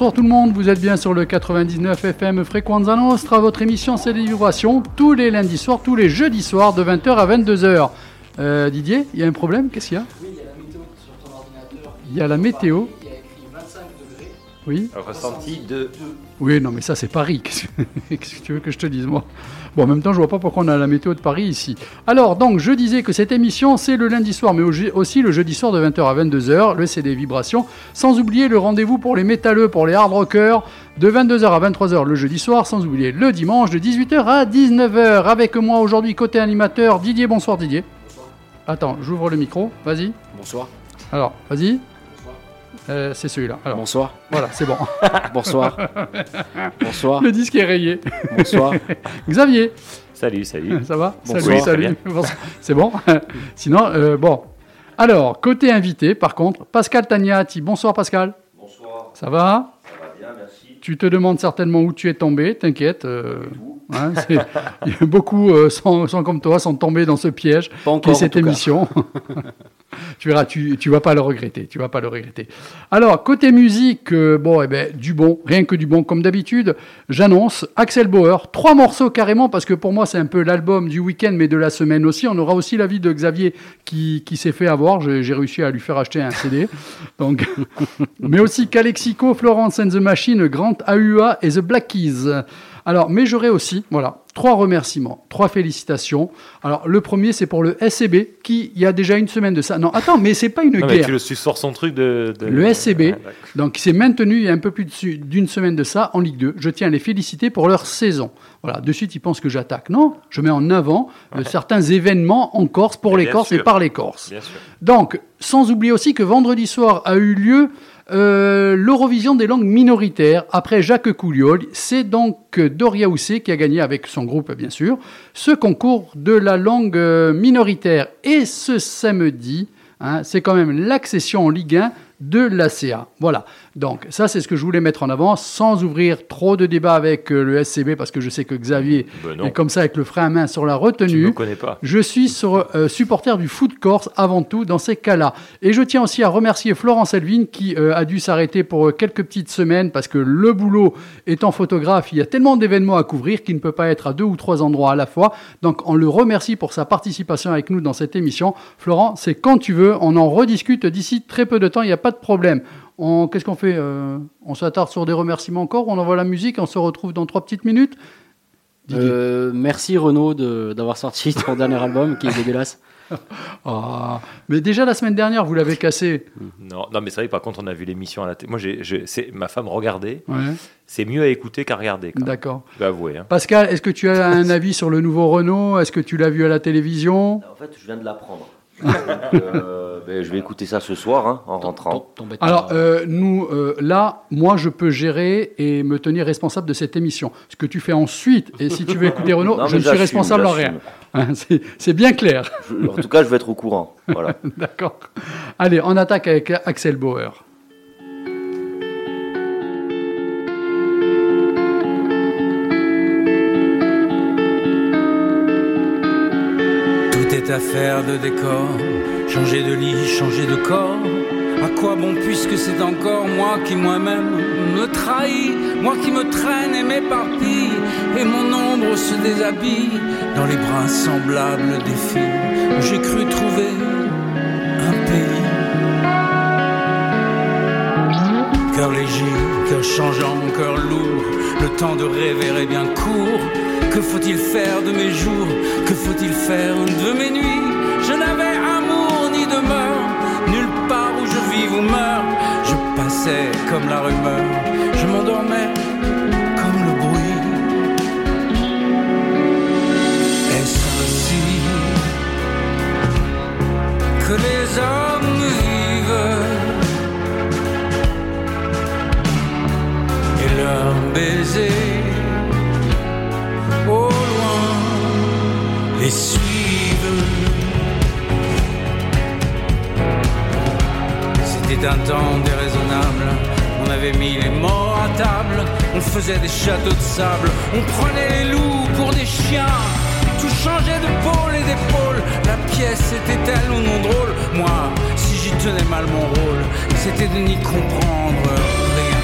Bonsoir tout le monde, vous êtes bien sur le 99 FM Frequenza Nostra. Votre émission c'est des vibrations tous les lundis soirs, tous les jeudis soirs de 20h à 22h. Euh, Didier, il y a un problème Qu'est-ce qu'il y a? Oui, il y a la météo sur ton ordinateur. Il y a la météo. Il y a écrit 25 degrés. Oui. Ressenti de. Oui, non, mais ça c'est Paris. Qu'est-ce que qu'est-ce que tu veux que je te dise moi? Bon, en même temps, je vois pas pourquoi on a la météo de Paris ici. Alors, donc, je disais que cette émission, c'est le lundi soir, mais au- aussi le jeudi soir de 20h à 22h, le CD Vibrations. Sans oublier le rendez-vous pour les métalleux, pour les hard rockers, de 22h à 23h le jeudi soir, sans oublier le dimanche de 18h à 19h. Avec moi aujourd'hui, côté animateur, Didier. Bonsoir Didier. Attends, j'ouvre le micro, vas-y. Bonsoir. Alors, vas-y. Euh, c'est celui-là. Alors, Bonsoir. voilà, c'est bon. Bonsoir. Bonsoir. le disque est rayé. Bonsoir. Xavier. Salut, salut. Ça va Bonsoir. Salut, Oui, salut. Bonsoir. C'est bon Sinon, euh, bon. Alors, côté invité, par contre, Pascal Tagnati. Bonsoir Pascal. Bonsoir, Ça va ça va bien, merci. Tu te demandes certainement où tu es tombé, t'inquiète. euh, hein, beaucoup euh, sont, sont comme toi, sont tombés dans ce piège qui est encore. en cette tout cas. Tu verras, tu, tu vas pas le regretter, tu vas pas le regretter. Alors, côté musique, euh, bon, eh ben, du bon, rien que du bon, comme d'habitude, j'annonce Axel Bauer, trois morceaux carrément, parce que pour moi, c'est un peu l'album du week-end, mais de la semaine aussi. On aura aussi l'avis de Xavier qui, qui s'est fait avoir, j'ai j'ai réussi à lui faire acheter un CD. Donc, mais aussi Calexico, Florence and the Machine, Grant AUA et The Black Keys. Alors, mais j'aurai aussi, voilà, trois remerciements, trois félicitations. Alors, le premier, c'est pour le SCB, qui, il y a déjà une semaine de ça. Non, attends, mais c'est pas une Non, mais guerre. tu, le, sors son truc de. de- Le SCB. Ouais. Donc, il s'est maintenu il y a un peu plus d'une semaine de ça en Ligue 2. Je tiens à les féliciter pour leur saison. Voilà, de suite, ils pensent que j'attaque. Non, je mets en avant euh, certains événements en Corse, pour Mais les Corses et par les Corses. Bien sûr. Donc, sans oublier aussi que vendredi soir a eu lieu euh, l'Eurovision des langues minoritaires. Après Jacques Couliol, c'est donc euh, Doria Houssé qui a gagné avec son groupe, bien sûr, ce concours de la langue euh, minoritaire. Et ce samedi, hein, c'est quand même l'accession en Ligue 1 de l'ACA. Voilà. Donc, ça, c'est ce que je voulais mettre en avant, sans ouvrir trop de débats avec euh, le SCB, parce que je sais que Xavier Ben est comme ça avec le frein à main sur la Tu retenue. me connais pas. Je suis sur, euh, supporter du foot corse avant tout dans ces cas-là. Et je tiens aussi à remercier Florence Elvin qui euh, a dû s'arrêter pour quelques petites semaines parce que le boulot étant photographe, il y a tellement d'événements à couvrir qu'il ne peut pas être à deux ou trois endroits à la fois. Donc on le remercie pour sa participation avec nous dans cette émission. Florent, c'est quand tu veux, on en rediscute d'ici très peu de temps, il n'y a pas de problème. On- Qu'est-ce qu'on fait euh, On s'attarde sur des remerciements encore, on envoie la musique, on se retrouve dans trois petites minutes? Euh, merci Renaud de- d'avoir sorti ton dernier album qui est dégueulasse. Ah, mais déjà la semaine dernière, vous l'avez cassé. Non, non, mais c'est vrai, par contre, on a vu l'émission à la télé. Moi, j'ai, j'ai- c'est, ma femme regardait. Ouais, C'est mieux à écouter qu'à regarder. quand même. d'accord. Je vais avouer. hein. Pascal, est-ce que tu as un avis sur le nouveau Renault? Est-ce que tu l'as vu à la télévision? En fait, je viens de l'apprendre. Euh, ben, je vais écouter ça ce soir hein, en rentrant. Alors euh, nous, euh, là, moi, je peux gérer et me tenir responsable de cette émission. Ce que tu fais ensuite, et si tu veux écouter Renault, Non, je ne suis responsable en rien. Hein, c'est- C'est bien clair. Je- en tout cas, je vais être au courant. Voilà. D'accord. Allez, on attaque avec Axel Bauer. Affaire de décor, changer de lit, changer de corps. À quoi bon puisque c'est encore moi qui moi-même me trahis, moi qui me traîne et m'éparpille, et mon ombre se déshabille dans les bras semblables des filles j'ai cru trouver un pays. Cœur léger, cœur changeant, cœur lourd, le temps de rêver est bien court. Que faut-il faire de mes jours? Que faut-il faire de mes nuits? Je n'avais amour ni demeure, nulle part où je vis ou meurs. Je passais comme la rumeur, je m'endormais comme le bruit. Est-ce ainsi que les hommes vivent? Et leurs baisers suivent. C'était un temps déraisonnable, on avait mis les morts à table, on faisait des châteaux de sable, on prenait les loups pour des chiens, tout changeait de pôle et d'épaule, la pièce était-elle ou non drôle. Moi, si j'y tenais mal mon rôle, c'était de n'y comprendre rien.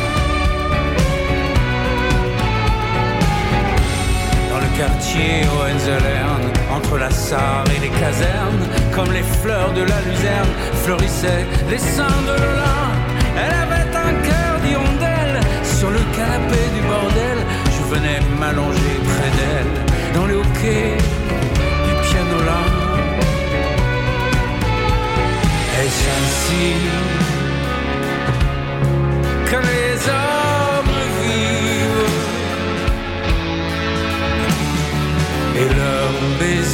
Dans le quartier Hohenzollern entre la Sarre et les casernes, comme les fleurs de la luzerne, fleurissaient les seins de Lola. Elle avait un cœur d'hirondelle sur le canapé du bordel. Je venais m'allonger près d'elle, dans le hockey du pianola. Est-ce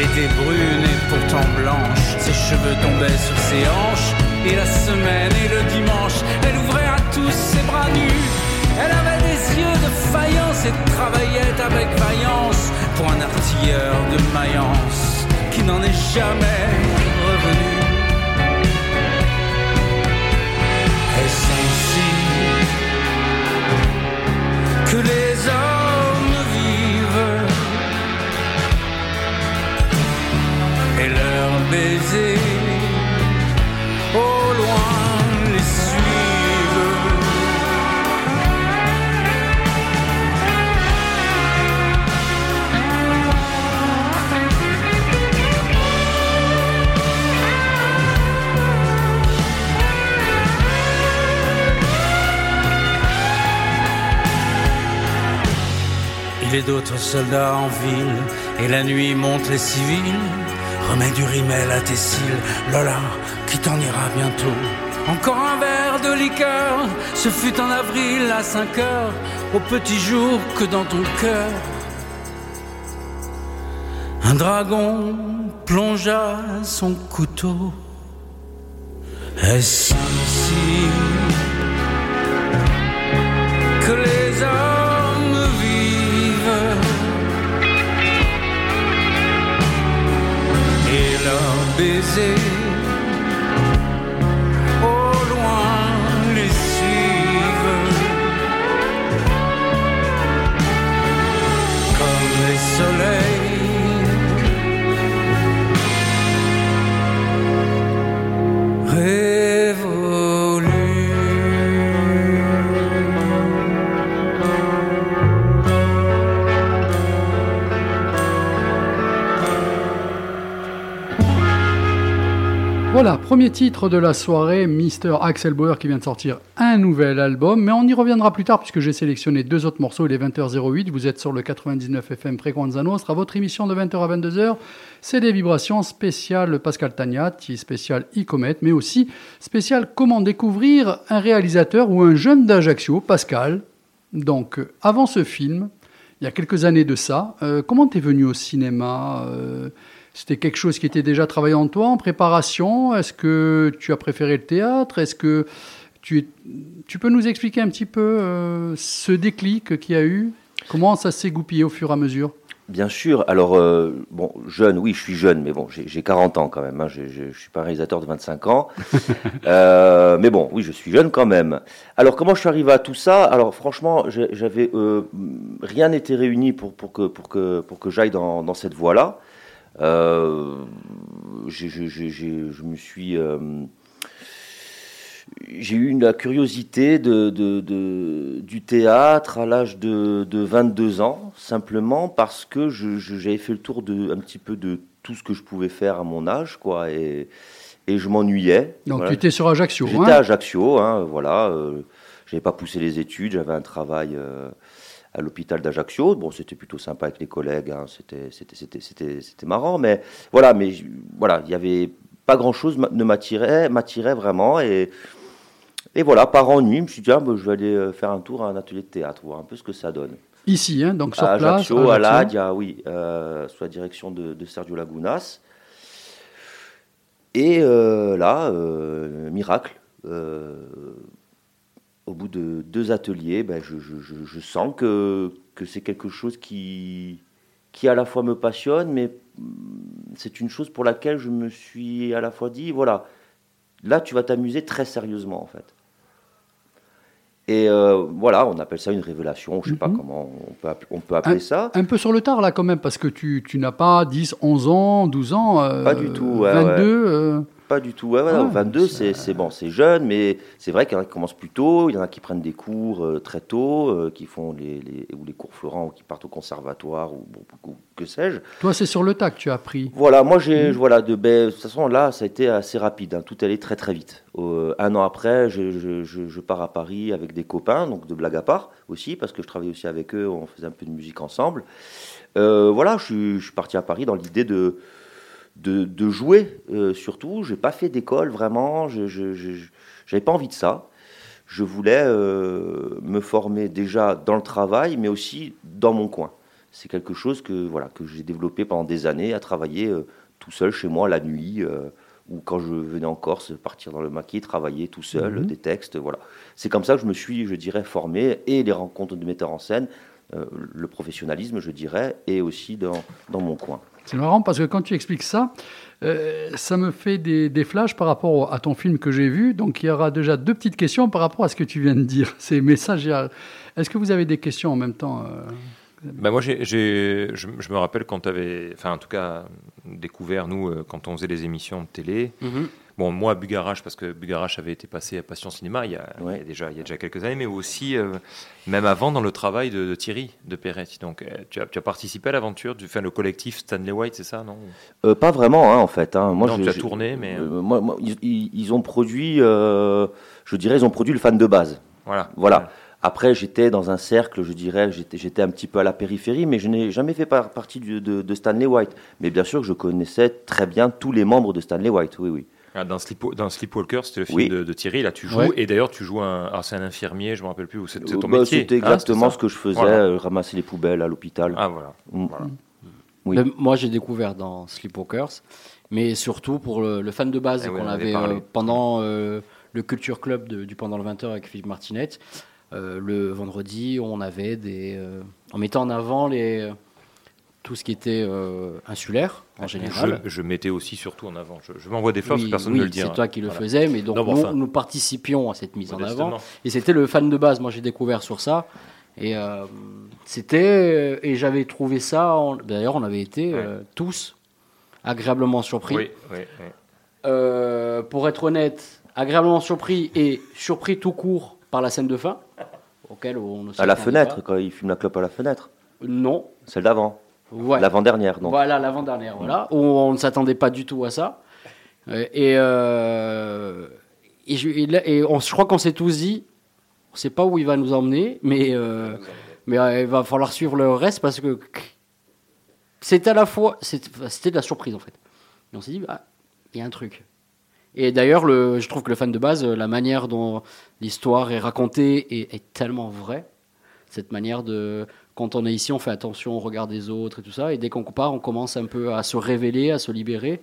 Elle était brune et pourtant blanche, ses cheveux tombaient sur ses hanches, et la semaine et le dimanche, elle ouvrait à tous ses bras nus. Elle avait des yeux de faïence et travaillait avec vaillance pour un artilleur de Mayence qui n'en est jamais Est d'autres soldats en ville, et la nuit monte les civils. Remets du rimel à tes cils, Lola, qui t'en ira bientôt. Encore un verre de liqueur, ce fut en avril à 5 heures, au petit jour que dans ton cœur. Un dragon plongea son couteau. Est-ce leurs premier titre de la soirée, Mr. Axel Bauer qui vient de sortir un nouvel album, mais on y reviendra plus tard puisque j'ai sélectionné deux autres morceaux, il est 20h08, vous êtes sur le 99 FM Frequenza Nostra, votre émission de 20h à 22h, c'est des vibrations spéciales Pascal Tagnati, spécial Icomet, mais aussi spécial comment découvrir un réalisateur ou un jeune d'Ajaccio, Pascal. Donc, euh, avant ce film, il y a quelques années de ça, euh, comment t'es venu au cinéma euh, c'était quelque chose qui était déjà travaillé en toi, en préparation? Est-ce que tu as préféré le théâtre? Est-ce que tu, peux nous expliquer un petit peu euh, ce déclic qu'il y a eu? Comment ça s'est goupillé au fur et à mesure? Bien sûr. Alors, euh, bon, jeune, oui, je suis jeune, mais bon, j'ai j'ai 40 ans quand même. Hein, je ne suis pas un réalisateur de 25 ans. Euh, mais bon, oui, je suis jeune quand même. Alors, comment je suis arrivé à tout ça? Alors, franchement, j'avais euh, rien n'était réuni pour, pour que, pour que, pour que j'aille dans, dans cette voie-là. Euh, je me suis. euh, j'ai eu une- la curiosité de, de- de- du théâtre à l'âge de, de 22 ans, simplement parce que j'avais fait le tour de, un petit peu de tout ce que je pouvais faire à mon âge, quoi, et, et je m'ennuyais. Donc Voilà. tu étais sur Ajaccio. J'étais hein? à Ajaccio, hein, voilà. Euh, j'avais pas poussé les études, j'avais un travail euh, à l'hôpital d'Ajaccio. Bon, c'était plutôt sympa avec les collègues, hein, c'était, marrant, mais voilà, mais voilà, il y avait pas grand chose ne m'attirait, m'attirait vraiment, et et voilà, par ennui, je me suis dit, ah, bah, je vais aller euh, faire un tour à un atelier de théâtre, voir un peu ce que ça donne. Ici, hein, donc sur à place. Ajaccio, à l'Adia, oui, euh, sous la direction de, de Sergio Lagunas. Et euh, là, euh, miracle, au bout de deux ateliers, ben, je, je- je- je sens que, que c'est quelque chose qui, qui à la fois me passionne, mais mm, c'est une chose pour laquelle je me suis à la fois dit, voilà, là tu vas t'amuser très sérieusement en fait. Et euh, voilà, on appelle ça une révélation, je sais pas Mhm. comment on peut, app- on peut appeler ça. Un peu sur le tard là quand même, parce que tu, tu n'as pas 10, 11 ans, 12 ans. euh, Pas du tout, ouais, 22. ouais. euh, Pas du tout. Ouais, voilà, Ah, 22, ça- c'est bon, c'est jeune, mais c'est vrai qu'il y en a qui commencent plus tôt, il y en a qui prennent des cours euh, très tôt, euh, qui font les, les- ou les cours Florent, ou qui partent au conservatoire, ou, ou- que sais-je. toi, c'est sur le tas que tu as appris. Voilà, moi j'ai, Mhm. voilà, de, ben, de toute façon là, ça a été assez rapide, hein, tout allait très très vite. Euh, un an après, je, je- je- je pars à Paris avec des copains, donc de blague à part aussi, parce que je travaillais aussi avec eux, on faisait un peu de musique ensemble. Voilà, je suis parti à Paris dans l'idée de, de, de jouer euh, surtout. J'ai pas fait d'école vraiment, je j'avais pas envie de ça. Je voulais euh, me former déjà dans le travail, mais aussi dans mon coin. C'est quelque chose que voilà que j'ai développé pendant des années, à travailler euh, tout seul chez moi la nuit, euh, ou quand je venais en Corse, partir dans le maquis, travailler tout seul, Mhm. des textes, voilà. C'est comme ça que je me suis, je dirais, formé, et les rencontres de metteurs en scène, le professionnalisme, je dirais, et aussi dans, dans mon coin. C'est marrant parce que quand tu expliques ça, euh, ça me fait des, des flashs par rapport à ton film que j'ai vu. Donc il y aura déjà deux petites questions par rapport à ce que tu viens de dire. Ces messages. Est-ce que vous avez des questions en même temps Bah moi, j'ai- je, je me rappelle quand tu avais, enfin en tout cas, découvert, nous, euh, quand on faisait les émissions de télé. Mhm. Bon, moi, Bugarache, parce que Bugarache avait été passé à Passion Cinéma il y a, Ouais. il y a déjà, il y a déjà quelques années, mais aussi, euh, même avant, dans le travail de, de Thierry de Perret. Donc, euh, tu, as, tu as participé à l'aventure, du, enfin, le collectif Stanley White, c'est ça, non? Euh, pas vraiment, hein, en fait. hein. Moi, Non, je- tu as tourné, mais- moi, moi, ils, ont produit, je dirais, ils ont produit le fan de base. Voilà. Voilà. Après, j'étais dans un cercle, je dirais, j'étais, j'étais un petit peu à la périphérie, mais je n'ai jamais fait par- partie du- de, de Stanley White. Mais bien sûr, je connaissais très bien tous les membres de Stanley White, oui, oui. Ah, Dans, Sleep, dans Sleepwalker, c'était le film Oui. de, de Thierry. Là, tu joues. Ouais. Et d'ailleurs, tu joues un. Alors, c'est un infirmier, je me rappelle plus. C'est ton bah, métier. C'était hein, exactement ce que je faisais, Voilà. euh, ramasser les poubelles à l'hôpital. Ah, voilà. Mm. voilà. Oui. Mais moi, j'ai découvert dans Sleepwalkers, mais surtout pour le, le fan de base Eh oui, qu'on on avait euh, pendant euh, le Culture Club de- du Pendant le 20h avec Philippe Martinette. Euh, le vendredi, on avait des. euh, on mettait en avant les, tout ce qui était euh, insulaire, en général. Je, je mettais aussi surtout en avant. Je, je m'envoie des fleurs parce Oui, que personne oui, ne le dit. c'est toi qui le Voilà. faisais, mais donc Non, nous, enfin. nous participions à cette mise en avant. Et c'était le fan de base. Moi, j'ai découvert sur ça. Et euh, c'était. Et j'avais trouvé ça. en- D'ailleurs, on avait été Ouais. euh, tous agréablement surpris. Oui, oui, oui. Euh, pour être honnête, agréablement surpris et surpris tout court par la scène de fin, auquel on ne À la fenêtre, pas. quand ils fument la clope à la fenêtre. Non. Celle d'avant. Ouais. L'avant-dernière, donc. Voilà, l'avant-dernière, voilà, où on ne s'attendait pas du tout à ça. Euh, Et, euh, et, je, et là- et on- je crois qu'on s'est tous dit, on ne sait pas où il va nous emmener, mais, euh, mais euh, il va falloir suivre le reste parce que c'était à la fois, c'était de la surprise en fait. Et on s'est dit, ah, il y a un truc. Et d'ailleurs, le- je trouve que le fan de base, la manière dont l'histoire est racontée est, est tellement vraie. Cette manière de, quand on est ici, on fait attention au regard des autres et tout ça. Et dès qu'on part, on commence un peu à se révéler, à se libérer.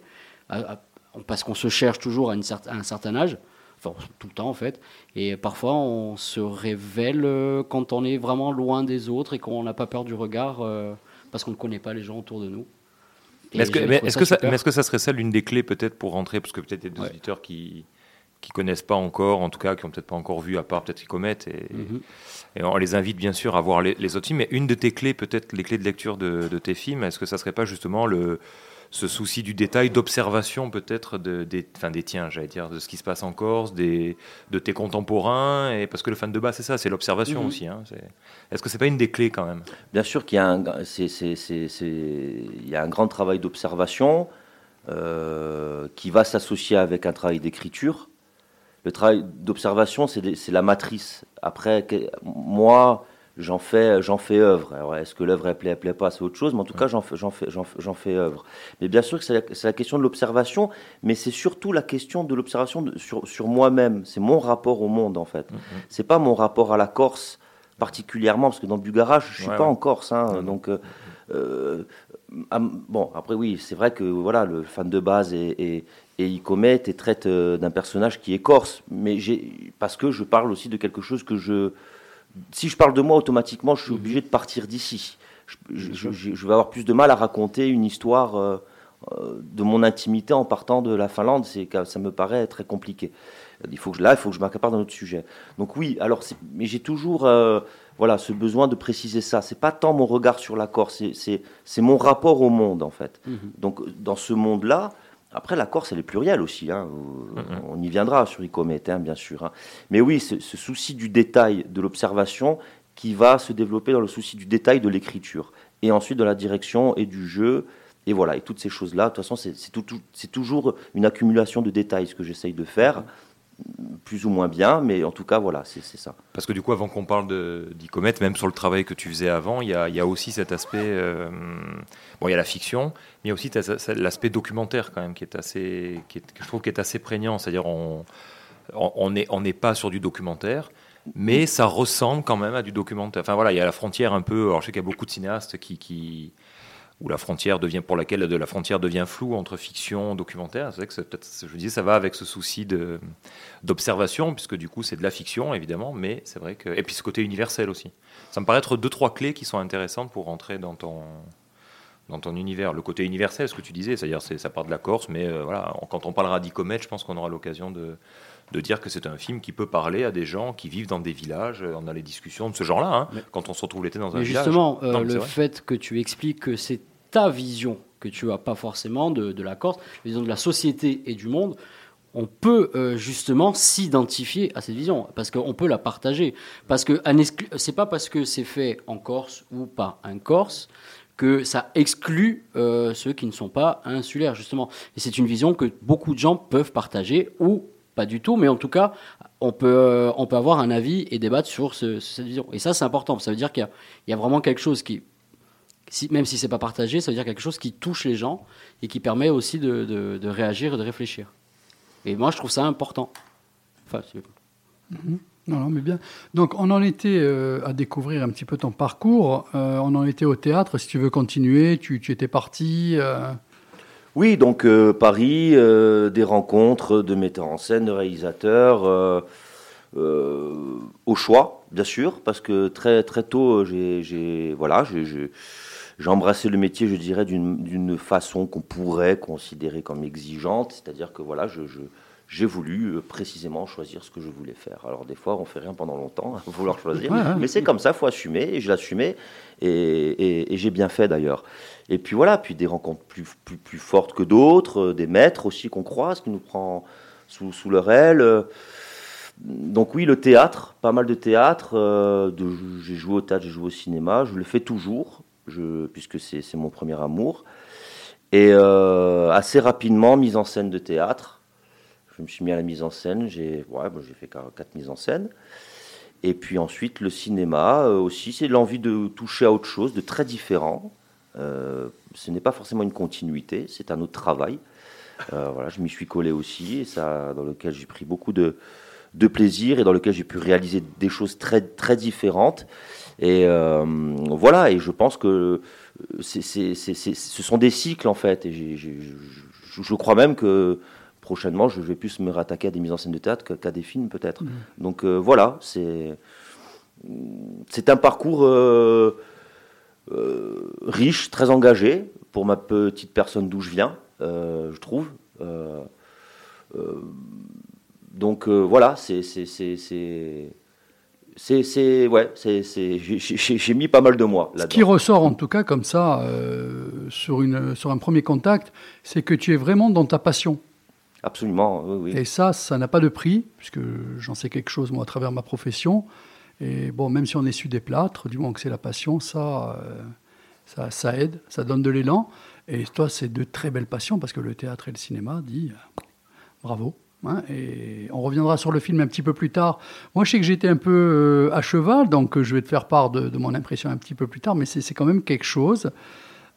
à- à- parce qu'on se cherche toujours à, une cer- à un certain âge. Enfin, tout le temps en fait. Et parfois, on se révèle euh, quand on est vraiment loin des autres et qu'on n'a pas peur du regard euh, parce qu'on ne connaît pas les gens autour de nous. Et Mais est-ce que, est-ce que que ça serait ça l'une des clés peut-être pour rentrer? Parce que peut-être il y a des Ouais. auditeurs qui qui connaissent pas encore, en tout cas qui ont peut-être pas encore vu, à part peut-être qu'ils commettent. Et, Mhm. et on les invite bien sûr à voir les, les autres films. Mais une de tes clés, peut-être les clés de lecture de, de tes films, est-ce que ça serait pas justement le ce souci du détail, d'observation peut-être de, des, enfin des tiens, j'allais dire, de ce qui se passe en Corse, des, de tes contemporains, et parce que le fan de base, c'est ça, c'est l'observation Mhm. aussi. hein, c'est- Est-ce que c'est pas une des clés quand même? Bien sûr qu'il y a un, c'est- c'est- c'est- c'est- il y a un grand travail d'observation euh, qui va s'associer avec un travail d'écriture. Le travail d'observation, c'est la matrice. Après, moi, j'en fais, j'en fais œuvre. Est-ce que l'œuvre elle plaît, elle plaît pas, c'est autre chose, mais en tout cas, j'en fais, j'en fais, j'en fais, j'en fais œuvre. Mais bien sûr que c'est la, question de l'observation, mais c'est surtout la question de l'observation sur, sur moi-même. C'est mon rapport au monde, en fait. C'est pas mon rapport à la Corse particulièrement, parce que dans Bugarach, je suis Ouais, pas ouais. en Corse, hein, Mhm. donc. euh, euh, bon, après oui, c'est vrai que voilà, le fan de base et, et y commet et traite euh, d'un personnage qui est corse, mais parce que je parle aussi de quelque chose que je si je parle de moi, automatiquement, je suis obligé de partir d'ici. Je, je- je- je vais avoir plus de mal à raconter une histoire euh, euh, de mon intimité en partant de la Finlande. Ça me paraît très compliqué. Il faut que je- là, il faut que je m'accapare d'un autre sujet. Donc oui, alors, mais j'ai toujours euh, voilà ce besoin de préciser ça. C'est pas tant mon regard sur la Corse, c'est mon rapport au monde en fait. Mhm. Donc dans ce monde-là, après la Corse elle est plurielle aussi. hein. On y viendra sur Icomet, hein, bien sûr. hein. Mais oui, ce, ce souci du détail, de l'observation, qui va se développer dans le souci du détail de l'écriture, et ensuite de la direction et du jeu. Et voilà, et toutes ces choses-là, de toute façon, c'est toujours une accumulation de détails, ce que j'essaye de faire, plus ou moins bien, mais en tout cas, voilà, c'est ça. Parce que du coup, avant qu'on parle d'Icomet, même sur le travail que tu faisais avant, il y a, y a aussi cet aspect. euh, bon, il y a la fiction, mais il y a aussi l'aspect documentaire quand même qui est assez, qui est- que je trouve qui est assez prégnant. C'est-à-dire, on on on n'est on n'est pas sur du documentaire. Mais ça ressemble quand même à du documentaire. Enfin voilà, il y a la frontière un peu. Alors je sais qu'il y a beaucoup de cinéastes qui où la frontière devient pour laquelle la frontière devient floue entre fiction documentaire. C'est vrai que je disais, ça va avec ce souci d'observation, puisque du coup c'est de la fiction évidemment, mais c'est vrai que et puis ce côté universel aussi. Ça me paraît être deux trois clés qui sont intéressantes pour rentrer dans ton dans ton univers. Le côté universel, ce que tu disais, c'est-à-dire c'est ça part de la Corse, mais euh, voilà, quand on parlera d'Icomet, je pense qu'on aura l'occasion de de dire que c'est un film qui peut parler à des gens qui vivent dans des villages. On a les discussions de ce genre-là, hein, Mais- quand on se retrouve l'été dans un Mais village. justement, euh, Non, le fait que tu expliques que c'est ta vision, que tu as pas forcément de, de la Corse, la vision de la société et du monde, on peut euh, justement s'identifier à cette vision, parce qu'on peut la partager. Parce que exclu- c'est pas parce que c'est fait en Corse ou par un Corse que ça exclut euh, ceux qui ne sont pas insulaires, justement. Et c'est une vision que beaucoup de gens peuvent partager, ou pas du tout, mais en tout cas, on peut, euh, on peut avoir un avis et débattre sur, ce- sur cette vision. Et ça, c'est important. Ça veut dire qu'il y y a vraiment quelque chose qui, même si c'est pas partagé, ça veut dire quelque chose qui touche les gens et qui permet aussi de, réagir et de réfléchir. Et moi, je trouve ça important. Enfin, c'est- Non, non, mais bien. Donc, on en était euh, à découvrir un petit peu ton parcours. Euh, on en était au théâtre. Si tu veux continuer, tu, étais parti. Oui, donc euh, Paris, euh, des rencontres de metteurs en scène, de réalisateurs, euh, au choix, bien sûr, parce que très très tôt, j'ai voilà, j'ai- embrassé le métier, je dirais, d'une façon qu'on pourrait considérer comme exigeante, c'est-à-dire que voilà, je- j'ai voulu euh, précisément choisir ce que je voulais faire. Alors des fois, on fait rien pendant longtemps, à vouloir choisir, Ouais, mais c'est comme ça, faut assumer, et je l'assumais, et, et- et j'ai bien fait d'ailleurs. Et puis voilà, puis des rencontres plus, plus, plus fortes que d'autres, euh, des maîtres aussi qu'on croise, qui nous prend sous, sous leur aile. euh. Donc oui, le théâtre, pas mal de théâtre. euh, j'ai joué au théâtre, j'ai joué au cinéma, je le fais toujours, je, puisque c'est c'est mon premier amour. Et euh, assez rapidement, mise en scène de théâtre. Je me suis mis à la mise en scène, j'ai ouais, bon, fait quatre mises en scène. Et puis ensuite, le cinéma euh, aussi, c'est l'envie de toucher à autre chose, de très différent. Euh, ce n'est pas forcément une continuité, c'est un autre travail. Euh, voilà, je m'y suis collé aussi, et ça, dans lequel j'ai pris beaucoup de, de plaisir et dans lequel j'ai pu réaliser des choses très, très différentes. Et voilà, et je pense que ce sont des cycles en fait. Et je crois même que prochainement, je vais plus me rattaquer à des mises en scène de théâtre qu'à des films peut-être. Donc euh, voilà, c'est c'est un parcours euh, euh, riche, très engagé pour ma petite personne d'où je viens, je trouve. Donc voilà, c'est c'est ouais, c'est c'est j'ai- mis pas mal de moi Ce qui ressort en tout cas comme ça euh, sur, une, sur un premier contact, c'est que tu es vraiment dans ta passion. Absolument, oui. Et ça, ça n'a pas de prix, puisque j'en sais quelque chose moi à travers ma profession. Et bon, même si on est su des plâtres, du moment que c'est la passion, ça, euh, ça, ça aide, ça donne de l'élan. Et toi, c'est de très belles passions, parce que le théâtre et le cinéma dit euh, bravo. hein. et on reviendra sur le film un petit peu plus tard. Moi, je sais que j'étais un peu euh, à cheval, donc je vais te faire part de, mon impression un petit peu plus tard, mais c'est quand même quelque chose.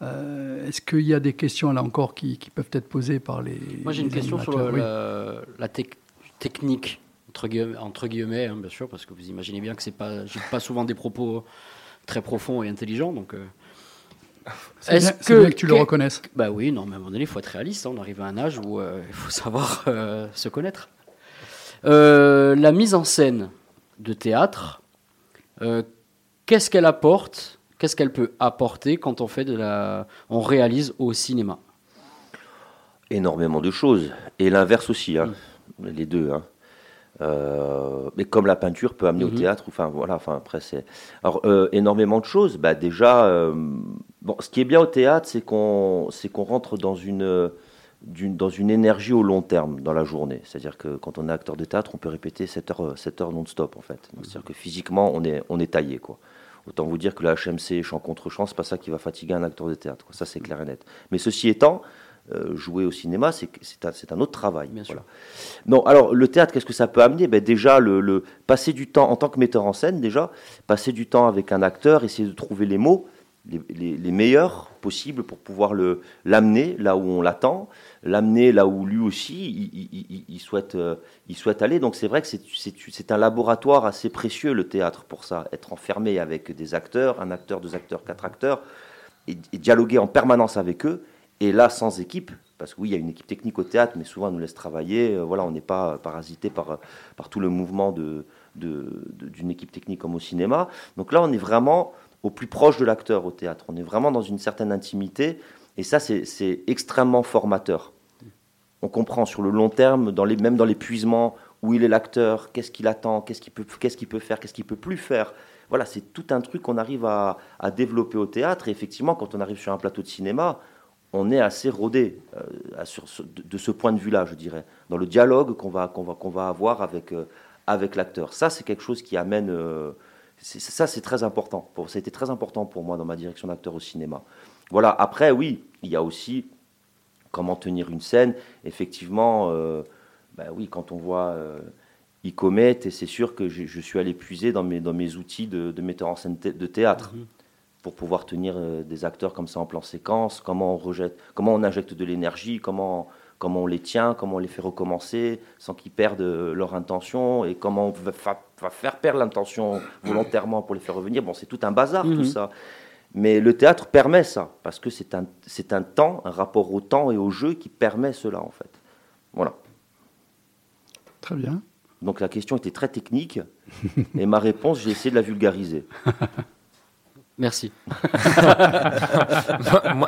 Euh, Est-ce qu'il y a des questions là encore qui, qui peuvent être posées par les. Moi, j'ai une question sur animateurs le- Oui. la, la tec- technique, entre guillemets, entre guillemets hein, bien sûr, parce que vous imaginez bien que c'est pas, pas souvent des propos très profonds et intelligents. Donc, euh, C'est Est-ce bien, que- bien que tu le reconnaisses. bah oui, non, mais à un moment donné, il faut être réaliste. hein, on arrive à un âge où euh, il faut savoir euh, se connaître. La mise en scène de théâtre, qu'est-ce qu'elle apporte Qu'est-ce qu'elle peut apporter quand on fait de la, on réalise au cinéma? Énormément de choses. Et l'inverse aussi, hein. les deux. hein. Euh, mais comme la peinture peut amener au Mhm. théâtre, enfin voilà, enfin après c'est. Alors euh, énormément de choses. Bah déjà, euh, bon, ce qui est bien au théâtre, c'est qu'on, c'est qu'on rentre dans une, d'une- dans une énergie au long terme dans la journée. C'est-à-dire que quand on est acteur de théâtre, on peut répéter 7 heures, 7 heures non-stop en fait. Donc, C'est-à-dire que physiquement, on est, on est taillé quoi. Autant vous dire que la HMC chant contre chant, c'est pas ça qui va fatiguer un acteur de théâtre. quoi. Ça c'est clair et net. Mais ceci étant, euh, jouer au cinéma, c'est, un, autre travail. Bien sûr. Non, alors le théâtre, qu'est-ce que ça peut amener? Ben, Déjà, le, le- passer du temps, en tant que metteur en scène, déjà, passer du temps avec un acteur, essayer de trouver les mots, les, meilleurs possibles pour pouvoir le, l'amener là où on l'attend, l'amener là où lui aussi il, souhaite, euh, il souhaite aller. Donc c'est vrai que c'est, c'est, un laboratoire assez précieux, le théâtre, pour ça. Être enfermé avec des acteurs, un acteur, deux acteurs, quatre acteurs, et, dialoguer en permanence avec eux. Et là, sans équipe, parce que oui, il y a une équipe technique au théâtre, mais souvent on nous laisse travailler. euh, voilà, on n'est pas parasité par, euh, par tout le mouvement d'une équipe technique comme au cinéma. Donc là, on est vraiment au plus proche de l'acteur au théâtre. On est vraiment dans une certaine intimité. Et ça, c'est, extrêmement formateur. On comprend sur le long terme, même dans l'épuisement, où il est l'acteur, qu'est-ce qu'il attend, qu'est-ce qu'il peut, peut faire, qu'est-ce qu'il peut plus faire. Voilà, c'est tout un truc qu'on arrive à, développer au théâtre. Et effectivement, quand on arrive sur un plateau de cinéma, on est assez rodé euh, de, ce point de vue-là, je dirais, dans le dialogue qu'on va, va, va avoir avec, euh, avec l'acteur. Ça, c'est quelque chose qui amène. euh, ça, c'est très important. Pour, ça a été très important pour moi dans ma direction d'acteur au cinéma. Voilà, après, oui, il y a aussi comment tenir une scène. Effectivement, euh, bah oui, quand on voit euh, Icomet, et c'est sûr que je, je suis allé puiser dans mes, dans mes outils de, de metteur en scène de théâtre pour pouvoir tenir euh, des acteurs comme ça en plan séquence, comment on rejette, comment on injecte de l'énergie, comment, comment on les tient, comment on les fait recommencer sans qu'ils perdent euh, leur intention et comment on va, fa- va faire perdre l'intention volontairement pour les faire revenir. Bon, c'est tout un bazar tout Mhm. ça. Mais le théâtre permet ça, parce que c'est un, c'est un temps, un rapport au temps et au jeu qui permet cela en fait. Voilà. Très bien. Donc la question était très technique, et ma réponse, j'ai essayé de la vulgariser. Merci.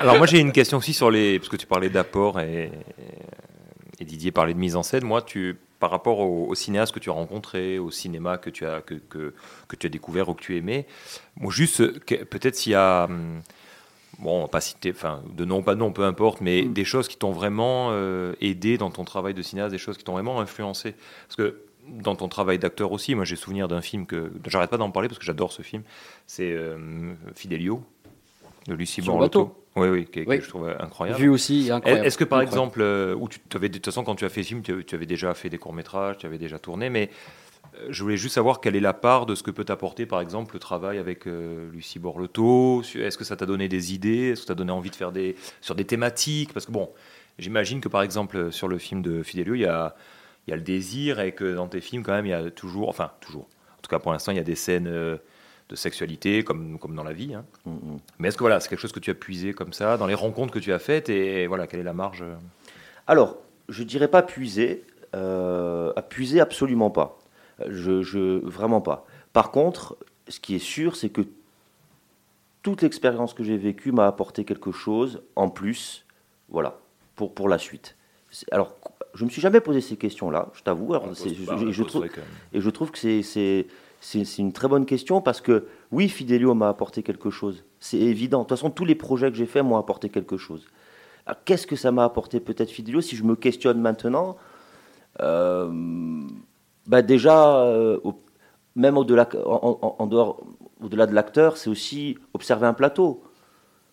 Alors moi j'ai une question aussi sur les parce que tu parlais d'apport et, et Didier parlait de mise en scène. Moi, tu par rapport aux au cinéastes que tu as rencontrés, au cinéma que tu as que, que, que tu as découvert ou que tu aimais, moi juste que- peut-être s'il y a hum, bon, on va pas citer, enfin de nom pas de nom, peu importe, mais des choses qui t'ont vraiment euh, aidé dans ton travail de cinéaste, des choses qui t'ont vraiment influencé, parce que dans ton travail d'acteur aussi, moi j'ai souvenir d'un film que j'arrête pas d'en parler parce que j'adore ce film, c'est euh, Fidelio de Lucie Borlotto. Oui, oui, que, que Oui. je trouve incroyable. Vu aussi, incroyable. Est-ce que par Incroyable. exemple, euh, où tu avais, de toute façon, quand tu as fait ce film, tu, tu avais déjà fait des courts-métrages, tu avais déjà tourné, mais euh, je voulais juste savoir quelle est la part de ce que peut t'apporter, par exemple, le travail avec euh, Lucie Borlotto. Est-ce que ça t'a donné des idées? Est-ce que ça t'a donné envie de faire des, sur des thématiques? Parce que bon, j'imagine que par exemple, sur le film de Fidelio, il y a, il y a le désir et que dans tes films, quand même, il y a toujours, enfin, toujours, en tout cas pour l'instant, il y a des scènes euh, de sexualité, comme, comme dans la vie. hein. Mm, mm. Mais est-ce que voilà, c'est quelque chose que tu as puisé comme ça, dans les rencontres que tu as faites, et voilà, quelle est la marge euh Alors, je dirais pas puiser, euh, puiser absolument pas. Je, je- vraiment pas. Par contre, ce qui est sûr, c'est que toute l'expérience que j'ai vécue m'a apporté quelque chose en plus, voilà, pour, pour la suite. Alors, je me suis jamais posé ces questions-là, je t'avoue. et je trouve que c'est- une très bonne question parce que oui, Fidelio m'a apporté quelque chose. C'est évident. De toute façon, tous les projets que j'ai faits m'ont apporté quelque chose. Alors, Qu'est-ce que ça m'a apporté peut-être Fidelio Si je me questionne maintenant, euh, bah déjà, euh, même au-delà, en, en- en dehors, au-delà de l'acteur, c'est aussi observer un plateau.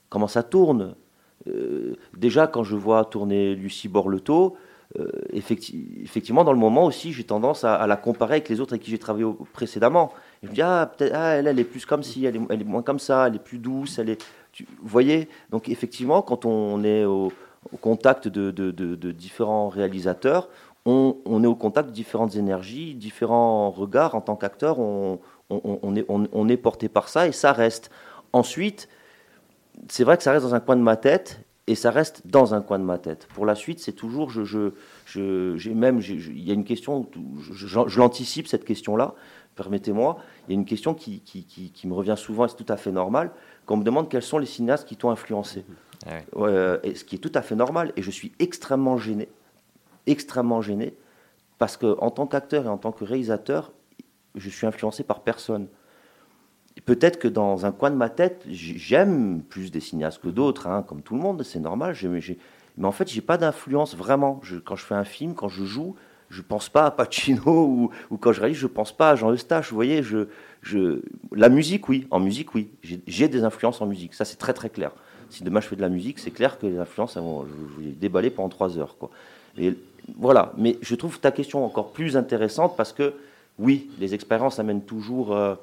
Comment ça tourne? Euh, Déjà, quand je vois tourner Lucie Borleto, euh, effecti- effectivement, dans le moment aussi, j'ai tendance à, la comparer avec les autres avec qui j'ai travaillé précédemment. Je me dis, ah, peut-être, ah, elle, elle est plus comme ci, elle est, moins comme ça, elle est plus douce, elle est. tu- vous voyez? Donc, effectivement, quand on est au, contact de, différents réalisateurs, on, est au contact de différentes énergies, différents regards. En tant qu'acteur, on est porté par ça et ça reste. Ensuite, c'est vrai que ça reste dans un coin de ma tête et ça reste dans un coin de ma tête. Pour la suite, c'est toujours, je, je, je- j'ai même, il y a une question, je, l'anticipe cette question-là. Permettez-moi, il y a une question qui, qui, qui- qui me revient souvent, et c'est tout à fait normal, qu'on me demande quels sont les cinéastes qui t'ont influencé. Ouais, euh, et ce qui est tout à fait normal, et je suis extrêmement gêné, extrêmement gêné, parce que en tant qu'acteur et en tant que réalisateur, je suis influencé par personne. Peut-être que dans un coin de ma tête, j'aime plus des cinéastes que d'autres, hein, comme tout le monde, c'est normal. mais en fait, j'ai pas d'influence vraiment. Quand je fais un film, quand je joue, je pense pas à Pacino ou, quand je réalise, je pense pas à Jean Eustache. Vous voyez, la musique, oui, en musique, oui, j'ai des influences en musique. Ça, c'est très très clair. Si demain je fais de la musique, c'est clair que les influences, vont, je, vais les déballer pendant trois heures, voilà. Mais je trouve ta question encore plus intéressante parce que oui, les expériences amènent toujours euh,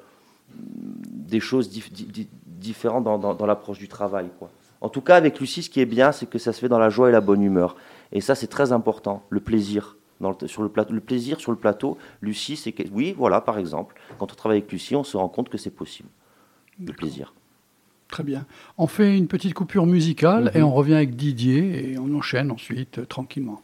des choses dif- di- di- différentes dans, dans- dans l'approche du travail. Quoi. En tout cas, avec Lucie, ce qui est bien, c'est que ça se fait dans la joie et la bonne humeur. Et ça, c'est très important, le plaisir. Dans le, sur le, plateau, le plaisir sur le plateau, Lucie, c'est que, oui, voilà, par exemple, quand on travaille avec Lucie, on se rend compte que c'est possible. Le plaisir. Très bien. On fait une petite coupure musicale et on revient avec Didier et on enchaîne ensuite euh, tranquillement.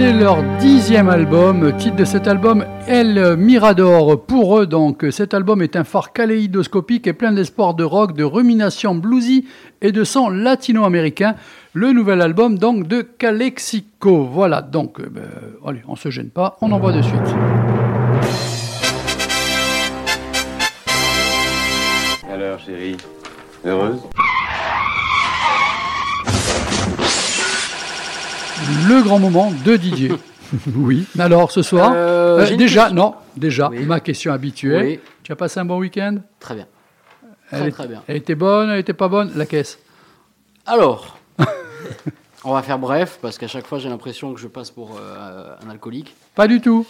C'est leur dixième album. Titre de cet album, El Mirador. Pour eux, donc, cet album est un phare kaléidoscopique et plein d'espoir de rock, de rumination bluesy et de son latino-américain. Le nouvel album, donc, de Calexico. Voilà, donc, euh, ben, allez, on se gêne pas, on envoie de suite. Alors, chérie, heureuse? Le grand moment de Didier. oui. Alors, ce soir, Euh, euh, déjà, question. non, déjà, Oui. ma question habituelle. Oui. Tu as passé un bon week-end? Très bien. Elle Très est- très bien. Elle était bonne, elle était pas bonne? La caisse? Alors, on va faire bref parce qu'à chaque fois j'ai l'impression que je passe pour euh, un alcoolique. Pas du tout.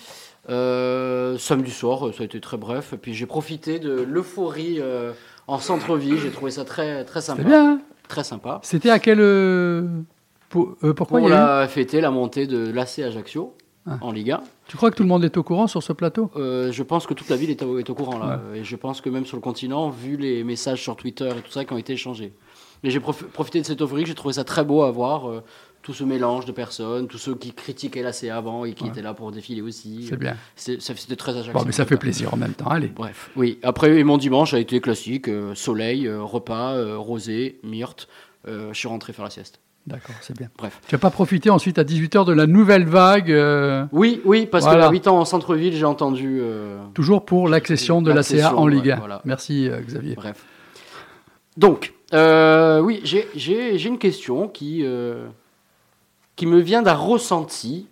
Euh, samedi soir, ça a été très bref. Et puis j'ai profité de l'euphorie euh, en centre-ville. J'ai trouvé ça très très sympa. C'est bien. hein? Très sympa. C'était à quel. Euh, pour- euh, pourquoi il y a eu la montée de l'AC Ajaccio Ah. en Ligue 1. Tu crois que tout le monde est au courant sur ce plateau? Euh, je pense que toute la ville est au, est au courant là. Et je pense que même sur le continent, vu les messages sur Twitter et tout ça qui ont été échangés. Mais j'ai profi- profité de cette euphorie, j'ai trouvé ça très beau à voir. euh, tout ce mélange de personnes, tous ceux qui critiquaient la CA avant et qui Ouais. étaient là pour défiler aussi. C'est bien. C'était très Ajaccio. Bon, mais ça fait plaisir en même temps. Allez. Bref, oui. Après, mon dimanche a été classique euh, soleil, repas, rosé, myrte. Je suis rentré faire la sieste. D'accord, c'est bien. Bref. Tu n'as pas profité ensuite à 18h de la nouvelle vague, euh, Oui, oui, parce Voilà. que habitant en centre-ville, j'ai entendu. euh, toujours pour l'accession de la CA en Ligue ouais, 1. voilà. Merci euh, Xavier. Bref. Donc, oui, j'ai- une question qui, qui me vient d'un ressenti.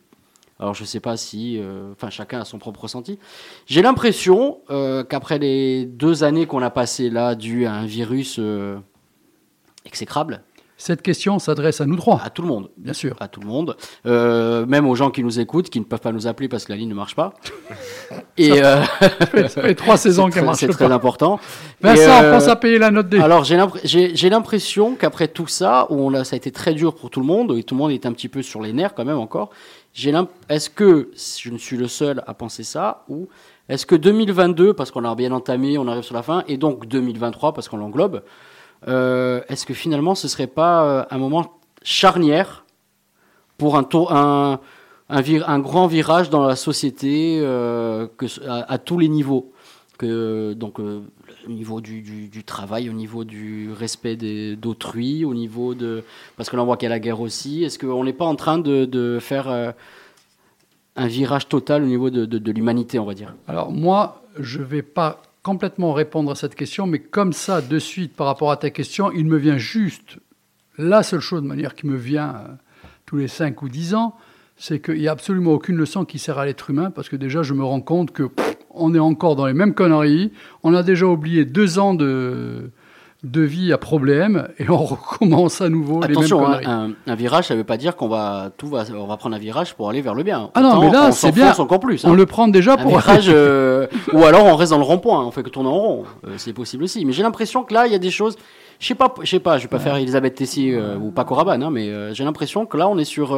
Alors, je ne sais pas si. Enfin, chacun a son propre ressenti. J'ai l'impression qu'après les deux années qu'on a passées là, dû à un virus exécrable, Cette question s'adresse à nous trois, à tout le monde, bien sûr. à tout le monde, euh, même aux gens qui nous écoutent, qui ne peuvent pas nous appeler parce que la ligne ne marche pas. Et euh, Ça fait trois saisons qu'elle marche c'est très pas. important. Vincent, euh, pense à payer la note des. Alors j'ai l'impr- j'ai j'ai l'impression qu'après tout ça, où on a, ça a été très dur pour tout le monde, et tout le monde est un petit peu sur les nerfs quand même encore, est-ce que je ne suis le seul à penser ça, ou est-ce que 2022, parce qu'on a bien entamé, on arrive sur la fin, et donc 2023, parce qu'on l'englobe, est-ce que finalement ce serait pas euh, un moment charnière pour un, grand virage dans la société euh, à, tous les niveaux? Donc euh, au niveau du, travail, au niveau du respect d'autrui, au niveau de parce que l'on voit qu'il y a la guerre aussi. Est-ce qu'on n'est pas en train de, faire euh, un virage total au niveau de, de, de l'humanité, on va dire? Alors moi, je ne vais pas complètement répondre à cette question, mais comme ça, de suite, par rapport à ta question, il me vient juste la seule chose de manière qui me vient euh, tous les 5 ou 10 ans, c'est qu'il n'y a absolument aucune leçon qui sert à l'être humain, parce que déjà, je me rends compte que on est encore dans les mêmes conneries, on a déjà oublié deux ans de, de vie à problème, et on recommence à nouveau Attention, les mêmes hein, conneries. un, un virage, ça ne veut pas dire qu'on va tout va on va prendre un virage pour aller vers le bien. Ah non, mais là, c'est bien. encore plus. hein. On le prend déjà un pour... virage, euh, ou alors on reste dans le rond-point, on fait que tourner en rond. Euh, c'est possible aussi. Mais j'ai l'impression que là, il y a des choses. Je sais pas, je sais pas, je vais pas faire Elisabeth Tessier euh, ou Paco Rabanne, hein, mais j'ai l'impression que là, on est sur.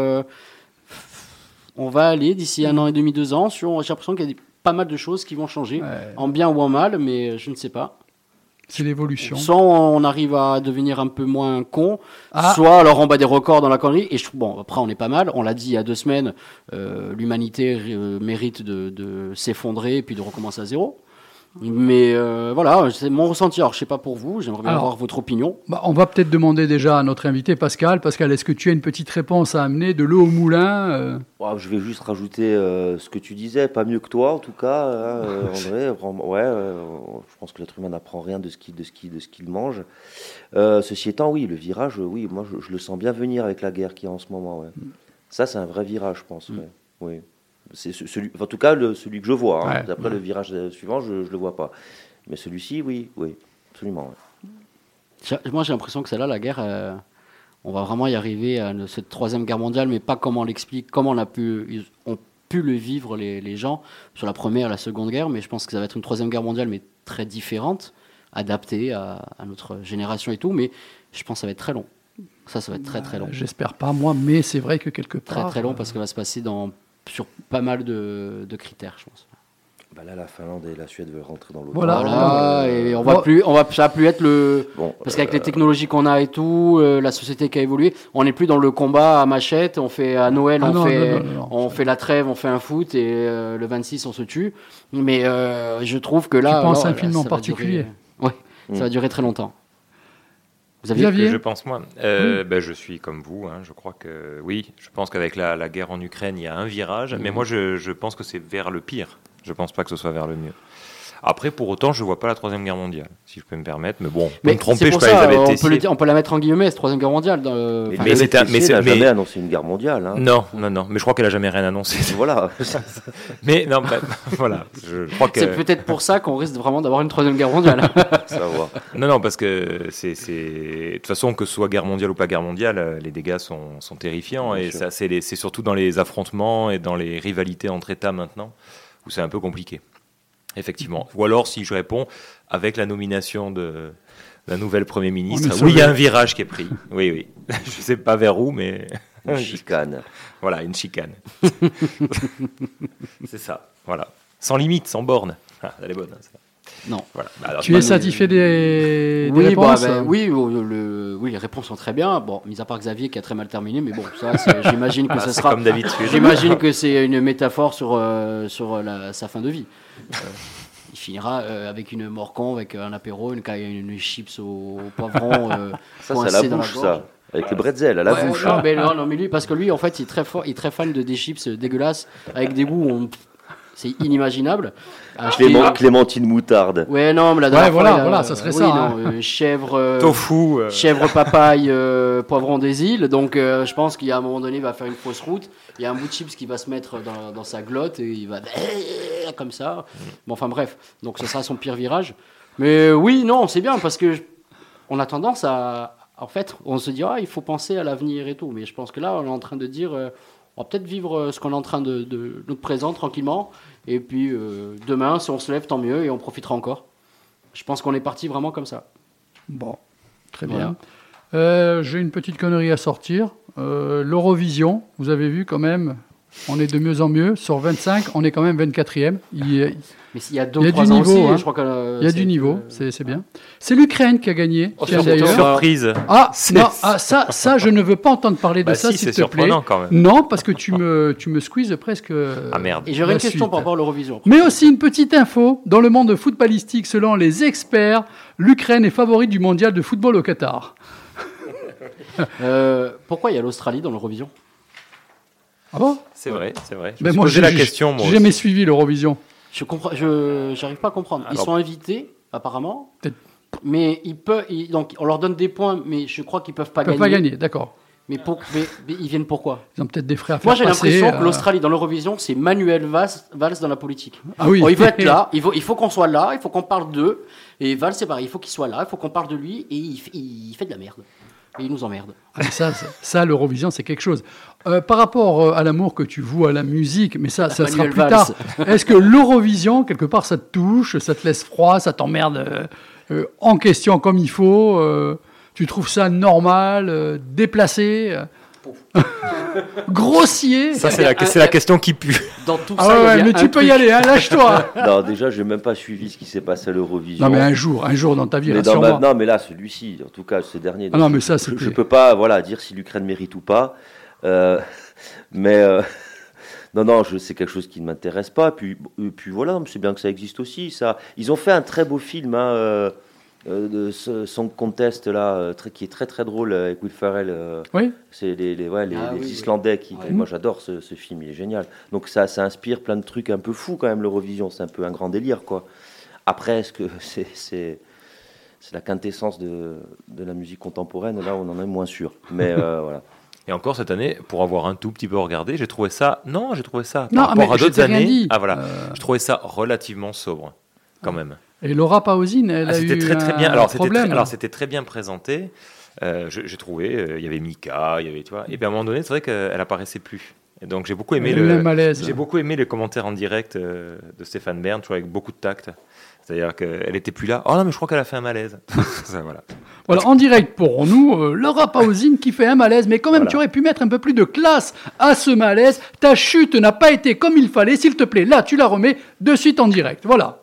on va aller d'ici un an et demi, deux ans. Sur, j'ai l'impression qu'il y a des- pas mal de choses qui vont changer, Ouais, en bien ou en mal, mais je ne sais pas. C'est l'évolution. Soit on arrive à devenir un peu moins con, Ah. soit alors on bat des records dans la connerie. Et je trouve, bon, après on est pas mal. On l'a dit il y a deux semaines, euh, l'humanité euh, mérite de, de s'effondrer et puis de recommencer à zéro. Mais euh, voilà, c'est mon ressenti. Alors, je sais pas pour vous, j'aimerais bien Alors. avoir votre opinion. Bah, on va peut-être demander déjà à notre invité Pascal. Pascal, est-ce que tu as une petite réponse à amener de l'eau au moulin euh, Ouais, je vais juste rajouter euh, ce que tu disais, pas mieux que toi en tout cas, hein, André. ouais, euh, je pense que l'être humain n'apprend rien de ce qu'il de ce qu'il de ce qu'il mange. Euh, ceci étant, oui, le virage, oui, moi je, je le sens bien venir avec la guerre qu'il y a en ce moment. Ouais. Ça, c'est un vrai virage, je pense. ouais, Oui. C'est ce- celui, en tout cas, le, celui que je vois. hein. Ouais. Après le virage euh, suivant, je, je le vois pas. Mais celui-ci, oui, oui, absolument. ouais. Moi, j'ai l'impression que celle-là, la guerre, euh, on va vraiment y arriver à cette troisième guerre mondiale, mais pas comme on l'explique, comment on a pu, ils ont pu le vivre les, les gens sur la première et la seconde guerre. Mais je pense que ça va être une troisième guerre mondiale, mais très différente, adaptée à, à notre génération et tout. Mais je pense que ça va être très long. Ça, ça va être très très long. Euh, J'espère pas moi, mais c'est vrai que quelque part. Très très long parce qu'elle va se passer dans, sur pas mal de, de critères, je pense. Bah là, la Finlande et la Suède veulent rentrer dans l'OTAN. Voilà. Voilà, et on va Bon. plus, on va, ça va plus être le, Bon, Parce qu'avec les technologies qu'on a et tout, euh, la société qui a évolué, on n'est plus dans le combat à machette. On fait à Noël, Ah on, non, fait, non, non, non, non. on fait la trêve, on fait un foot et euh, le 26 on se tue. Mais euh, je trouve que là, Tu penses à un film en particulier durer- Ouais, ça va durer très longtemps. Vous aviez Xavier que je pense moi Euh, ben, Je suis comme vous. hein, je crois que oui. Je pense qu'avec la, la guerre en Ukraine, il y a un virage. Mais moi, je, je pense que c'est vers le pire. Je pense pas que ce soit vers le mieux. Après, pour autant, je vois pas la troisième guerre mondiale, si je peux me permettre. Mais bon, Mais me tromper, je peux ça, Elisabeth on peut, le dire- on peut la mettre en guillemets, cette troisième guerre mondiale. dans, euh, Mais enfin, mais mais c'est- n'a mais- jamais annoncé une guerre mondiale. hein. Non, non, non. Mais je crois qu'elle a jamais rien annoncé. Voilà. mais non, bah, voilà. Je crois que c'est peut-être pour ça qu'on risque vraiment d'avoir une troisième guerre mondiale. Non, non, parce que c'est, de toute façon, que ce soit guerre mondiale ou pas guerre mondiale, euh, les dégâts sont, sont terrifiants. Bien et c'est surtout dans les affrontements et dans les rivalités entre États maintenant, où c'est un peu compliqué. Effectivement. Ou alors, si je réponds, avec la nomination de la nouvelle Premier ministre, oui, il y a un virage qui est pris. Oui, oui. je sais pas vers où, mais Une chicane. voilà, une chicane. c'est ça. Voilà. Sans limite, sans borne. Ah, elle est bonne. hein, non. Voilà. Bah, alors, Tu es satisfait des, des Oui, bah, réponses ben, oui, euh, le- oui, les réponses sont très bien. Bon, mis à part Xavier qui a très mal terminé, mais bon, ça, j'imagine que ah, ça sera. comme d'habitude. J'imagine que c'est une métaphore sur, euh, sur la- sa fin de vie. Euh, il finira euh, avec une morcon, avec un apéro, une, une chips au, au poivron. euh, Ça, c'est à la bouche, ça. Avec le bretzel, à la Ouais, bouche. non, mais non, non, mais lui, parce que lui, en fait, il est très fort, il est très fan de des chips dégueulasses avec des goûts, on- c'est inimaginable. Acheter- Clément- Clémentine moutarde. Ouais, non, mais la dernière voilà, fois, il a- voilà, ça serait oui, ça, non, hein. euh, chèvre. euh, Tofu. euh, chèvre papaye euh, poivron des îles donc euh, je pense qu'à un moment donné il va faire une fausse route il y a un bout de chips qui va se mettre dans, dans sa glotte et il va comme ça bon enfin bref donc ce sera son pire virage mais oui non c'est bien parce que je- on a tendance à en fait on se dit ah il faut penser à l'avenir et tout mais je pense que là on est en train de dire euh, on va peut-être vivre euh, ce qu'on est en train de, de notre présent tranquillement et puis euh, demain si on se lève tant mieux et on profitera encore je pense qu'on est parti vraiment comme ça Bon, très Voilà. bien. Euh, J'ai une petite connerie à sortir. Euh, L'Eurovision, vous avez vu quand même, on est de mieux en mieux. Sur 25, on est quand même 24e. Il y a, Mais s'il y a deux Il y a du niveau, aussi, hein. je crois que euh, il y a du niveau, euh, c'est bien. C'est l'Ukraine qui a gagné. Oh, sur- d'ailleurs. surprise. Ah, non, ah, ça, ça, je ne veux pas entendre parler de Bah ça, si, s'il c'est te plaît. surprenant quand même. Non, parce que tu me, tu me squeezes presque. Ah merde. Et j'aurais une question suite. par rapport à l'Eurovision. Mais aussi une petite info, dans le monde footballistique, selon les experts, l'Ukraine est favorite du mondial de football au Qatar. Euh, pourquoi il y a l'Australie dans l'Eurovision? Ah bon? C'est vrai, c'est vrai. Je Ben me suis moi, la question, moi J'ai jamais suivi l'Eurovision. Je comprends, je j'arrive pas à comprendre. Ils sont invités apparemment, mais ils peuvent, ils- donc on leur donne des points, mais je crois qu'ils peuvent pas Ils peuvent gagner. pas gagner, d'accord. Mais, pour- mais- mais ils viennent pourquoi? Ils ont peut-être des frais à faire Moi j'ai l'impression que euh, l'Australie dans l'Eurovision c'est Manuel Valls, Valls dans la politique. Ah oui. Oh, il veut être là, il faut, il faut qu'on soit là, il faut qu'on parle d'eux. Et Valls c'est pareil, il faut qu'il soit là, il faut qu'on parle de lui et il fait de la merde. Et il nous emmerde. Ah, ça, ça, l'Eurovision, c'est quelque chose. Euh, par rapport euh, à l'amour que tu voues à la musique, mais ça, ça sera plus Valls. tard. Est-ce que l'Eurovision, quelque part, ça te touche, ça te laisse froid, ça t'emmerde euh, en question comme il faut euh, Tu trouves ça normal, déplacé Grossier Ça, c'est la, c'est la question qui pue. Dans tout Ah ça, il y ouais, a mais tu peux truc. y aller, hein, lâche-toi Non, déjà, j'ai même pas suivi ce qui s'est passé à l'Eurovision. Non, mais un jour, un jour dans ta vie, Mais dans ma- non, mais là, celui-ci, en tout cas, ce dernier. Ah non, mais ça, je, je peux pas, voilà, dire si l'Ukraine mérite ou pas. Euh, mais euh, Non, non, je- c'est quelque chose qui ne m'intéresse pas. Puis, puis voilà, c'est bien que ça existe aussi. Ça. Ils ont fait un très beau film, hein, euh, euh, de ce Song Contest, là, euh, très- qui est très très drôle euh, avec Will Ferrell. euh, Oui. C'est les, les, ouais, les, Ah les oui, oui. Islandais qui. Moi, j'adore ce, ce film, il est génial. Donc ça, ça inspire plein de trucs un peu fous quand même. L'Eurovision, c'est un peu un grand délire, quoi. Après, est-ce que c'est c'est c'est la quintessence de, de la musique contemporaine? Là, on en est moins sûr. Mais euh, voilà. Et encore cette année, pour avoir un tout petit peu regardé, j'ai trouvé ça. Non, j'ai trouvé ça. Non, par rapport mais à d'autres années. Ah voilà. Euh, Je trouvais ça relativement sobre, quand même. Et Laura Pausine, elle Ah, a eu très très un bien. Alors c'était problème. très, alors c'était très bien présenté. Euh, j'ai trouvé, euh, il y avait Mika, il y avait tu vois. Et puis à un moment donné, c'est vrai qu'elle apparaissait plus. Et donc j'ai beaucoup aimé le. malaise. J'ai beaucoup aimé les commentaires en direct euh, de Stéphane Bern, tu vois, avec beaucoup de tact. C'est-à-dire qu'elle était plus là. Oh non, mais je crois qu'elle a fait un malaise. Ça, voilà. Voilà, en direct pour nous, Laura Pausine qui fait un malaise, mais quand même, Voilà. tu aurais pu mettre un peu plus de classe à ce malaise. Ta chute n'a pas été comme il fallait, s'il te plaît. Là, tu la remets de suite en direct. Voilà.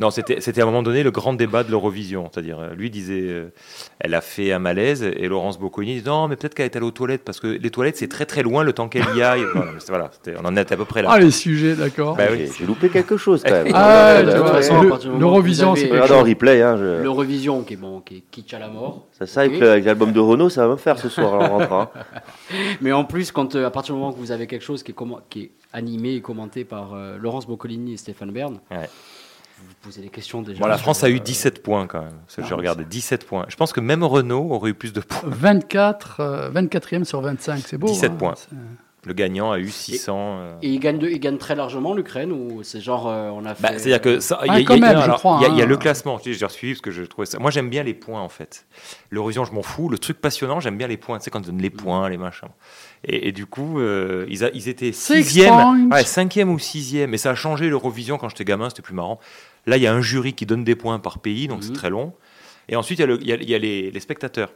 Non, c'était c'était à un moment donné le grand débat de l'Eurovision. C'est-à-dire, euh, lui disait, euh, elle a fait un malaise, et Laurence Bocconi dit non, mais peut-être qu'elle est allée aux toilettes, parce que les toilettes, c'est très très loin le temps qu'elle y aille. voilà, on en est à peu près là. Ah, les sujets, d'accord. Bah oui. J'ai- loupé quelque chose quand même. Ah, l'Eurovision, c'est en replay. Hein, je- L'Eurovision, qui est bon, qui est kitsch à la mort. C'est ça avec l'album de Renault, ça va me faire ce soir en rentrant. Mais en plus, quand euh, à partir du moment que vous avez quelque chose qui est, commen- qui est animé et commenté par euh, Laurence Boccolini et Stéphane Bern, Ouais. Vous posez des questions déjà. Bon, la France a eu euh, 17 points quand même. Parce que Ah, je regardais 17 points. Je pense que même Renault aurait eu plus de points. 24, euh, 24e sur 25, c'est beau. 17 hein. points. C'est- Le gagnant a eu 600. euh, Et il gagne, de- il gagne très largement l'Ukraine ou c'est genre euh, on a fait. Bah, C'est-à-dire que ça, y a- Ah, il y a- quand même, non, je alors, crois, il y a- y a le classement. J'ai resuivi parce que je trouvais ça. Moi, j'aime bien les points en fait. L'Eurovision, je m'en fous. Le truc passionnant, j'aime bien les points. Tu sais, quand on donne les points, les machins. Et, et du coup, euh, ils, a- ils étaient Six sixième, ouais, cinquième ou sixième. Et ça a changé l'Eurovision quand j'étais gamin, c'était plus marrant. Là, il y a un jury qui donne des points par pays, donc c'est Mhm. très long. Et ensuite, il y a, le- il y a- il y a les, les spectateurs.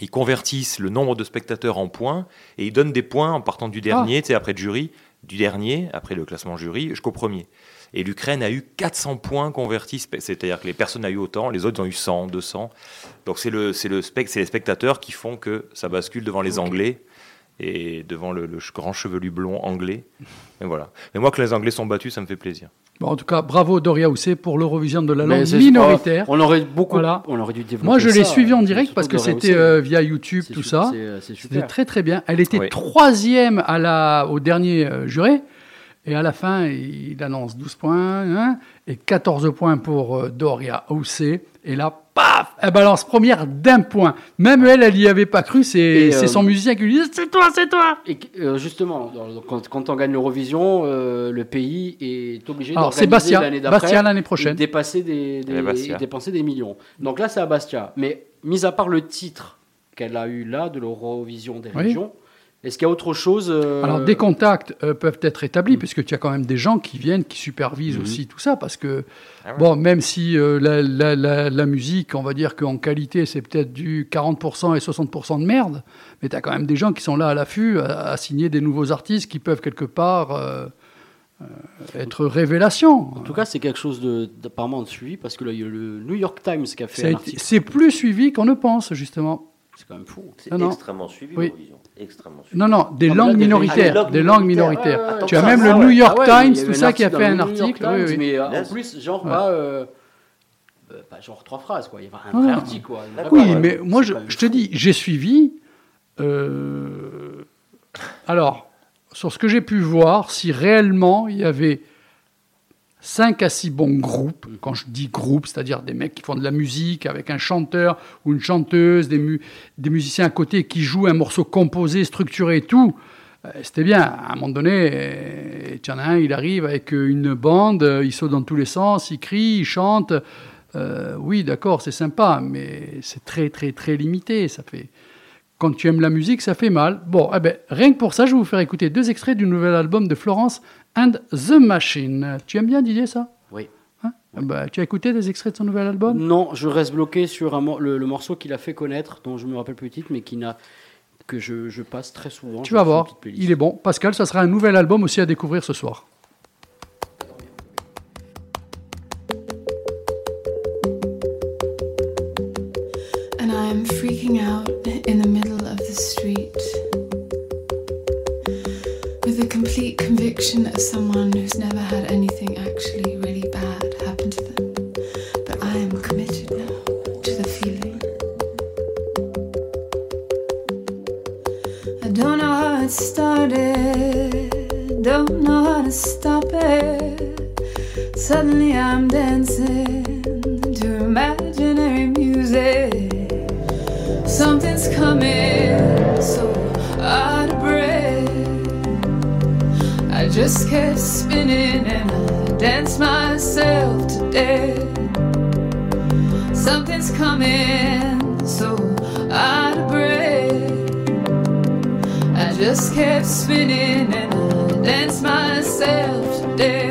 Ils convertissent le nombre de spectateurs en points et ils donnent des points en partant du dernier, tu sais, après le jury, du dernier, après le classement jury, jusqu'au premier. Et l'Ukraine a eu 400 points convertis, c'est-à-dire que les personnes n'ont eu autant, les autres ont eu 100, 200. Donc c'est le, c'est le spec, c'est les spectateurs qui font que ça bascule devant les Anglais et devant le, grand chevelu blond anglais. Et voilà. Mais moi que les Anglais sont battus, ça me fait plaisir. Bon, en tout cas, bravo Doria Houssé pour l'Eurovision de la langue minoritaire. On aurait beaucoup. Voilà. On aurait dû développer. Moi, je l'ai ça, suivi en direct parce que c'était euh, via YouTube, tout ça. c'est, euh, C'était très très bien. Elle était Oui. troisième à la, au dernier euh, juré. Et à la fin, il annonce 12 points hein, et 14 points pour euh, Doria Houssé. Et là, paf, elle balance première d'un point. Même elle, elle n'y avait pas cru. C'est c'est euh, son musicien qui lui dit C'est toi, c'est toi Et euh, justement, dans- quand, quand on gagne l'Eurovision, euh, le pays est obligé d'organiser l'année d'après Bastia l'année prochaine. dépasser des, et dépenser des millions. Donc là, c'est à Bastia. Mais mis à part le titre qu'elle a eu là de l'Eurovision des Oui. régions, est-ce qu'il y a autre chose euh, Alors, des contacts euh, peuvent être établis, puisque tu as quand même des gens qui viennent, qui supervisent Mhm. aussi tout ça, parce que, Ah ouais. bon, même si euh, la, la- la- la musique, on va dire qu'en qualité, c'est peut-être du 40% et 60% de merde, mais tu as quand même des gens qui sont là à l'affût, à, à signer des nouveaux artistes qui peuvent quelque part euh, euh, être révélations. En tout cas, c'est quelque chose de- d'apparemment de suivi parce que là, il y a le New York Times qui a fait. C'est plus suivi qu'on ne pense, justement. C'est quand même fou. C'est extrêmement suivi, Oui. Extrêmement suivi. Non, non, des Non, mais là, langues des- minoritaires. ah, des Des langues minoritaires. Ouais, tu as même ouais, le ouais. New York Ah Times, tout ça, qui a article fait un le article. Times, Oui, oui. Mais euh, en plus, genre Ouais. pas, euh, euh, pas genre trois phrases, quoi. Il y avait un vrai Ah. article, quoi. Oui, mais moi, je, te dis, j'ai suivi. euh, alors, sur ce que j'ai pu voir, si réellement il y avait 5 à 6 bons groupes, quand je dis groupe, c'est-à-dire des mecs qui font de la musique avec un chanteur ou une chanteuse, des, mu- des musiciens à côté qui jouent un morceau composé, structuré tout, euh, c'était bien. À un moment donné, euh, tu en as un, il arrive avec euh, une bande, euh, il saute dans tous les sens, il crie, il chante. Oui, d'accord, c'est sympa, mais c'est très, très, très limité. Ça fait. Quand tu aimes la musique, ça fait mal. Bon, eh ben, rien que pour ça, je vais vous faire écouter deux extraits du nouvel album de Florence and the Machine. Tu aimes bien Didier ça? Oui. Hein? Eh ben, Tu as écouté des extraits de son nouvel album? Non, je reste bloqué sur un le, le morceau qu'il a fait connaître, dont je me rappelle plus le titre, mais qui n'a que je, je passe très souvent. Tu vas voir, il est bon. Pascal, ça sera un nouvel album aussi à découvrir ce soir. and I am freaking out in the middle of the street complete conviction of someone who's never had anything actually really bad happen to them. But I am committed now to the feeling. I don't know how it started, don't know how to stop it. Suddenly I'm dancing to imaginary music. Something's coming, so just kept spinning and I danced myself to death. Something's coming, so out of breath. I just kept spinning and I danced myself to death.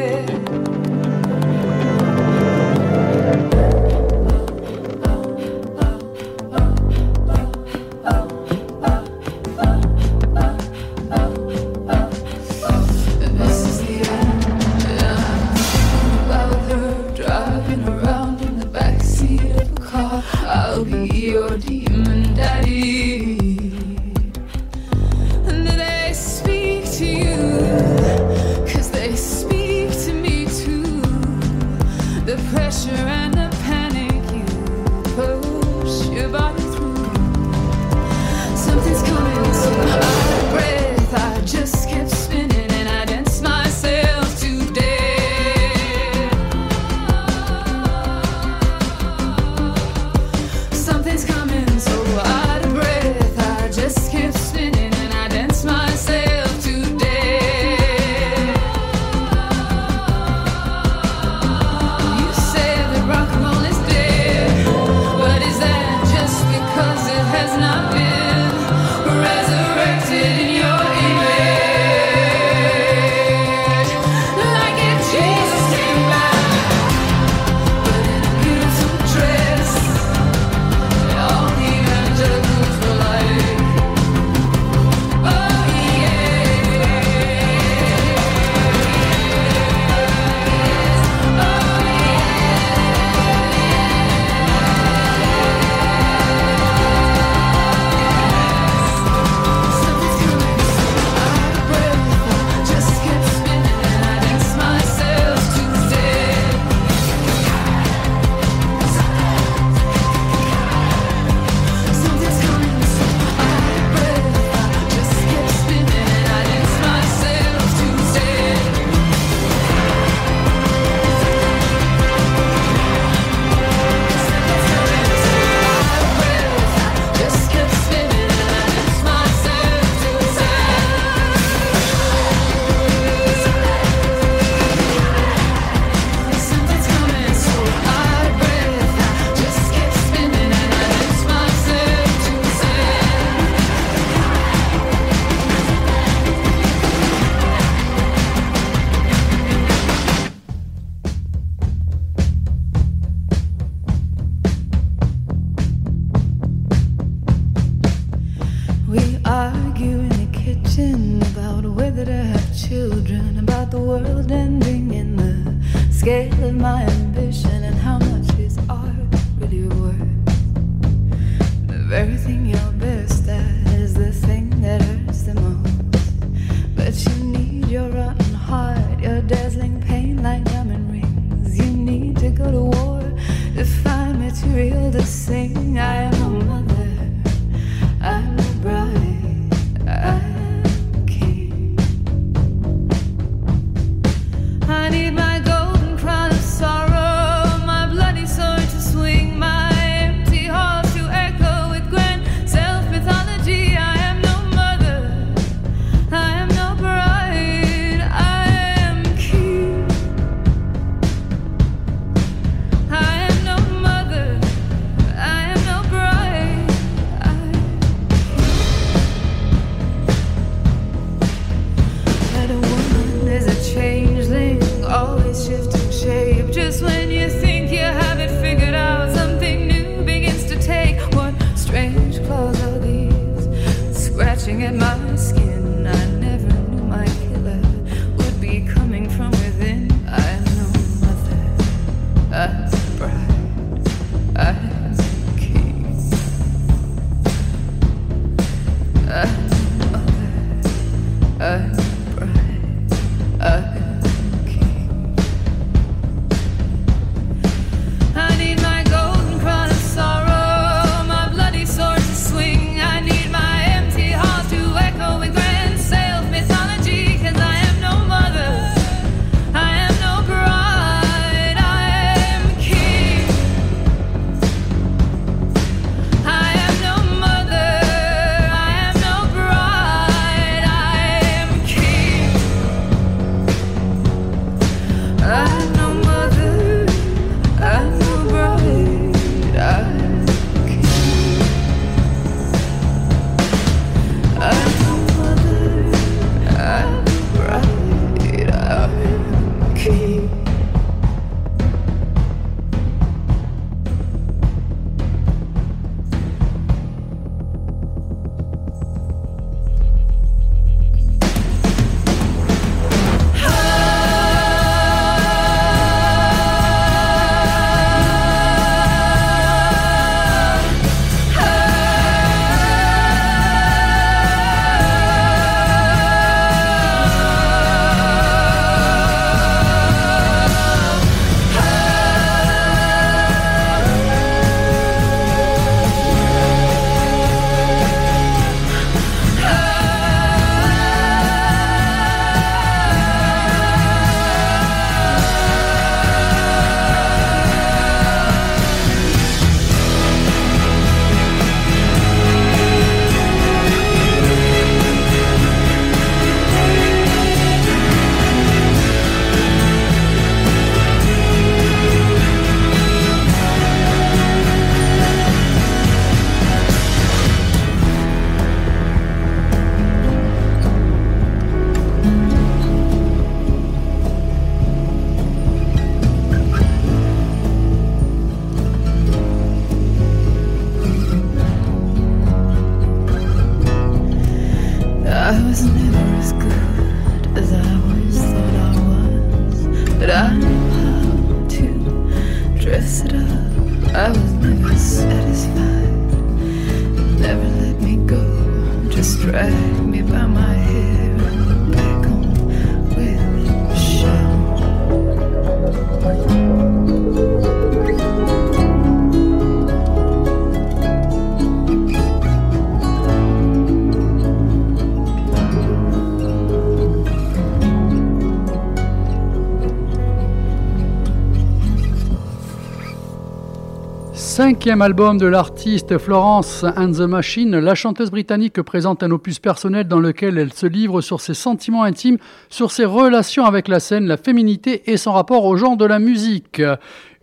Cinquième album de l'artiste Florence and the Machine, la chanteuse britannique présente un opus personnel dans lequel elle se livre sur ses sentiments intimes, sur ses relations avec la scène, la féminité et son rapport au genre de la musique.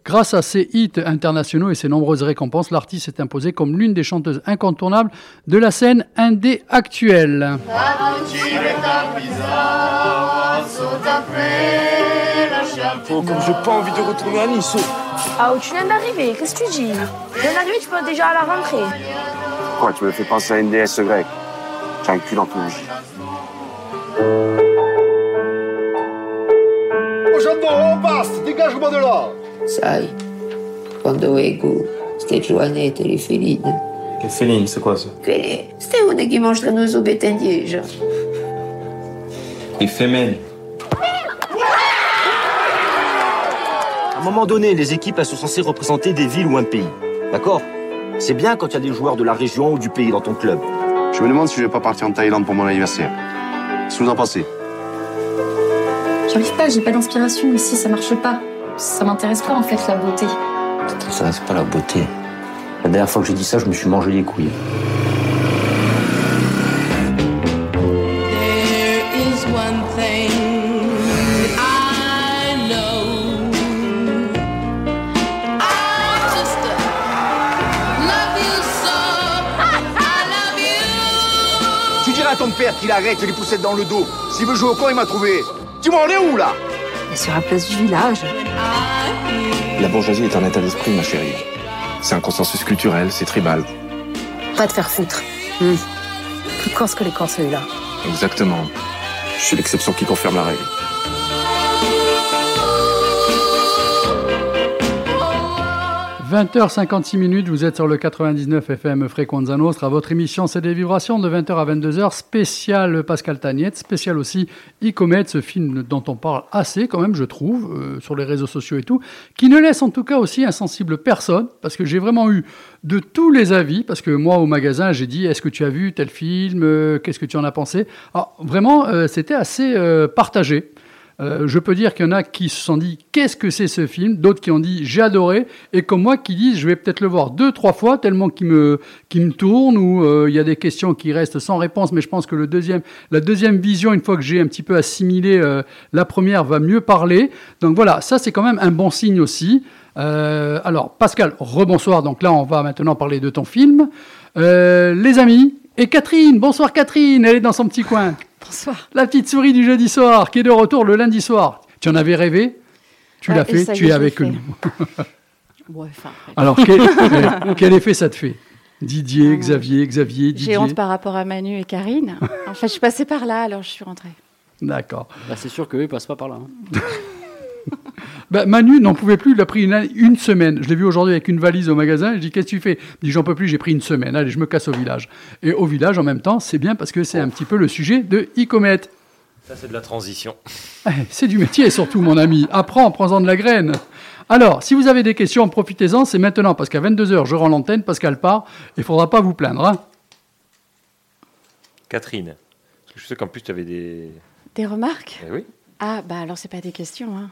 Grâce à ses hits internationaux et ses nombreuses récompenses, l'artiste s'est imposée comme l'une des chanteuses incontournables de la scène indé actuelle. Oh, comme j'ai pas envie de retourner à Nice. Ah, où tu viens d'arriver, qu'est-ce que tu dis? Tu viens d'arriver, tu peux déjà à la rentrée. Quoi, tu me fais penser à une déesse grecque? J'ai un cul dans tout Oh, j'adore, on passe, dégage-moi de là Sai, quando ego ste giovanette le feline, Che féline, c'est quoi ça quelle ste une qui mange nos obètes indièges. Les fémènes. À un moment donné, les équipes, elles sont censées représenter des villes ou un pays. D'accord? C'est bien quand il y a des joueurs de la région ou du pays dans ton club. Je me demande si je vais pas partir en Thaïlande pour mon anniversaire. Qu'est-ce que vous en pensez J'arrive pas, j'ai pas d'inspiration ici, ça marche pas. Ça m'intéresse pas en fait la beauté. Ça, c'est pas la beauté. La dernière fois que j'ai dit ça, je me suis mangé les couilles. There is one thing I know. I just love you so. I love you. Tu diras à ton père qu'il arrête les poussettes dans le dos. S'il veut jouer au con, il m'a trouvé. Dis-moi, on est où là? Et sur la place du village. La bourgeoisie est un état d'esprit, ma chérie. C'est un consensus culturel, c'est tribal. Pas te faire foutre. Hmm. Plus corse que les corps celui-là. Exactement. Je suis l'exception qui confirme la règle. 20h56 minutes, vous êtes sur le 99 FM Fréquenza Nostra. Votre émission, c'est des vibrations de 20h à 22h, spécial Pascal Tagnette, spécial aussi Icomet, ce film dont on parle assez quand même, je trouve, euh, sur les réseaux sociaux et tout, qui ne laisse en tout cas aussi insensible personne, parce que j'ai vraiment eu de tous les avis, parce que moi au magasin, j'ai dit, est-ce que tu as vu tel film, Euh, qu'est-ce que tu en as pensé? Alors vraiment, euh, c'était assez partagé. Euh, je peux dire qu'il y en a qui se sont dit qu'est-ce que c'est ce film, d'autres qui ont dit j'ai adoré, et comme moi qui disent je vais peut-être le voir deux trois fois tellement qu'il me tourne ou euh, il y a des questions qui restent sans réponse, mais je pense que le deuxième la deuxième vision une fois que j'ai un petit peu assimilé euh, la première va mieux parler. Donc voilà, ça c'est quand même un bon signe aussi. Alors Pascal, rebonsoir. Donc là on va maintenant parler de ton film, les amis. Et Catherine, bonsoir Catherine, elle est dans son petit coin. Bonsoir. La petite souris du jeudi soir, qui est de retour le lundi soir. Tu en avais rêvé? Tu Ouais, l'as et fait, tu es avec nous. Ouais, enfin. Alors, quel, effet ça te fait? Didier, Xavier, Xavier, Didier. J'ai honte par rapport à Manu et Karine. En fait, je suis passée par là, alors je suis rentrée. D'accord. Bah, c'est sûr qu'eux, ils passent pas par là. hein. Bah, Manu n'en pouvait plus, il a pris une, une semaine. Je l'ai vu aujourd'hui avec une valise au magasin. Je dis Qu'est-ce que tu fais? Il dit J'en peux plus, j'ai pris une semaine. Allez, je me casse au village. Et au village, en même temps, c'est bien parce que c'est un petit peu le sujet de Icomet. Ça, c'est de la transition. Eh, C'est du métier surtout, mon ami. Apprends, prends-en de la graine. Alors, si vous avez des questions, profitez-en, c'est maintenant, parce qu'à 22h, je rends l'antenne, Pascal part, il ne faudra pas vous plaindre. hein. Catherine, je sais qu'en plus, tu avais des. Des remarques? Eh oui. Ah, bah alors c'est pas des questions. Hein.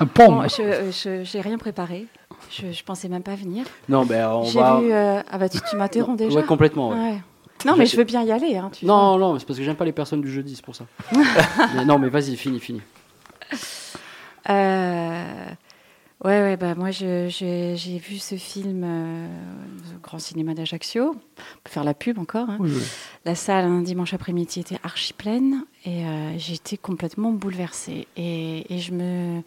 Un pom. Bon, je euh, je- j'ai rien préparé. Je, je pensais même pas venir. Non, ben on J'ai va. vu. euh, Ah bah tu, tu m'interromps déjà. Ouais, complètement, ouais. Non, mais je veux bien y aller. Hein, tu Non, non, mais c'est parce que j'aime pas les personnes du jeudi, c'est pour ça. Mais non, mais vas-y, fini, fini. Euh, Ouais, ouais, bah moi je- je- j'ai vu ce film euh, au Grand Cinéma d'Ajaccio. On peut faire la pub encore. hein. Oui, oui. La salle un dimanche après-midi était archi pleine et euh, j'ai été complètement bouleversée. Et, et je me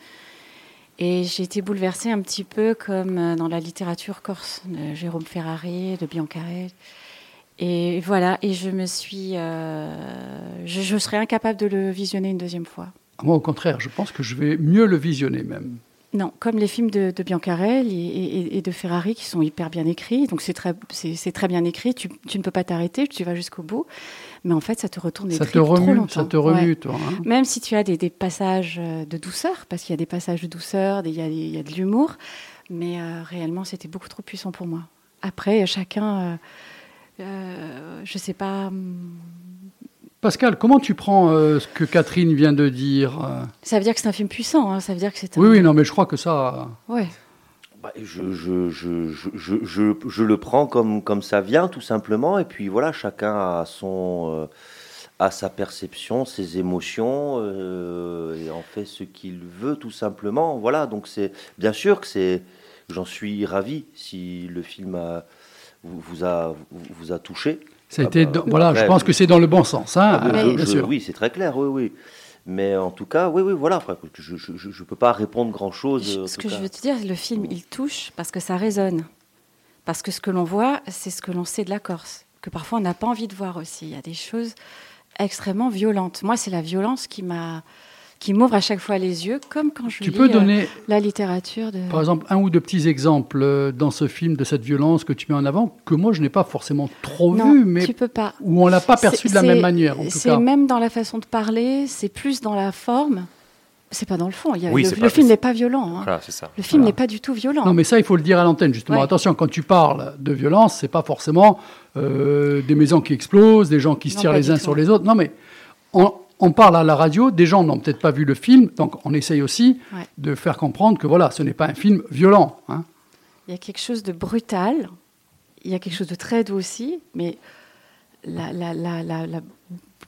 et j'ai été bouleversée un petit peu comme euh, dans la littérature corse de Jérôme Ferrari, de Biancaré. Et voilà, et je me suis, euh, je, je serais incapable de le visionner une deuxième fois. Moi, au contraire, je pense que je vais mieux le visionner même. Non, comme les films de, de Biancarel et, et- et de Ferrari qui sont hyper bien écrits. Donc c'est très, c'est très bien écrit. Tu, tu ne peux pas t'arrêter, tu vas jusqu'au bout. Mais en fait, ça te retourne les Ça te tripes trop remue, longtemps. ça te remue, Ouais. toi. hein. Même si tu as des, des passages euh, de douceur, parce qu'il y a des passages de douceur, il y a, des- il y a de l'humour, mais euh, réellement, c'était beaucoup trop puissant pour moi. Après, chacun, euh, euh, je sais pas, hum, Pascal, comment tu prends euh, ce que Catherine vient de dire euh? Ça veut dire que c'est un film puissant, hein, ça veut dire que c'est un... Oui, oui, non, mais je crois que ça. Ouais. Bah, je, le prends comme, comme ça vient, tout simplement. Et puis voilà, chacun a, son, euh, a sa perception, ses émotions, euh, et en fait ce qu'il veut, tout simplement. Voilà, donc c'est bien sûr que c'est. J'en suis ravi si le film a- vous, a, vous, vous a touché. A Ah bah, voilà, je pense que c'est dans le bon sens, hein, ah, euh, je- bien sûr. Oui, c'est très clair, oui, oui. Mais en tout cas, oui, oui, voilà. Après, je ne peux pas répondre grand-chose. Ce que cas. je veux te dire, le film, il touche parce que ça résonne. Parce que ce que l'on voit, c'est ce que l'on sait de la Corse. Que parfois, on n'a pas envie de voir aussi. Il y a des choses extrêmement violentes. Moi, c'est la violence qui m'a qui m'ouvre à chaque fois les yeux, comme quand je Tu lis peux euh, donner, la littérature de... par exemple, un ou deux petits exemples euh, dans ce film de cette violence que tu mets en avant, que moi je n'ai pas forcément trop Non, vu, mais tu peux pas. où on l'a pas perçu de la même manière. C'est même dans la façon de parler, c'est plus dans la forme. C'est pas dans le fond. Il y a- Oui, le, film n'est pas violent. hein. Voilà, c'est ça. Le film Voilà. n'est pas du tout violent. Non, mais ça, il faut le dire à l'antenne, justement. Ouais. Attention, quand tu parles de violence, c'est pas forcément euh, des maisons qui explosent, des gens qui se Non, tirent les uns tout. sur les autres. Non, mais on parle à la radio, des gens n'ont peut-être pas vu le film, donc on essaye aussi Ouais. de faire comprendre que voilà, ce n'est pas un film violent. hein. Il y a quelque chose de brutal, il y a quelque chose de très doux aussi, mais la, la- la- la- la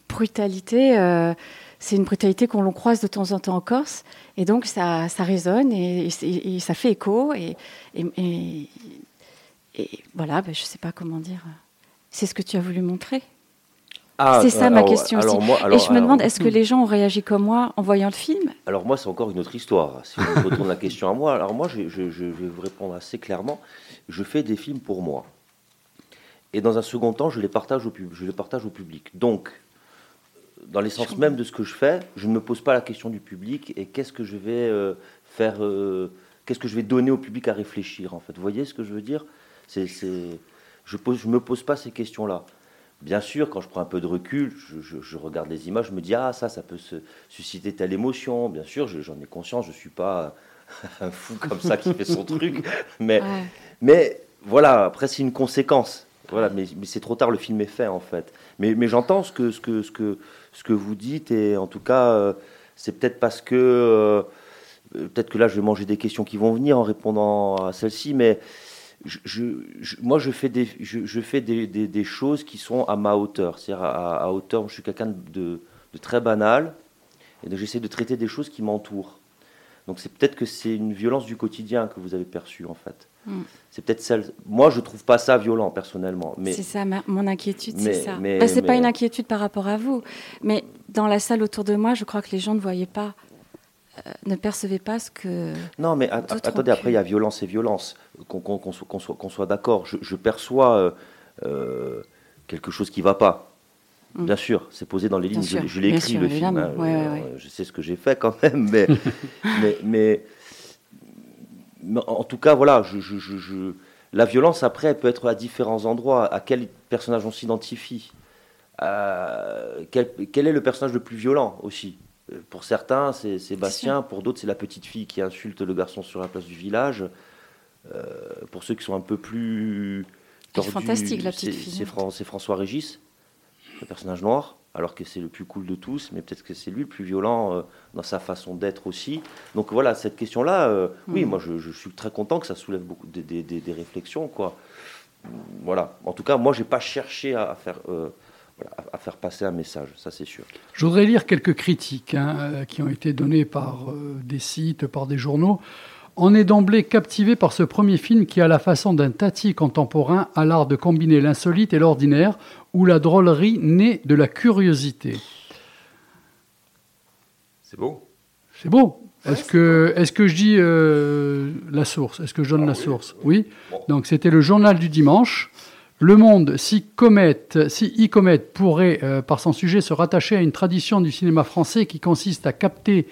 brutalité, euh, c'est une brutalité qu'on l'on croise de temps en temps en Corse, et donc ça, ça résonne et, et- et ça fait écho, et voilà, ben, je ne sais pas comment dire. C'est ce que tu as voulu montrer. Ah, c'est ça ma alors- question alors aussi. moi- et je me demande, est-ce que les gens ont réagi comme moi en voyant le film? Alors moi, c'est encore une autre histoire. Si on me retourne la question à moi, alors moi, je, je- je vais vous répondre assez clairement. Je fais des films pour moi. Et dans un second temps, je les partage au, pub- je les partage au public. Donc, dans l'essence même de ce que je fais, je ne me pose pas la question du public et qu'est-ce que je vais euh, faire, euh, qu'est-ce que je vais donner au public à réfléchir, en fait. Vous voyez ce que je veux dire? C'est, Je ne me pose pas ces questions-là. Bien sûr, quand je prends un peu de recul, je, je- je regarde les images, je me dis ah ça, ça peut se susciter telle émotion. Bien sûr, je- j'en ai conscience, je suis pas un fou comme ça qui fait son truc, mais Ouais. mais voilà. Après, c'est une conséquence. Voilà, mais, mais c'est trop tard, le film est fait en fait. Mais, mais j'entends ce que, ce, que, ce, que, ce que vous dites et en tout cas, euh, c'est peut-être parce que euh, peut-être que là, je vais manger des questions qui vont venir en répondant à celle-ci, mais je, je- je- moi, je fais, des, je, je fais des, des- des choses qui sont à ma hauteur. C'est-à-dire à, à hauteur, je suis quelqu'un de, de très banal, et donc j'essaie de traiter des choses qui m'entourent. Donc c'est peut-être que c'est une violence du quotidien que vous avez perçue, en fait. Mm. C'est peut-être celle... Moi, je trouve pas ça violent, personnellement. Mais C'est ça, ma- mon inquiétude, c'est ça. mais- Bah, c'est pas une inquiétude par rapport à vous, mais dans la salle autour de moi, je crois que les gens ne voyaient pas, euh, ne percevaient pas ce que. Non, mais attendez, après, il y a violence et violence. Qu'on soit, d'accord. Je, je perçois euh, euh, quelque chose qui ne va pas. Mm. Bien sûr, c'est posé dans les lignes. sûr, Je, je l'ai écrit, sûr, le film. évidemment. hein. Ouais, ouais, ouais. Je sais ce que j'ai fait quand même. Mais, mais, mais- mais en tout cas, voilà, je, la violence, après, elle peut être à différents endroits. À quel personnage on s'identifie? Euh, quel, quel est le personnage le plus violent aussi? Pour certains, c'est Sébastien. Pour d'autres, c'est la petite fille qui insulte le garçon sur la place du village. Euh, pour ceux qui sont un peu plus tordus, fantastique, la petite c'est- fille, C'est hein. Fran- c'est François Régis, le personnage noir, alors que c'est le plus cool de tous, mais peut-être que c'est lui le plus violent euh, dans sa façon d'être aussi. Donc voilà, cette question-là, euh, oui, Mm. moi je, je suis très content que ça soulève beaucoup des, des- des- des réflexions, quoi. Voilà. En tout cas, moi, j'ai pas cherché à, à faire, euh, voilà, à- faire passer un message, ça c'est sûr. Je voudrais lire quelques critiques hein, qui ont été données par euh, des sites, par des journaux. On est d'emblée captivé par ce premier film qui, à la façon d'un tati contemporain, a l'art de combiner l'insolite et l'ordinaire, où la drôlerie naît de la curiosité. C'est beau. C'est beau. Est-ce que, est que je dis euh, la source? Est-ce que je donne la source? Oui. Donc c'était le journal du dimanche. Le Monde, si Comète, si e-Comète pourrait, euh, par son sujet, se rattacher à une tradition du cinéma français qui consiste à capter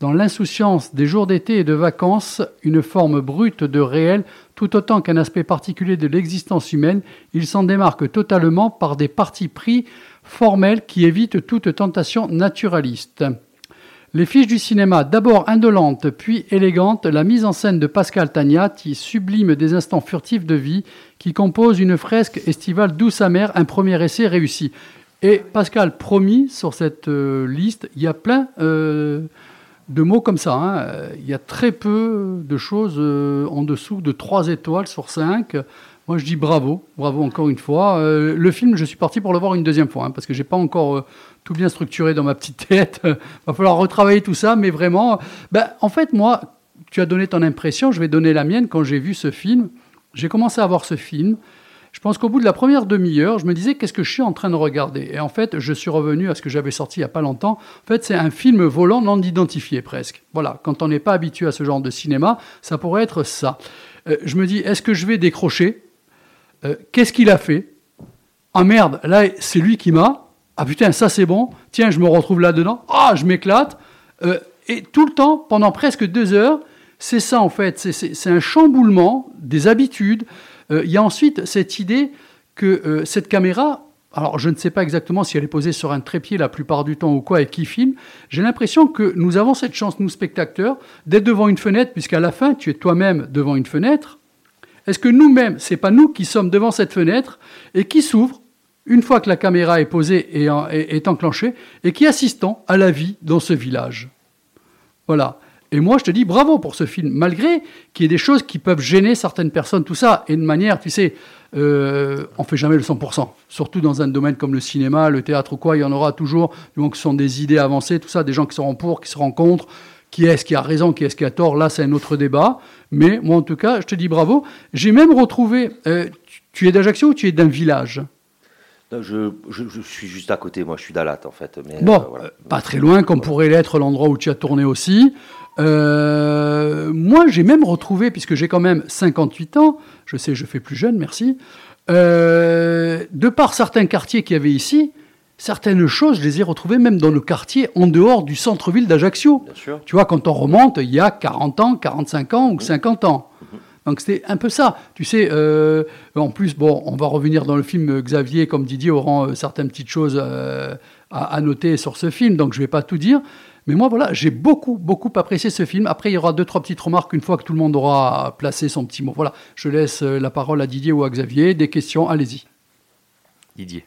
dans l'insouciance des jours d'été et de vacances, une forme brute de réel, tout autant qu'un aspect particulier de l'existence humaine, il s'en démarque totalement par des partis pris formels qui évitent toute tentation naturaliste. Les fiches du cinéma, d'abord indolentes puis élégantes, la mise en scène de Pascal Tagnati sublime des instants furtifs de vie qui composent une fresque estivale douce amère, un premier essai réussi. Et Pascal, promis, sur cette euh, liste, il y a plein euh, de mots comme ça. hein. Euh, Il y a très peu de choses euh, en dessous de 3 étoiles sur 5. Moi, je dis bravo, bravo encore une fois. Euh, le film, je suis parti pour le voir une deuxième fois, hein, parce que j'ai pas encore tout bien structuré dans ma petite tête. Va falloir retravailler tout ça, mais vraiment, ben, en fait, moi, tu as donné ton impression, je vais donner la mienne quand j'ai vu ce film. J'ai commencé à voir ce film. Je pense qu'au bout de la première demi-heure, je me disais qu'est-ce que je suis en train de regarder? Et en fait, je suis revenu à ce que j'avais sorti il n'y a pas longtemps. En fait, c'est un film volant non identifié presque. Voilà, quand on n'est pas habitué à ce genre de cinéma, ça pourrait être ça. Euh, je me dis, est-ce que je vais décrocher? Euh, Qu'est-ce qu'il a fait? Ah merde, là, c'est lui qui m'a. Ah putain, ça c'est bon. Tiens, je me retrouve là-dedans. Ah, je m'éclate. Euh, et tout le temps, pendant presque deux heures, c'est ça en fait. C'est- un chamboulement des habitudes. Euh, Il y a ensuite cette idée que euh, cette caméra, alors je ne sais pas exactement si elle est posée sur un trépied la plupart du temps ou quoi et qui filme, j'ai l'impression que nous avons cette chance, nous spectateurs, d'être devant une fenêtre, puisqu'à la fin, tu es toi-même devant une fenêtre. Est-ce que nous-mêmes, c'est pas nous qui sommes devant cette fenêtre et qui s'ouvre une fois que la caméra est posée et est, est enclenchée et qui assistons à la vie dans ce village? Voilà. Et moi, je te dis bravo pour ce film, malgré qu'il y ait des choses qui peuvent gêner certaines personnes, tout ça, et de manière, tu sais, euh, on fait jamais le 100%. Surtout dans un domaine comme le cinéma, le théâtre ou quoi, il y en aura toujours, du moment que ce sont des idées avancées, tout ça, des gens qui seront pour, qui se rencontrent, qui est-ce qui a raison, qui est-ce qui a tort, là, c'est un autre débat. Mais moi, en tout cas, je te dis bravo. J'ai même retrouvé, euh, tu, es d'Ajaccio ou tu es d'un village? Non, je, je, je suis juste à côté, moi, je suis d'Alat, en fait. Mais, Bon, euh, voilà. euh, pas très loin, comme pourrait l'être l'endroit où tu as tourné aussi. Euh, moi, j'ai même retrouvé, puisque j'ai quand même 58 ans, je sais, je fais plus jeune, merci, euh, de par certains quartiers qu'il y avait ici, certaines choses, je les ai retrouvées même dans le quartier en dehors du centre-ville d'Ajaccio. Tu vois, quand on remonte, il y a 40 ans, 45 ans ou 50 ans. Donc c'était un peu ça. Tu sais, euh, en plus, bon, on va revenir dans le film. Xavier, comme Didier, auront certaines petites choses à, à noter sur ce film, donc je ne vais pas tout dire. Mais moi, voilà, j'ai beaucoup, beaucoup apprécié ce film. Après, il y aura deux, trois petites remarques une fois que tout le monde aura placé son petit mot. Voilà, je laisse euh, la parole à Didier ou à Xavier. Des questions, allez-y. Didier.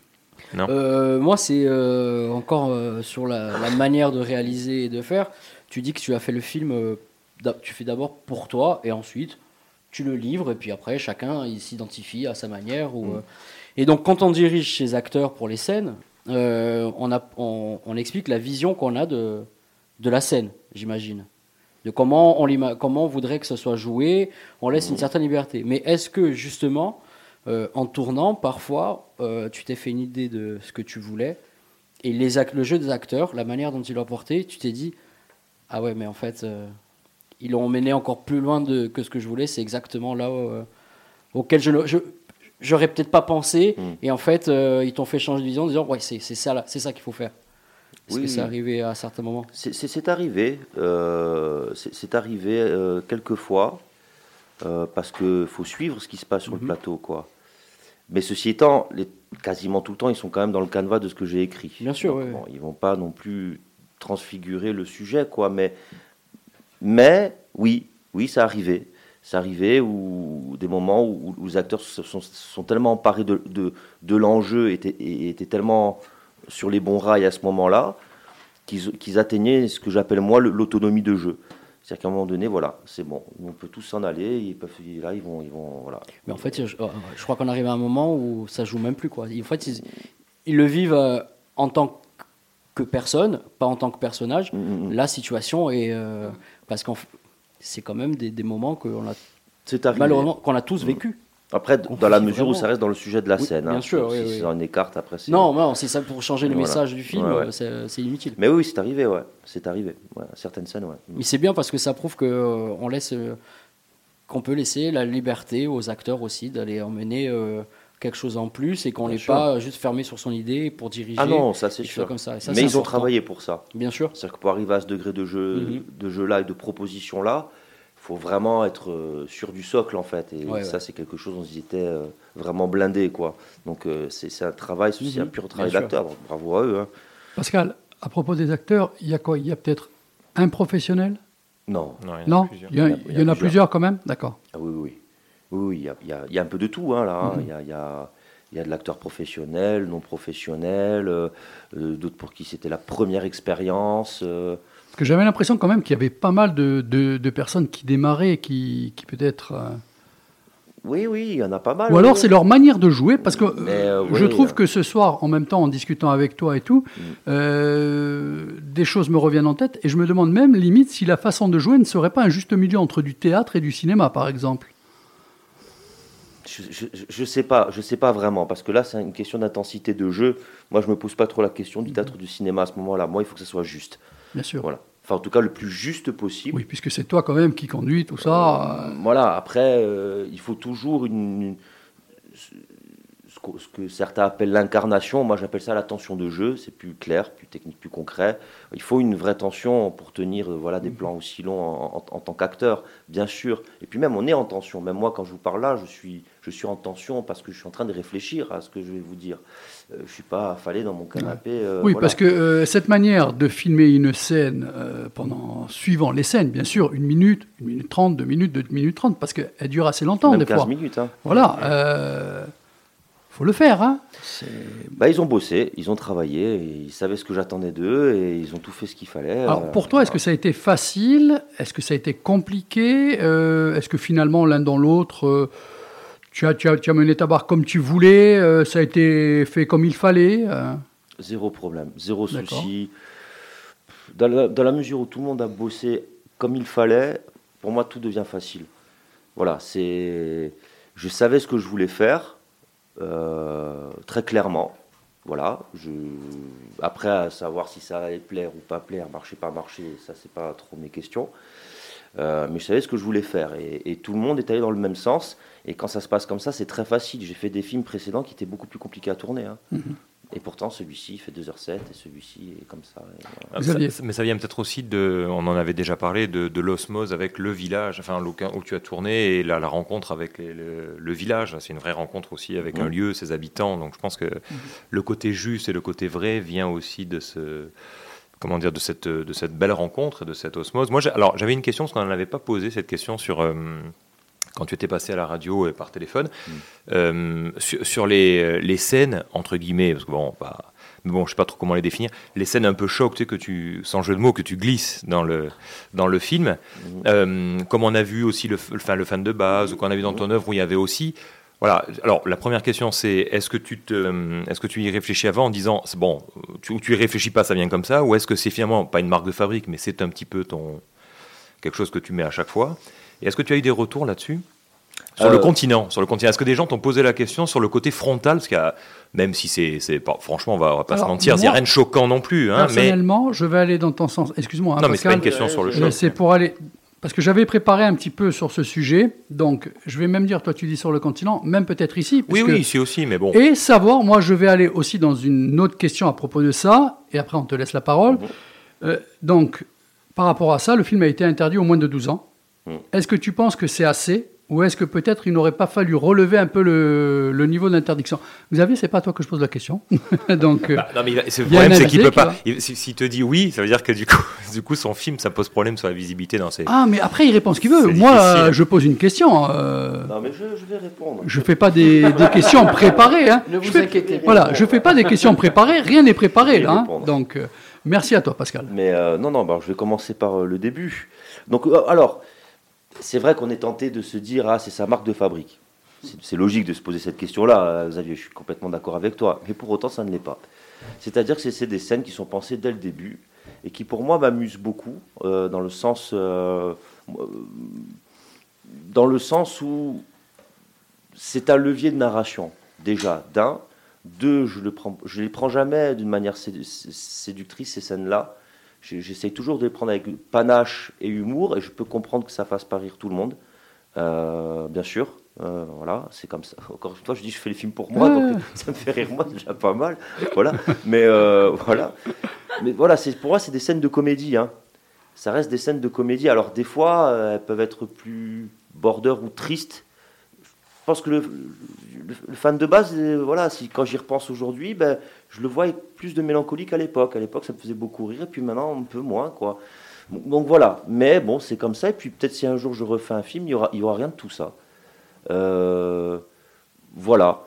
Non. Euh, moi, c'est euh, encore euh, sur la, la manière de réaliser et de faire. Tu dis que tu as fait le film, euh, tu fais d'abord pour toi et ensuite tu le livres et puis après chacun il s'identifie à sa manière. Ou, euh, Et donc quand on dirige ces acteurs pour les scènes, euh, on, a, on, on explique la vision qu'on a de, de la scène, j'imagine. De comment on, l'ima- comment on voudrait que ce soit joué, on laisse une certaine liberté. Mais est-ce que justement, euh, en tournant, parfois, euh, tu t'es fait une idée de ce que tu voulais et les le jeu des acteurs, la manière dont ils l'ont porté, tu t'es dit ah ouais mais en fait euh, ils l'ont mené encore plus loin de, que ce que je voulais, c'est exactement là auquel je je j'aurais peut-être pas pensé et en fait ils t'ont fait changer de vision en disant ouais c'est c'est ça là, c'est ça qu'il faut faire. Est-ce Oui, que c'est arrivé à certains moments C'est- C'est c'est arrivé, euh, c'est c'est arrivé euh, quelques fois, euh, parce qu'il faut suivre ce qui se passe sur Mhm. le plateau, quoi. Mais ceci étant, les, quasiment tout le temps, ils sont quand même dans le canevas de ce que j'ai écrit. Bien sûr, Donc, oui, bon, Ils vont pas non plus transfigurer le sujet, quoi. Mais, mais oui, oui, ça arrivait. Ça arrivait où des moments où, où les acteurs sont, sont tellement emparés de, de, de l'enjeu, et étaient tellement sur les bons rails à ce moment-là, qu'ils atteignaient ce que j'appelle moi l'autonomie de jeu. C'est-à-dire qu'à un moment donné, voilà, c'est bon, on peut tous s'en aller, ils peuvent, là, ils vont, ils vont, voilà. Mais en fait, je, euh, je crois qu'on arrive à un moment où ça joue même plus. Quoi. En fait, ils, ils le vivent euh, en tant que personne, pas en tant que personnage. Mm, La situation est. euh, parce que c'est quand même des, des moments qu'on a. Malheureusement, qu'on a tous Mm. vécu. Après, On dans la mesure où ça reste dans le sujet de la Oui, scène. bien hein. sûr, Si oui, oui. ça en écarte, après. Non, non, c'est ça pour changer le Voilà. message du film, Ouais, ouais. euh, c'est inutile. Mais oui, c'est arrivé, ouais. C'est arrivé. Ouais, certaines scènes, ouais. Mais c'est bien parce que ça prouve que euh, on laisse, euh, qu'on peut laisser la liberté aux acteurs aussi d'aller emmener euh, quelque chose en plus et qu'on Bien n'est sûr. pas juste fermé sur son idée pour diriger. Ah non, ça c'est sûr. Comme ça. Mais ils ont travaillé pour ça. Bien sûr. C'est-à-dire que pour arriver à ce degré de jeu, Mhm. de jeu là et de proposition là, faut vraiment être euh, sûr du socle en fait. Et Ouais, ça ouais. c'est quelque chose dont ils étaient euh, vraiment blindés quoi. Donc euh, c'est c'est un travail, c'est aussi Mhm. un pur travail d'acteur. Bravo à eux. hein. Pascal, à propos des acteurs, il y a quoi? Il y a peut-être un professionnel? Non. Non Il y, a- il y en a plusieurs quand même? D'accord. Ah oui, oui. Oui, oui, il y a, il y a- y un peu de tout, hein, là. hein. Mhm. Il y, a, il y a- il y a de l'acteur professionnel, non professionnel, euh, euh, d'autres pour qui c'était la première expérience. euh. Parce que j'avais l'impression quand même qu'il y avait pas mal de, de- de personnes qui démarraient, qui, qui peut-être... euh, Oui, oui, il y en a pas mal. Ou alors oui. c'est leur manière de jouer, parce que euh, euh, je trouve euh. que ce soir, en même temps, en discutant avec toi et tout, Mm. euh, des choses me reviennent en tête, et je me demande même, limite, si la façon de jouer ne serait pas un juste milieu entre du théâtre et du cinéma, par exemple. Je, je, je- je sais pas, je sais pas vraiment, parce que là, c'est une question d'intensité de jeu. Moi, je me pose pas trop la question du théâtre ou du cinéma à ce moment-là. Moi, il faut que ça soit juste. Bien sûr. Voilà. Enfin, en tout cas, le plus juste possible. Oui, puisque c'est toi quand même qui conduis tout ça. euh, Voilà, après, euh, il faut toujours une, une- ce, que- ce que certains appellent l'incarnation. Moi, j'appelle ça la tension de jeu. C'est plus clair, plus technique, plus concret. Il faut une vraie tension pour tenir euh, voilà, des plans aussi longs en, en- en tant qu'acteur, bien sûr. Et puis même, on est en tension. Même moi, quand je vous parle là, je suis, je suis en tension parce que je suis en train de réfléchir à ce que je vais vous dire. Euh, je suis pas affalé dans mon canapé. euh, oui, voilà. parce que euh, cette manière de filmer une scène euh, pendant suivant les scènes, bien sûr, une minute, une minute trente, deux minutes, deux minutes trente, parce qu'elle dure assez longtemps Même des 15 fois. minutes, hein. Voilà, euh, faut le faire, hein. Bah, ils ont bossé, ils ont travaillé, ils savaient ce que j'attendais d'eux et ils ont tout fait ce qu'il fallait. Alors pour toi, est-ce que ça a été facile? Est-ce que ça a été compliqué? Est-ce que finalement l'un dans l'autre, tu, as, tu, as, tu as mené ta barre comme tu voulais Euh, Ça a été fait comme il fallait Euh, Zéro problème, zéro souci. Dans la, dans la mesure où tout le monde a bossé comme il fallait, pour moi tout devient facile. Voilà, c'est. Je savais ce que je voulais faire euh, très clairement. Voilà. Je... Après, à savoir si ça allait plaire ou pas plaire, marcher pas marcher, ça c'est pas trop mes questions. Mais je savais ce que je voulais faire et, et tout le monde est allé dans le même sens. Et quand ça se passe comme ça, c'est très facile. J'ai fait des films précédents qui étaient beaucoup plus compliqués à tourner. hein. Mhm. Et pourtant, celui-ci il fait 2h07 et celui-ci est comme ça. et voilà. Ah, ça- mais ça vient peut-être aussi de, on en avait déjà parlé, de, de l'osmose avec le village, enfin l'aucun- où tu as tourné et la, la rencontre avec les- le, le village. C'est une vraie rencontre aussi avec un Mhm. lieu, ses habitants. Donc je pense que le côté juste et le côté vrai vient aussi de ce, comment dire, de cette, de cette belle rencontre, et de cette osmose. Moi, alors j'avais une question parce qu'on n'en avait pas posé cette question sur. euh, quand tu étais passé à la radio et par téléphone, euh, sur, sur les, les scènes, entre guillemets, parce que bon, pas, bon, je sais pas trop comment les définir, les scènes un peu choc, tu sais, que tu, sans jeu de mots, que tu glisses dans le, dans le film, euh, comme on a vu aussi le, enfin, le fan de base, ou qu'on a vu dans ton œuvre où il y avait aussi. Voilà. Alors, la première question, c'est est-ce que tu te, est-ce que tu y réfléchis avant en disant, bon, tu, ou tu y réfléchis pas, ça vient comme ça, ou est-ce que c'est finalement pas une marque de fabrique, mais c'est un petit peu ton, quelque chose que tu mets à chaque fois? Et est-ce que tu as eu des retours là-dessus sur le Euh, continent, sur le continent, est-ce que des gens t'ont posé la question sur le côté frontal, parce qu'il y a, même si c'est, c'est pas, franchement, on va, on va pas se mentir, il n'y a rien de choquant non plus, hein, mais Personnellement, je vais aller dans ton sens. Excuse-moi. hein, Non, mais c'est Pascal. pas une question sur le Euh, choc. C'est pour aller. Parce que j'avais préparé un petit peu sur ce sujet. Donc, je vais même dire, toi, tu dis sur le continent, même peut-être ici. oui, oui, ici aussi, mais bon. Et savoir, moi, je vais aller aussi dans une autre question à propos de ça. Et après, on te laisse la parole. Euh, donc, par rapport à ça, le film a été interdit au moins de 12 ans. Mm. Est-ce que tu penses que c'est assez ou est-ce que peut-être il n'aurait pas fallu relever un peu le, le niveau d'interdiction Xavier, c'est pas à toi que je pose la question. Donc, euh, Bah, non, mais le problème, c'est qu'il peut pas. va- il- si- S'il te dit oui, ça veut dire que du coup, du coup, son film, ça pose problème sur la visibilité dans ses. Ah, mais après, il répond ce qu'il veut. Moi, difficile. euh, je pose une question. euh, Non, mais je, je vais répondre. Je fais pas des, des questions préparées. Hein. Ne vous je fais, inquiétez pas. Voilà, je fais pas des questions préparées. Rien n'est préparé là. hein. Donc, euh, merci à toi, Pascal. Mais euh, non, non, bah, je vais commencer par euh, le début. Donc, euh, alors, c'est vrai qu'on est tenté de se dire, ah, c'est sa marque de fabrique. C'est logique de se poser cette question-là, euh, Xavier, je suis complètement d'accord avec toi. Mais pour autant, ça ne l'est pas. C'est-à-dire que c'est- des scènes qui sont pensées dès le début et qui, pour moi, m'amusent beaucoup, euh, dans le sens. euh, dans le sens où c'est un levier de narration, déjà, d'un. Deux, je ne prends, je les prends jamais d'une manière sédu- séductrice, ces scènes-là. J'essaye toujours de les prendre avec panache et humour, et je peux comprendre que ça fasse pas rire tout le monde, euh, bien sûr. Euh, voilà, c'est comme ça. Encore une fois, je dis, je fais les films pour moi, Ouais. donc ça me fait rire moi, déjà pas mal. Voilà, mais euh, voilà. Mais voilà, c'est pour moi, c'est des scènes de comédie. Hein. Ça reste des scènes de comédie. Alors des fois, elles peuvent être plus border ou tristes. Je pense que le, le- le fan de base, voilà, si, quand j'y repense aujourd'hui, ben, je le vois plus de mélancolie qu'à l'époque. À l'époque, ça me faisait beaucoup rire, et puis maintenant, un peu moins, quoi. Donc, voilà, mais bon, c'est comme ça. Et puis peut-être si un jour je refais un film, il y aura, il y aura rien de tout ça. Euh, voilà.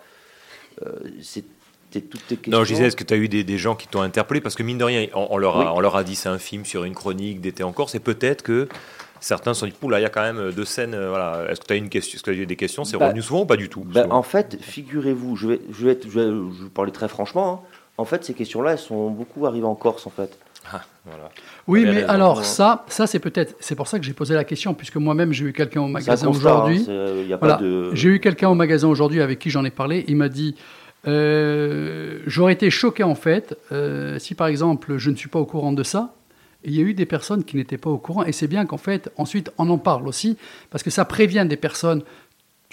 Euh, C'était toutes tes questions. Non, je disais, est-ce que tu as eu des, des gens qui t'ont interpellé? Parce que mine de rien, on, on leur, a, Oui. on leur a dit c'est un film sur une chronique d'été en Corse, et peut-être que certains se sont dit, là, il y a quand même deux scènes. euh, Voilà. Est-ce que tu as une question? Que tu as eu des questions? C'est Bah, revenu souvent ou pas du tout? Ben, en fait, figurez-vous, je vais, je vais, je vais, je vais parler très franchement. hein. En fait, ces questions-là, elles sont beaucoup arrivées en Corse, en fait. Ah, voilà. Oui, mais raison. alors ça, ça c'est peut-être, c'est pour ça que j'ai posé la question, puisque moi-même j'ai eu quelqu'un au magasin hein, aujourd'hui. pas Voilà. de- J'ai eu quelqu'un au magasin aujourd'hui avec qui j'en ai parlé. Il m'a dit, euh, j'aurais été choqué en fait euh, si par exemple je ne suis pas au courant de ça. Et il y a eu des personnes qui n'étaient pas au courant, et c'est bien qu'en fait ensuite on en parle aussi, parce que ça prévient des personnes.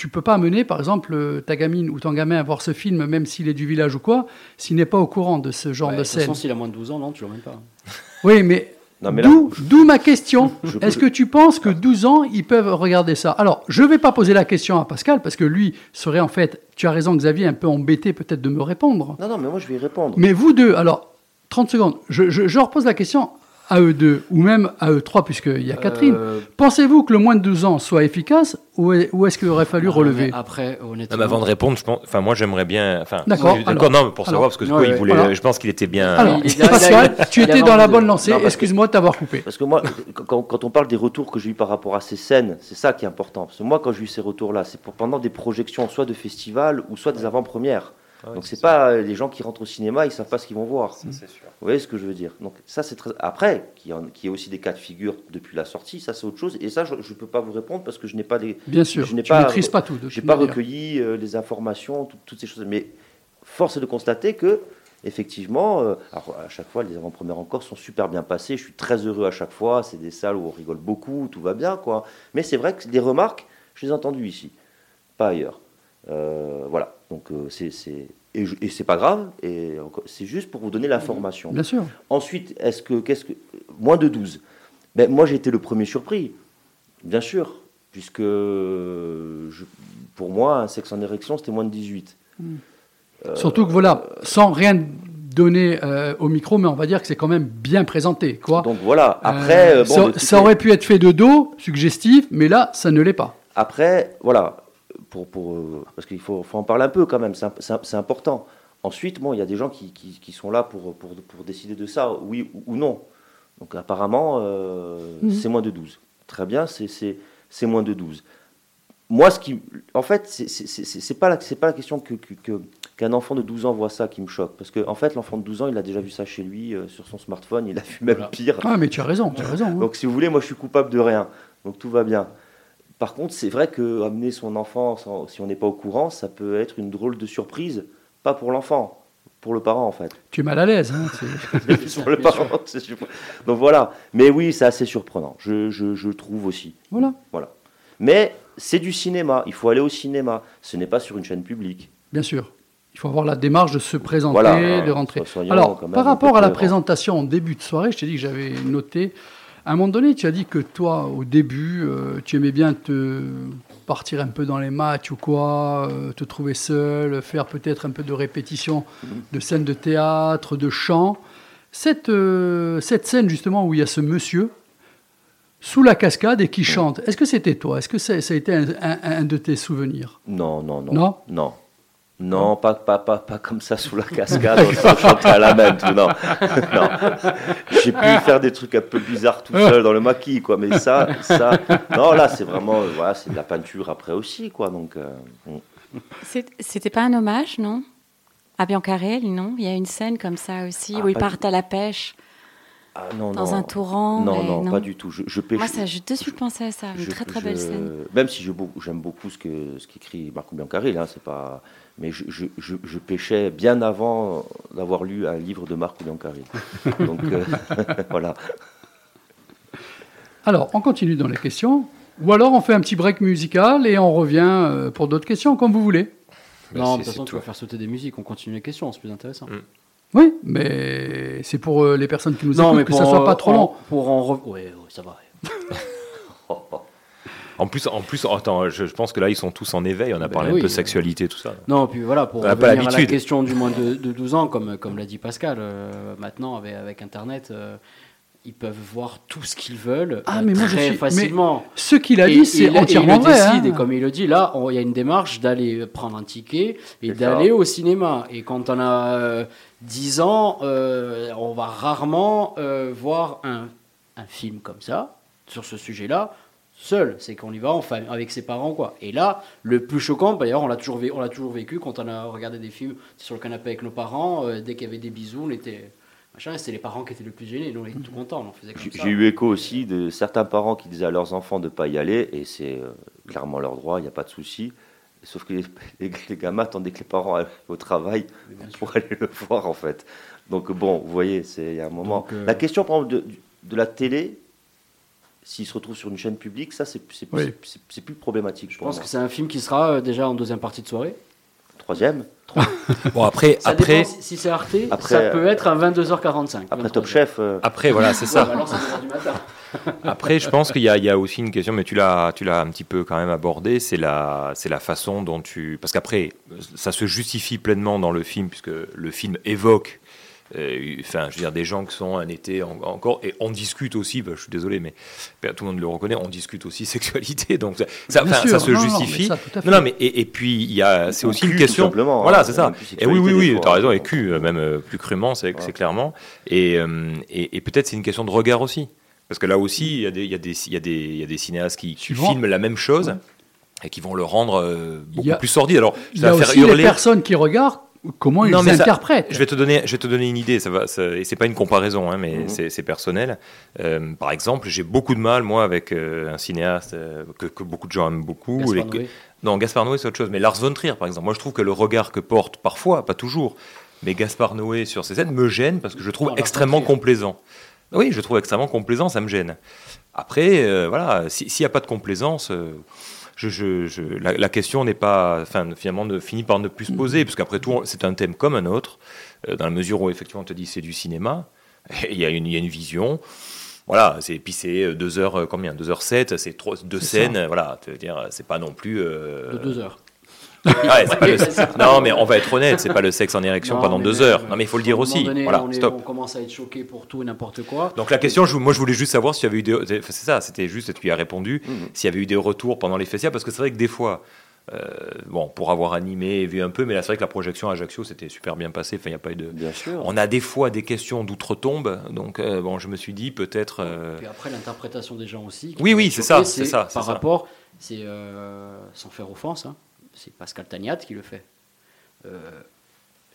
Tu peux pas amener, par exemple, euh, ta gamine ou ton gamin à voir ce film, même s'il est du village ou quoi, s'il n'est pas au courant de ce genre Ouais, de de toute scène. façon, s'il a moins de 12 ans, non, tu l'emmènes pas. Oui, mais, d'où ma question. Est-ce que tu penses que 12 ans, ils peuvent regarder ça? Alors, je ne vais pas poser la question à Pascal, parce que lui serait en fait, tu as raison Xavier, un peu embêté peut-être de me répondre. Non, non, mais moi, je vais y répondre. Mais vous deux, alors, 30 secondes, je, je, je repose la question à eux deux, ou même à eux trois, puisqu'il y a Catherine. Euh, Pensez-vous que le moins de 12 ans soit efficace, ou, est- ou est-ce qu'il aurait fallu non, relever Après, honnêtement. Non, mais avant de répondre, je pense, enfin, moi j'aimerais bien. Enfin, D'accord, non, mais pour savoir, alors- parce que Ouais, quoi, il ouais, voulait, voilà. je pense qu'il était bien. Alors, il- il a- Pascal, il a- tu il étais dans la bonne lancée, excuse-moi de t'avoir coupé. Parce que moi, quand, quand on parle des retours que j'ai eu par rapport à ces scènes, c'est ça qui est important. Parce que moi, quand j'ai eu ces retours-là, c'est pendant des projections, soit de festivals ou soit des avant-premières. Ouais, Donc c'est pas euh, les gens qui rentrent au cinéma, ils savent pas ce qu'ils vont voir. c'est sûr. Vous voyez ce que je veux dire? Donc ça c'est très. Après, qu'il y, en- qu'il y ait aussi des cas de figure depuis la sortie, ça c'est autre chose. Et ça, je ne peux pas vous répondre parce que je n'ai pas les. Bien sûr, je n'ai tu maîtrises pas tout, de J'ai pas recueilli euh, les informations, tout- toutes ces choses. Mais force est de constater que effectivement, euh, alors à chaque fois, les avant-premières encore sont super bien passées. Je suis très heureux à chaque fois. C'est des salles où on rigole beaucoup, tout va bien, quoi. Mais c'est vrai que les remarques, je les ai entendues ici, pas ailleurs. Euh, voilà. Donc euh, c'est c'est- et, et c'est pas grave. Et c'est juste pour vous donner l'information. Bien sûr. Ensuite, est-ce que qu'est-ce que moins de 12 ben, moi j'ai été le premier surpris. Bien sûr, puisque je- pour moi un sexe en érection c'était moins de 18. Euh, Surtout que voilà, sans rien donner euh, au micro, mais on va dire que c'est quand même bien présenté, quoi. Donc voilà, après, euh, bon, ça, aurait pu être fait de dos, suggestif, mais là, ça ne l'est pas. Après, voilà, pour, pour, euh, parce qu'il faut, faut en parler un peu quand même, c'est imp- c'est c'est important. Ensuite, bon, il y a des gens qui, qui- qui sont là pour, pour, pour décider de ça, oui ou, ou non. Donc apparemment, euh, Mhm. c'est moins de 12. Très bien, c'est- moins de 12. Moi, ce qui, en fait, c'est- pas, la- pas la question que, que- que- qu'un enfant de 12 ans voit ça qui me choque. Parce qu'en en fait, l'enfant de 12 ans, il a déjà vu ça chez lui, euh, sur son smartphone, il a vu même pire. Ah, mais tu as raison, tu as raison. hein. Donc, si vous voulez, moi, je suis coupable de rien. Donc, tout va bien. Par contre, c'est vrai que amener son enfant, sans- si on n'est pas au courant, ça peut être une drôle de surprise. Pas pour l'enfant, pour le parent, en fait. Tu es mal à l'aise. hein, sur le parent, c'est surprenant. Donc, voilà. Mais oui, c'est assez surprenant. Je, je, je le trouve aussi. Voilà. Voilà. Mais c'est du cinéma. Il faut aller au cinéma. Ce n'est pas sur une chaîne publique. Bien sûr. Il faut avoir la démarche de se présenter, Voilà. de rentrer. Alors, par rapport à la présentation en début de soirée, je t'ai dit que j'avais noté. À un moment donné, tu as dit que toi, au début, euh, tu aimais bien te partir un peu dans les matchs ou quoi, euh, te trouver seul, faire peut-être un peu de répétition de scènes de théâtre, de chant. Cette, euh, cette scène, justement, où il y a ce monsieur sous la cascade et qui chante, est-ce que c'était toi? Est-ce que ça, ça a été un, un- un de tes souvenirs? Non, non, non. Non? Non. Non, pas, pas, pas, pas comme ça sous la cascade, on chanter à la main, tout, non. non. J'ai pu faire des trucs un peu bizarres tout seul dans le maquis, quoi, mais ça, ça, non, là, c'est vraiment, euh, voilà, c'est de la peinture après aussi, quoi, donc. euh, C'était pas un hommage, non? À Biancarel, non? Il y a une scène comme ça aussi Ah, où ils partent à la pêche Ah, non, dans non. un torrent. Non, non, pas du tout. Je, je pêche. Moi, ça, j'ai de suite pensé à ça. Une je- très très belle je- scène. Même si j'aime beaucoup ce que ce qu'écrit Marco Biancarel, hein, c'est pas. Mais je, je, je, je pêchais bien avant d'avoir lu un livre de Marco Biancarel. Donc euh, voilà. Alors, on continue dans les questions. Ou alors on fait un petit break musical et on revient euh, pour d'autres questions, comme vous voulez. Non, de toute façon, tu vas faire sauter des musiques. On continue les questions, c'est plus intéressant. Oui, mais c'est pour euh, les personnes qui nous Non, écoutent mais que ça soit pas trop en- long. Pour en re- ouais, ouais, ça va. En plus, en plus, attends, je, je pense que là, ils sont tous en éveil. On a Ben parlé oui. un peu sexualité, tout ça. Non, puis voilà, pour revenir pas à la question du moins de, de 12 ans, comme, comme l'a dit Pascal, euh, maintenant, avec, avec Internet, euh, ils peuvent voir tout ce qu'ils veulent Ah, euh, mais moi, je très suis- facilement. mais ce qu'il a Et- dit, c'est et et entièrement il le vrai, décide, hein. Et comme il le dit, là, on- il y a une démarche d'aller prendre un ticket et d'aller au cinéma. Et quand on a euh, 10 ans, euh, on va rarement euh, voir un, un film comme ça, sur ce sujet-là, seul. C'est qu'on y va en famille, avec ses parents, quoi. Et là, le plus choquant, d'ailleurs, on l'a toujours, vé- on l'a toujours vécu quand on a regardé des films sur le canapé avec nos parents. euh, dès qu'il y avait des bisous, on était. Machin, et c'était les parents qui étaient le plus gênés. Nous, on était tout contents, on en faisait comme J'ai ça. j'ai eu écho aussi de certains parents qui disaient à leurs enfants de ne pas y aller, et c'est euh, clairement leur droit, il n'y a pas de souci. Sauf que les, les- les gamins attendaient que les parents aillent au travail pour aller le voir, en fait. Donc, bon, vous voyez, c'est- il y a un moment. Donc, euh, La question, par exemple, de, de la télé, s'il se retrouve sur une chaîne publique, ça, c'est Oui. plus problématique. Je pense que c'est un film qui sera euh, déjà en deuxième partie de soirée. Troisième Bon, après, Ça après, dépend si, c'est Arte, Après, ça peut euh, être à 22h45. Après Top Chef. euh, Après, voilà, c'est Ouais, ça. bah alors, c'est 2 heures du matin. Après, je pense qu'il y, y a aussi une question, mais tu l'as, tu l'as un petit peu quand même abordé, c'est la, c'est la façon dont tu, parce qu'après, ça se justifie pleinement dans le film puisque le film évoque, enfin, je veux dire, des gens qui sont un été en- encore, et on discute aussi. bah, je suis désolé, mais tout le monde le reconnaît, on discute aussi sexualité, donc ça, ça, Bien enfin, sûr, ça se non, non, justifie. mais ça, non, non, mais et, et puis il y a, c'est aussi une question. tout simplement, voilà, hein, c'est ça. Et oui, oui, oui, des tu as fois. raison, et cul, euh, même euh, plus crûment, c'est, clairement. Et, euh, et, et peut-être c'est une question de regard aussi. Parce que là aussi, il y a des, il y a des, il y a des, il y a des cinéastes qui, filment la même chose et qui vont le rendre euh, beaucoup a- plus sordide. Alors, Il y a aussi les personnes qui regardent comment ils Non, mais ça- interprètent. je vais te donner, je vais te donner une idée. Ça va, ça- et c'est pas une comparaison, hein, mais Mhm. c'est, c'est personnel. Euh, par exemple, j'ai beaucoup de mal moi avec euh, un cinéaste euh, que, que beaucoup de gens aiment beaucoup. Gaspard Les- Noé. non, Gaspard Noé c'est autre chose. Mais Lars von Trier, par exemple, moi je trouve que le regard que porte parfois, pas toujours, mais Gaspard Noé sur ces scènes me gêne parce que je le trouve Non, extrêmement complaisant. Oui, je le trouve extrêmement complaisant, ça me gêne. Après, euh, voilà, si- s'il n'y a pas de complaisance. Euh, je, je- je- la, la question n'est pas, enfin, finalement, ne finit par ne plus se poser, parce qu'après tout, c'est un thème comme un autre, euh, dans la mesure où effectivement, on te dit c'est du cinéma, il y, a une- il y a une vision. Voilà, c'est puis c'est euh, deux heures, euh, combien? Deux heures sept, c'est trois- deux scènes, ça. euh, voilà, dire, c'est pas non plus. euh, De 2 heures. Ouais, pas le-. Non, mais on va être honnête, c'est pas le sexe en érection Non, pendant deux même, heures. Non, mais il faut le dire aussi. donné, Voilà, on, est- stop. on commence à être choqué pour tout et n'importe quoi. Donc la question, je, moi je voulais juste savoir s'il y avait eu des... C'est ça, c'était juste, tu y as répondu, Mhm. s'il y avait eu des retours pendant les festivals, parce que c'est vrai que des fois, euh, bon, pour avoir animé et vu un peu, mais là c'est vrai que la projection à Ajaccio, c'était super bien passé, enfin il n'y a pas eu de... Bien sûr. On a des fois des questions d'outre-tombe, donc euh, bon, je me suis dit peut-être... euh, Puis après, l'interprétation des gens aussi. Oui, oui, c'est ça, c'est ça, Par ça. rapport, c'est euh, sans faire offense, hein, c'est Pascal Tagnat qui le fait. Euh,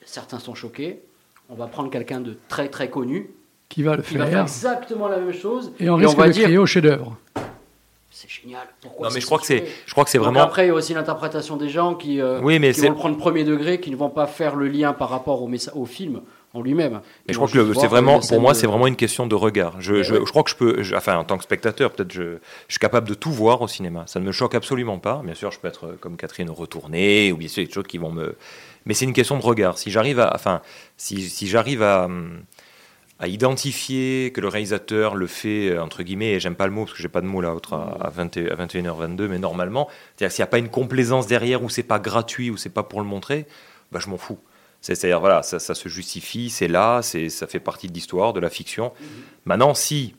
certains sont choqués. On va prendre quelqu'un de très très connu Qui va le qui va faire exactement la même chose. Et on risque va de dire crier au chef-d'œuvre. c'est génial. Pourquoi Non, mais je crois que c'est, je crois que c'est Donc vraiment... Après, il y a aussi l'interprétation des gens qui, euh, Oui, mais qui vont le prendre premier degré, qui ne vont pas faire le lien par rapport au, au film en lui-même. Mais je crois que c'est vraiment, pour moi, de- c'est vraiment une question de regard. Je, Mais je, ouais. je crois que je peux, je- enfin, en tant que spectateur, peut-être, je, suis capable de tout voir au cinéma. Ça ne me choque absolument pas. Bien sûr, je peux être euh, comme Catherine retournée, ou bien sûr, il y a des choses qui vont me. Mais c'est une question de regard. Si j'arrive à, enfin, si, si j'arrive à, hum, à identifier que le réalisateur le fait euh, entre guillemets, et j'aime pas le mot parce que j'ai pas de mot là, autre à, à 20 et- à 21h22, mais normalement, c'est-à-dire s'il n'y a pas une complaisance derrière, ou c'est pas gratuit, ou c'est pas pour le montrer, bah je m'en fous. C'est- C'est-à-dire, voilà, ça, se justifie, c'est là, ça fait partie de l'histoire, de la fiction. Maintenant, si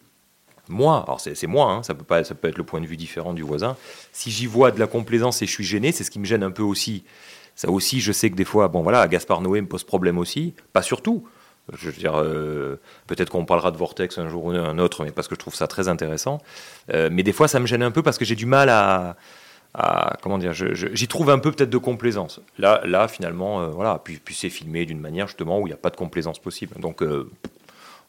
moi, alors c'est moi, hein, ça, peut pas, ça peut être le point de vue différent du voisin, si j'y vois de la complaisance et je suis gêné, c'est ce qui me gêne un peu aussi. Ça aussi, je sais que des fois, bon voilà, Gaspard Noé me pose problème aussi, pas surtout. Je veux dire, euh, peut-être qu'on parlera de Vortex un jour ou un autre, mais parce que je trouve ça très intéressant. Euh, mais des fois, ça me gêne un peu parce que j'ai du mal à, comment dire, j'y trouve un peu peut-être de complaisance. Là, là finalement, euh, voilà, puis, puis c'est filmé d'une manière justement où il n'y a pas de complaisance possible. Donc euh,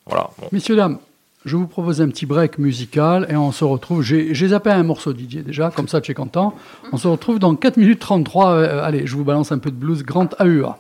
voilà. Messieurs, dames, je vous propose un petit break musical et on se retrouve. J'ai zappé un morceau Didier déjà, comme ça tu es content. On se retrouve dans 4 minutes 33. Euh, allez, je vous balance un peu de blues Grand AUA.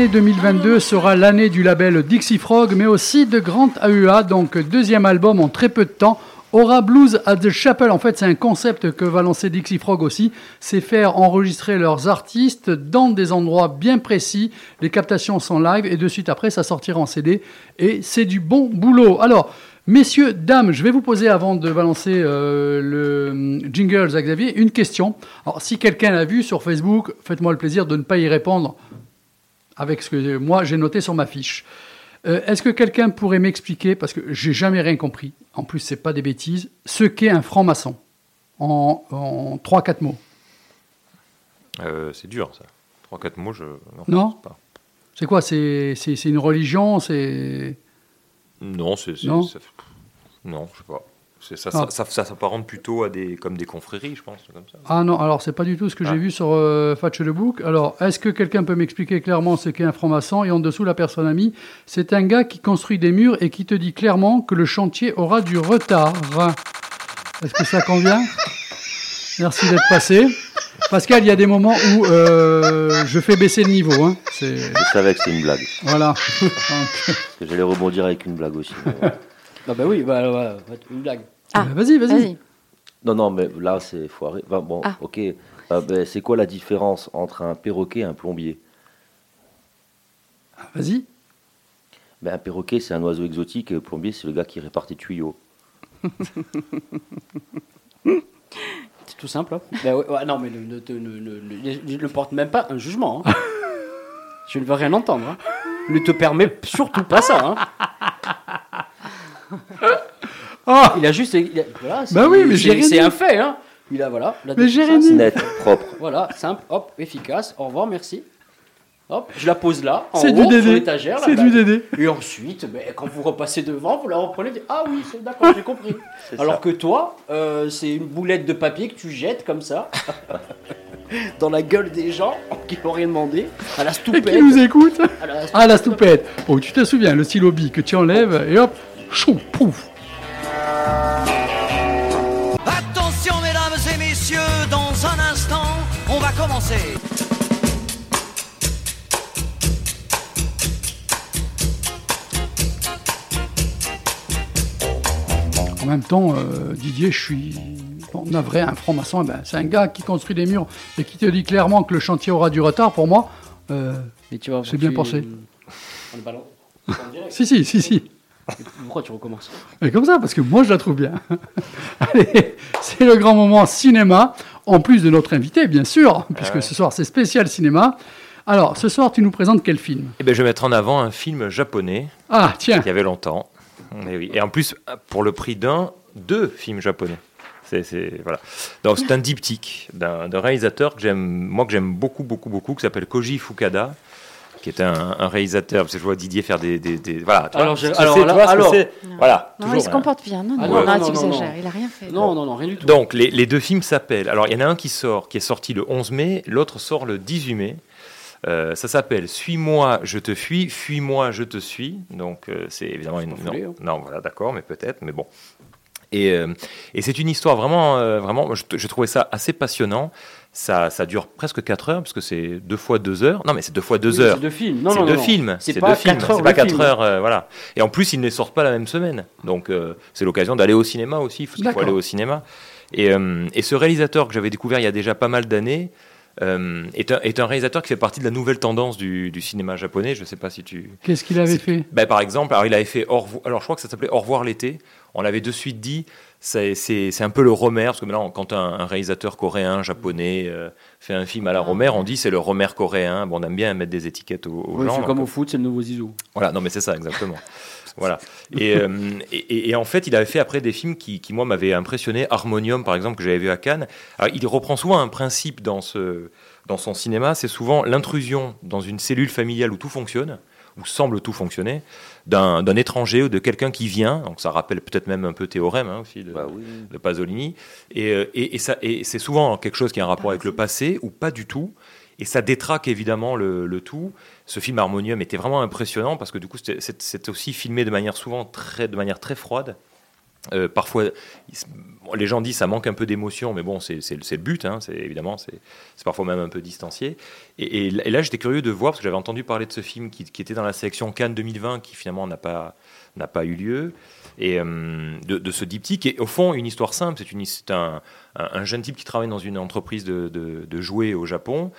L'année 2022 sera l'année du label Dixie Frog, mais aussi de Grand AUA, donc deuxième album en très peu de temps. Aura Blues at the Chapel, en fait c'est un concept que va lancer Dixie Frog aussi, c'est faire enregistrer leurs artistes dans des endroits bien précis, les captations sont live et de suite après ça sortira en CD et c'est du bon boulot. Alors, messieurs, dames, je vais vous poser avant de balancer euh, le hum, jingle à Xavier une question. Alors si quelqu'un l'a vu sur Facebook, faites-moi le plaisir de ne pas y répondre avec ce que moi j'ai noté sur ma fiche. Euh, Est-ce que quelqu'un pourrait m'expliquer, parce que j'ai jamais rien compris, en plus c'est pas des bêtises, ce qu'est un franc-maçon? En, en 3-4 mots Euh, c'est dur, ça. 3-4 mots, je. Non? sais pas. C'est quoi? C'est une religion? C'est Non, c'est. Non? Non, je sais pas. Ça, Ah. ça, ça, ça s'apparente plutôt à des, comme des confréries, je pense. Comme ça. Ah non, alors c'est pas du tout ce que j'ai Ah. vu sur euh, Fatch the Book. Alors, est-ce que quelqu'un peut m'expliquer clairement ce qu'est un franc-maçon Et en dessous, la personne a mis c'est un gars qui construit des murs et qui te dit clairement que le chantier aura du retard. Est-ce que ça convient? Merci d'être passé. Pascal, il y a des moments où euh, je fais baisser le niveau. Hein. C'est- Je savais que c'était une blague. Voilà. J'allais rebondir avec une blague aussi. Ah bah oui, bah, voilà, une blague. Ah, vas-y, vas-y. Non, non, mais là, c'est foiré. Enfin, bon, Ah. ok. Euh, ben, c'est quoi la différence entre un perroquet et un plombier? Vas-y. ben, Un perroquet, c'est un oiseau exotique, et le plombier, c'est le gars qui répare tes tuyaux. C'est tout simple. hein. Bah ouais, ouais, non, mais ne, ne, te- ne- ne- ne- ne porte même pas un jugement. hein. Je ne veux rien entendre. hein. Ne te permets surtout pas ça. hein. Il a juste. il a- voilà, c'est- Bah oui, mais j'ai c'est rien c'est un fait. Hein. Il a voilà. la Mais rien dit. Net, propre. Voilà, simple, hop, efficace. Au revoir, merci. Hop, je la pose là, en C'est haut, du sur Dédé. l'étagère. la C'est du bague. Dédé. Et ensuite, ben, quand vous repassez devant, vous la reprenez. dites, Ah oui, c'est d'accord, j'ai compris. Alors que toi, euh, c'est une boulette de papier que tu jettes comme ça dans la gueule des gens qui n'ont rien demandé à la Et stoupette. qui nous écoute À la Ah, la stoupette. Oh, tu te souviens, le stylo bi que tu enlèves et hop, chou, pouf. Attention mesdames et messieurs, dans un instant, on va commencer. En même temps, euh, Didier, je suis bon, navré, un franc-maçon, eh ben, c'est un gars qui construit des murs et qui te dit clairement que le chantier aura du retard. Pour moi, euh, Mais tu vois, c'est bien tu- pensé. On est pas direct. Si, si, si, si. Pourquoi tu recommences Mais comme ça, parce que moi, je la trouve bien. Allez, c'est le grand moment cinéma, en plus de notre invité, bien sûr, puisque ouais. ce soir, c'est spécial cinéma. Alors, ce soir, tu nous présentes quel film? Eh ben, je vais mettre en avant un film japonais. Ah, tiens. Il y avait longtemps. Et, oui. Et en plus, pour le prix d'un, deux films japonais. C'est, c'est- voilà. Donc, c'est un diptyque d'un, d'un réalisateur que j'aime, moi que j'aime beaucoup, beaucoup, beaucoup, qui s'appelle Koji Fukada, qui est un, un réalisateur. Parce que je vois Didier faire des, des, des- voilà. tu vois, Alors, je- tu alors, sais, tu vois ce que alors- Voilà. Non, toujours, il se hein. comporte bien. Non, non, Ah, non, non, non. Il a rien fait. Non, non, non, rien du tout. Donc, les, les deux films s'appellent. Alors, il y en a un qui sort, qui est sorti le 11 mai, l'autre sort le 18 mai. Euh, ça s'appelle Suis-moi, je te fuis, fuis-moi, je te suis. Donc, euh, c'est évidemment une. hein. non, voilà, d'accord, mais peut-être, mais bon. Et, euh, et c'est une histoire vraiment, euh, vraiment, je, je trouvais ça assez passionnant. Ça, ça dure presque 4 heures, parce que c'est deux fois 2 heures. Non, mais c'est deux fois 2 Oui, heures. c'est deux films. Non, c'est non, deux non, films. C'est C'est pas deux films. quatre heures C'est pas le 4 film. heures, euh, voilà. Et en plus, ils ne les sortent pas la même semaine. Donc, euh, c'est l'occasion d'aller au cinéma aussi. Il faut, aller au cinéma. Et, euh, et ce réalisateur que j'avais découvert il y a déjà pas mal d'années euh, est, un, est un réalisateur qui fait partie de la nouvelle tendance du, du cinéma japonais. Je ne sais pas si tu. Qu'est-ce qu'il avait fait? Ben, par exemple, alors il avait fait Au revoir- alors je crois que ça s'appelait Au revoir l'été. On l'avait de suite dit. C'est un peu le Romer, parce que maintenant, quand un, un réalisateur coréen, japonais euh, fait un film à la Romer, on dit c'est le Romer coréen. Bon, on aime bien mettre des étiquettes aux, aux Oui, gens. c'est comme au foot, c'est le nouveau Zizou. voilà, non mais c'est ça, exactement. voilà. Et, euh, et, et- et en fait, il avait fait après des films qui, qui moi, m'avaient impressionné. Harmonium, par exemple, que j'avais vu à Cannes. Alors, il reprend souvent un principe dans, ce, dans son cinéma, c'est souvent l'intrusion dans une cellule familiale où tout fonctionne, où semble tout fonctionner, d'un étranger ou de quelqu'un qui vient. Donc ça rappelle peut-être même un peu Théorème hein, aussi de, de Pasolini. Et, euh, et, et ça- et c'est souvent quelque chose qui a un rapport avec le passé ou pas du tout. Et ça détraque évidemment le, le tout. Ce film Harmonium était vraiment impressionnant parce que du coup c'est aussi filmé de manière souvent très, de manière très froide. Euh, parfois, les gens disent ça manque un peu d'émotion, mais bon, c'est le but, hein, évidemment, c'est parfois même un peu distancié. Et, là- j'étais curieux de voir, parce que j'avais entendu parler de ce film qui, était dans la sélection Cannes 2020, qui finalement n'a pas, eu lieu, et euh, de, de ce diptyque, et au fond, une histoire simple, c'est un, un, un jeune type qui travaille dans une entreprise de jouets au Japon,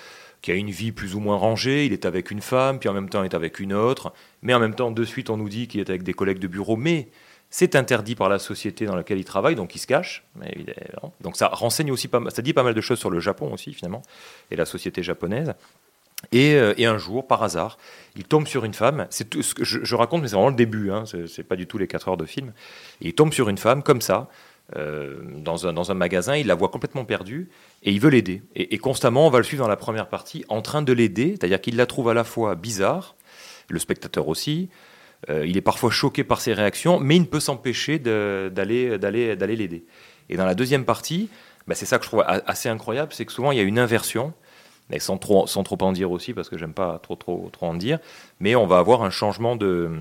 qui a une vie plus ou moins rangée, il est avec une femme, puis en même temps il est avec une autre, mais en même temps, de suite, on nous dit qu'il est avec des collègues de bureau, mais c'est interdit par la société dans laquelle il travaille, donc il se cache. Donc ça renseigne aussi ça dit pas mal de choses sur le Japon aussi finalement et la société japonaise. Et, euh, et un jour, par hasard, il tombe sur une femme. C'est tout ce que je, raconte, mais c'est vraiment le début. Hein, c'est pas du tout les 4 heures de film. Il tombe sur une femme comme ça, euh, dans, un, dans un magasin. Il la voit complètement perdue et il veut l'aider. Et, et constamment, on va le suivre dans la première partie en train de l'aider, c'est-à-dire qu'il la trouve à la fois bizarre, le spectateur aussi. Euh, il est parfois choqué par ses réactions, mais il ne peut s'empêcher d'aller l'aider. Et dans la deuxième partie, bah, c'est ça que je trouve assez incroyable, c'est que souvent il y a une inversion, mais sans trop en dire aussi parce que j'aime pas trop trop trop en dire, mais on va avoir un changement de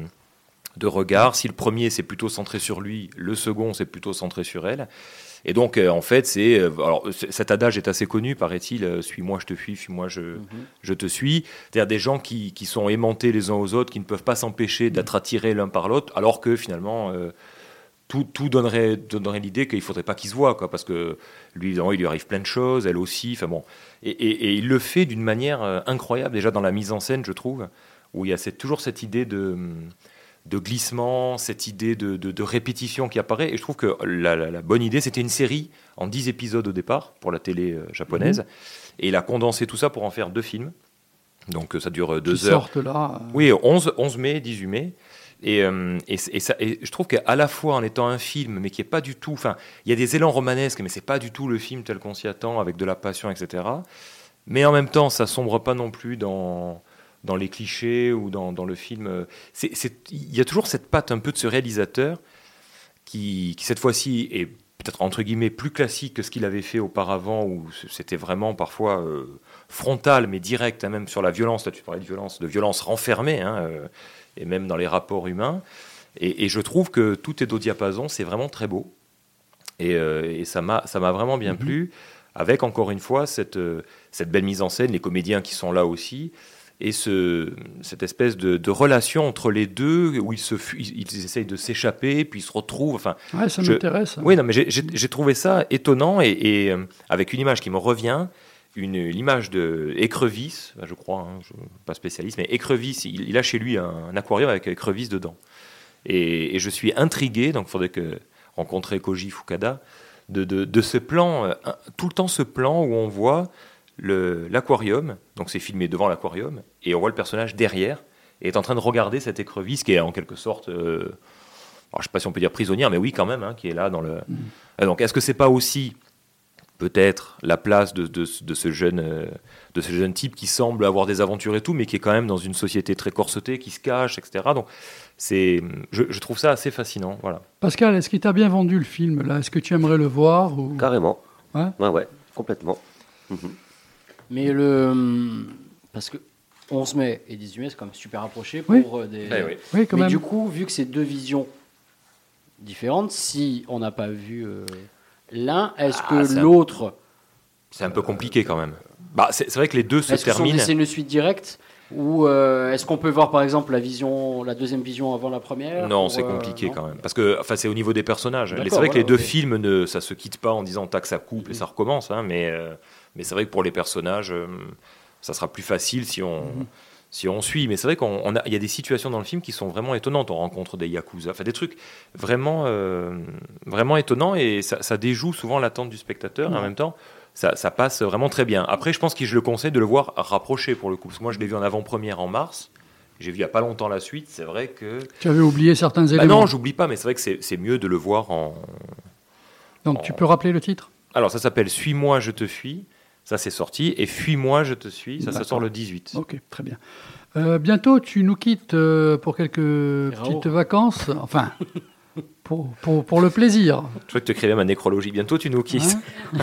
de regard. Si le premier c'est plutôt centré sur lui, le second c'est plutôt centré sur elle. Et donc euh, en fait c'est euh, alors cet adage est assez connu paraît-il euh, suis-moi je te fuis suis-moi je je te suis. C'est-à-dire des gens qui, qui sont aimantés les uns aux autres qui ne peuvent pas s'empêcher d'être attirés l'un par l'autre alors que finalement tout, tout donnerait, donnerait l'idée qu'il faudrait pas qu'ils se voient, quoi, parce que lui, évidemment, il lui arrive plein de choses, elle aussi. Enfin bon, et, et- et il le fait d'une manière incroyable, déjà dans la mise en scène, je trouve, où il y a cette- toujours cette idée de, de glissement, cette idée de, de- de répétition qui apparaît. Et je trouve que la, la- la bonne idée, c'était une série en 10 épisodes au départ pour la télé euh, japonaise, Mhm. et il a condensé tout ça pour en faire deux films. Donc euh, ça dure euh, deux Qui heures. sortent là, euh. Oui, 11, 11 mai, 18 mai. Et, euh, et, et ça, et je trouve qu'à la fois en étant un film, mais qui est pas du tout. Enfin, il y a des élans romanesques, mais c'est pas du tout le film tel qu'on s'y attend, avec de la passion, etc. Mais en même temps, ça sombre pas non plus dans, dans les clichés ou dans, dans le film. C'est- Il y a toujours cette patte un peu de ce réalisateur qui, qui cette fois-ci est peut-être entre guillemets plus classique que ce qu'il avait fait auparavant où c'était vraiment parfois euh, frontal mais direct hein, même sur la violence. Là tu parlais de violence de violence renfermée hein, euh, et même dans les rapports humains. Et, et je trouve que tout est au diapason c'est vraiment très beau. Et, euh, et ça m'a vraiment bien plu avec encore une fois cette euh, cette belle mise en scène les comédiens qui sont là aussi et ce, cette espèce de, de relation entre les deux où ils, se, ils, ils essayent de s'échapper, puis ils se retrouvent. Enfin, Ouais, ça je- m'intéresse. Oui, non, mais j'ai- trouvé ça étonnant et, et, euh, avec une image qui me revient, une l'image de écrevisse, ben, je crois, hein, je pas spécialiste, mais écrevisse, il, il a chez lui un, un aquarium avec écrevisse dedans. Et, et je suis intrigué, donc il faudrait que rencontrer Koji Fukada, de, de, de ce plan, euh, tout le temps ce plan où on voit l'aquarium, donc c'est filmé devant l'aquarium, et on voit le personnage derrière, et est en train de regarder cette écrevisse qui est en quelque sorte, euh, alors, je ne sais pas si on peut dire prisonnière, mais oui quand même, hein, qui est là dans le... Euh, Donc est-ce que c'est pas aussi peut-être la place de, de- de ce jeune, euh, de ce jeune type qui semble avoir des aventures et tout, mais qui est quand même dans une société très corsetée, qui se cache, etc. Donc c'est, je, je trouve ça assez fascinant, voilà. Pascal, est-ce qu'il t'a bien vendu le film là? Est-ce que tu aimerais le voir ou... Carrément. Ouais? Ouais, ouais, complètement. Mhm. Mais le. Parce que 11 mai et 18 mai, c'est quand même super approché pour Oui. euh, des. Eh oui. Oui, quand Mais même. du coup, vu que c'est deux visions différentes, si on n'a pas vu euh, l'un, est-ce Ah, que un- l'autre. C'est un peu compliqué quand même. Bah, c'est, vrai que les deux se Est-ce que terminent. c'est une suite directe Ou euh, est-ce qu'on peut voir par exemple la vision, la deuxième vision avant la première Non, c'est euh, compliqué non quand même. Parce que enfin, c'est au niveau des personnages. C'est vrai que les deux films, ne, ça se quitte pas en disant tac, ça coupe et ça recommence. hein, mais euh, mais c'est vrai que pour les personnages, euh, ça sera plus facile si on. Mhm. Si on suit, mais c'est vrai qu'on on a- il y a des situations dans le film qui sont vraiment étonnantes. On rencontre des yakuza, enfin des trucs vraiment, euh, vraiment étonnants et ça, ça déjoue souvent l'attente du spectateur. Et en même temps, ça, ça passe vraiment très bien. Après, je pense que je le conseille de le voir rapproché pour le coup. Parce que moi, je l'ai vu en avant-première en mars. J'ai vu il y a pas longtemps la suite. C'est vrai que Tu avais oublié certains bah éléments. non, j'oublie pas, mais c'est vrai que c'est mieux de le voir en. Donc tu peux rappeler le titre? Alors, ça s'appelle Suis-moi, je te fuis. Ça, c'est sorti. Et Fuis-moi, je te suis. Ça, ça sort le 18. Ok, très bien. Euh, bientôt, tu nous quittes euh, pour quelques petites vacances. Enfin, pour, pour, pour le plaisir. Je crois que tu écrivais ma nécrologie. Bientôt, tu nous quittes.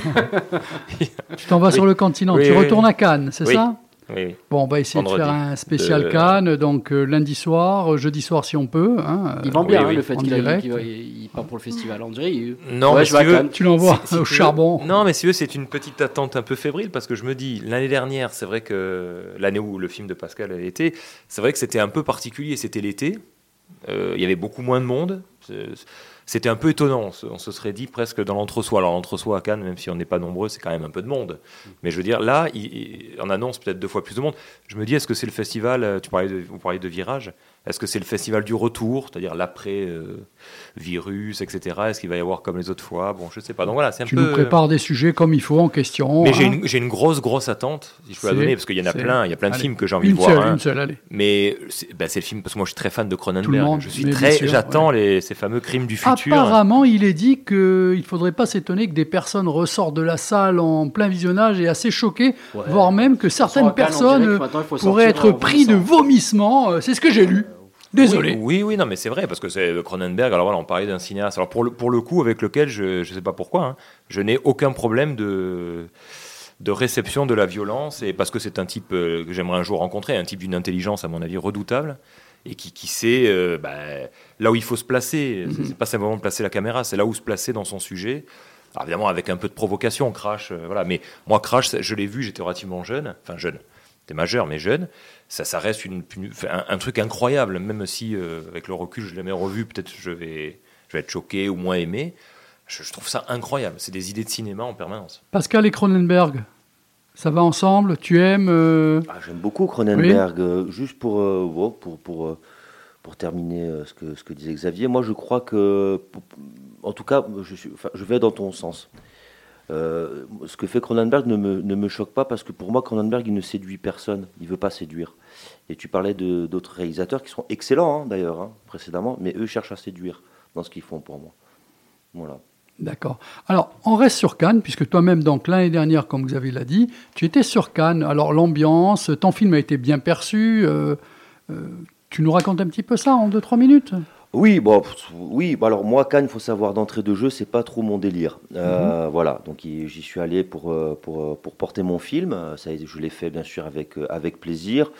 Tu t'en vas Oui. sur le continent. Oui, tu oui, retournes oui. à Cannes, c'est Oui. ça? Oui, oui. Bon, on va essayer de faire un spécial De- Cannes, donc euh, lundi soir, euh, jeudi soir si on peut. hein, Il vend euh, bien Oui, hein, oui. le fait qu'il il part pour le festival. Il- Non, ouais, mais je si veux-. Tu l'envoies si- si au veux- charbon. Non, mais si tu veux, c'est une petite attente un peu fébrile parce que je me dis, l'année dernière, c'est vrai que l'année où le film de Pascal a été, c'est vrai que c'était un peu particulier. C'était l'été. Euh, il y avait beaucoup moins de monde. C'était un peu étonnant. On se, serait dit presque dans l'entre-soi. Alors, l'entre-soi à Cannes, même si on n'est pas nombreux, c'est quand même un peu de monde. Mais je veux dire, là, il- il- on annonce peut-être deux fois plus de monde. Je me dis, est-ce que c'est le festival, euh, tu parlais vous parliez de virage, est-ce que c'est le festival du retour, c'est-à-dire l'après-virus, etc. Est-ce qu'il va y avoir comme les autres fois? Bon, je sais pas. Donc voilà, c'est un Tu peu. nous prépares des sujets comme il faut en question. Mais j'ai hein. une, j'ai une grosse, grosse attente, si je peux la donner, parce qu'il y en a c'est- plein, il y a plein de allez. films que j'ai envie Une de voir. seule, hein. une seule, allez. Mais c'est ben, c'est le film, parce que moi je suis très fan de Cronenberg. monde, je suis mais très, bien sûr, j'attends les, ces fameux crimes du futur. Apparemment, il est dit qu'il ne faudrait pas s'étonner que des personnes ressortent de la salle en plein visionnage et assez choquées, Ouais. voire même que certaines personnes pourraient être pris de vomissements. euh, C'est ce que j'ai lu. Désolé. Oui, oui, oui, non, mais c'est vrai, parce que c'est Cronenberg. Alors voilà, on parlait d'un cinéaste. Alors pour le, pour le coup, avec lequel je ne sais pas pourquoi, hein, je n'ai aucun problème de de réception de la violence et parce que c'est un type euh, que j'aimerais un jour rencontrer, un type d'une intelligence à mon avis redoutable et qui, qui sait euh, bah, là où il faut se placer. Mhm. C'est- C'est pas simplement placer la caméra, c'est là où se placer dans son sujet. Alors évidemment, avec un peu de provocation, Crash, euh, voilà. Mais moi, Crash, je l'ai vu, j'étais relativement jeune, enfin jeune, j'étais majeur, mais jeune. Ça, ça reste une, un, un truc incroyable, même si euh, avec le recul, je l'ai jamais revu, peut-être je vais, je vais être choqué ou moins aimé. Je, je trouve ça incroyable. C'est des idées de cinéma en permanence. Pascal et Cronenberg, ça va ensemble? Tu aimes euh, Ah, J'aime beaucoup Cronenberg. euh, juste pour, euh, pour, pour, pour terminer euh, ce, que, ce que disait Xavier, moi je crois que, pour- en tout cas, je, suis, enfin, je vais dans ton sens. Euh, ce que fait Cronenberg ne me, ne choque pas parce que pour moi, Cronenberg, il ne séduit personne. Il veut pas séduire. Et tu parlais d'autres réalisateurs qui sont excellents hein, d'ailleurs, hein, précédemment, mais eux cherchent à séduire dans ce qu'ils font pour moi. Voilà. D'accord. Alors, on reste sur Cannes, puisque toi-même, donc l'année dernière, comme Xavier l'a dit, tu étais sur Cannes. Alors, l'ambiance, ton film a été bien perçu. euh, euh, tu nous racontes un petit peu ça en 2-3 minutes? Oui, bon, oui. bah alors moi, Cannes, il faut savoir d'entrée de jeu, c'est pas trop mon délire. Euh, Voilà, donc j'y suis allé pour, euh, pour, euh, pour porter mon film. Ça, je l'ai fait bien sûr avec, avec plaisir.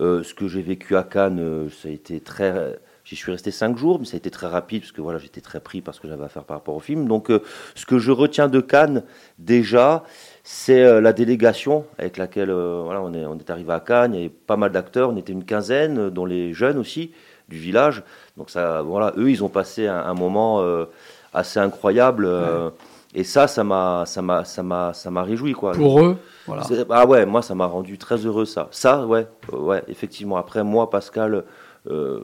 Euh, ce que j'ai vécu à Cannes, ça a été très. J'y suis resté cinq jours, mais ça a été très rapide parce que voilà, j'étais très pris parce que j'avais à faire par rapport au film. Donc, euh, ce que je retiens de Cannes déjà, c'est euh, la délégation avec laquelle euh, voilà, on est, on est arrivé à Cannes. Il y avait pas mal d'acteurs, on était une quinzaine, dont les jeunes aussi du village. Donc ça, voilà, eux, ils ont passé un, un moment euh, assez incroyable. euh, Et ça, ça m'a, ça m'a, ça m'a, ça m'a réjoui quoi. Pour eux, voilà. Ah ouais, moi, ça m'a rendu très heureux ça. Ça, ouais, euh, ouais, effectivement. Après, moi, Pascal, euh,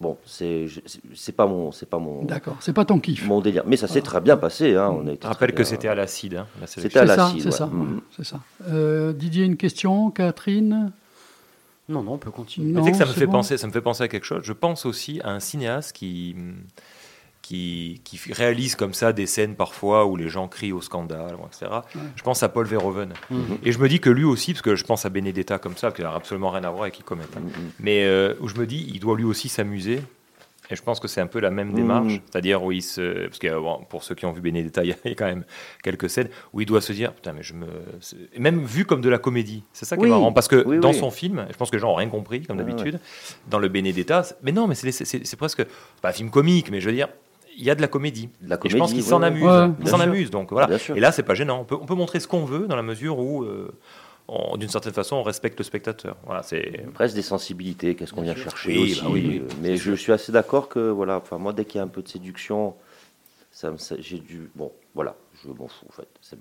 bon, c'est, c'est- pas mon, c'est pas mon. D'accord, c'est pas ton kiff. Mon délire. Mais ça s'est très bien passé. Hein. On a rappelle que c'était à l'acide. Hein, la C'était à C'est ça, l'acide. c'est ouais. ça. Mm. c'est ça. Euh, Didier, une question? Catherine? Non, non, on peut continuer. Mais tu sais que ça Non, me fait bon. penser, ça me fait penser à quelque chose. Je pense aussi à un cinéaste qui qui, qui réalise comme ça des scènes parfois où les gens crient au scandale, etc. Je pense à Paul Verhoeven. Mhm. Et je me dis que lui aussi, parce que je pense à Benedetta comme ça, qui n'a absolument rien à voir avec Icomet. hein. Mais euh, où je me dis, il doit lui aussi s'amuser. Et je pense que c'est un peu la même démarche, Mhm. c'est-à-dire où il se, parce que bon, pour ceux qui ont vu Benedetta, il y a quand même quelques scènes où il doit se dire, putain, mais je me, et même vu comme de la comédie, c'est ça qui Oui. est marrant, parce que Oui, dans oui. son film, je pense que les gens ont rien compris comme Ouais, d'habitude, dans le Benedetta, mais non, mais c'est presque pas un film comique, mais je veux dire. Il y a de la comédie. De la Et je pense comédie, qu'il s'en amuse. Ouais, il s'en amuse. Donc voilà. Et là, c'est pas gênant. On peut, on peut montrer ce qu'on veut dans la mesure où, euh, d'une certaine façon, on respecte le spectateur. Voilà, c'est. Presque des sensibilités, qu'est-ce qu'on vient chercher Oui, aussi. bah oui, oui, mais je suis assez d'accord que, voilà, enfin, moi, dès qu'il y a un peu de séduction, ça, me- ça- j'ai dû. Bon, voilà, je m'en fous, en fait. C'est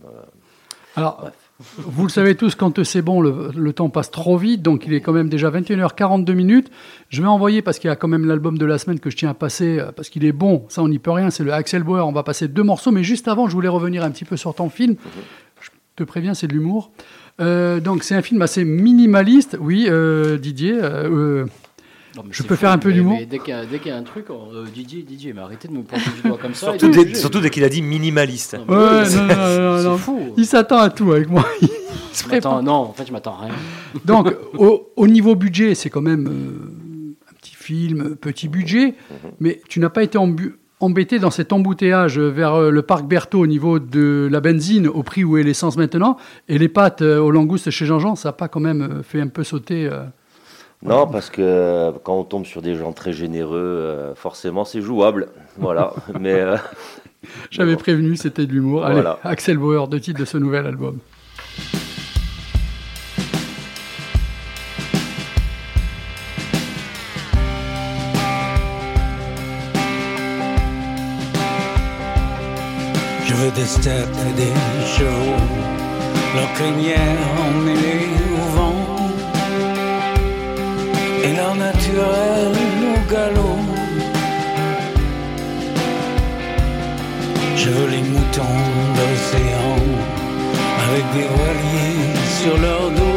Alors, vous le savez tous, quand c'est bon, le, le temps passe trop vite, donc il est quand même déjà 21h42 minutes. Je vais envoyer, parce qu'il y a quand même l'album de la semaine que je tiens à passer, euh, parce qu'il est bon, ça on n'y peut rien, c'est le Axel Bauer, on va passer deux morceaux, mais juste avant, je voulais revenir un petit peu sur ton film. Je te préviens, c'est de l'humour. Euh, donc c'est un film assez minimaliste, oui, euh, Didier. euh, euh, Non, Je peux fou, faire un peu d'humour Dès qu'il y, a- y un truc, euh, Didier, Didier, mais arrêtez de me pointer du doigt comme ça. Surtout, dès, juger. surtout dès qu'il a dit minimaliste. Ouais, non, non, non, c'est non. fou. Il s'attend à tout avec moi. Il se Je m'attends- prépare. non, en fait, je m'attends à rien. Donc, au, au niveau budget, c'est quand même euh, un petit film, petit budget, mais tu n'as pas été embu- embêté dans cet embouteillage vers euh, le parc Berthaud au niveau de la benzine, au prix où est l'essence maintenant, et les pâtes euh, aux langoustes chez Jean-Jean, ça n'a pas quand même euh, fait un peu sauter euh, Non, parce que quand on tombe sur des gens très généreux, euh, forcément, c'est jouable. Voilà. mais. euh, J'avais bon. prévenu, c'était de l'humour. Allez. Axel Bauer, deux titres de ce nouvel album. Des steppes et des chevaux, leur crinière emmêlée au vent, et leur naturel au galop. Je veux les moutons d'océan, avec des voiliers sur leur dos.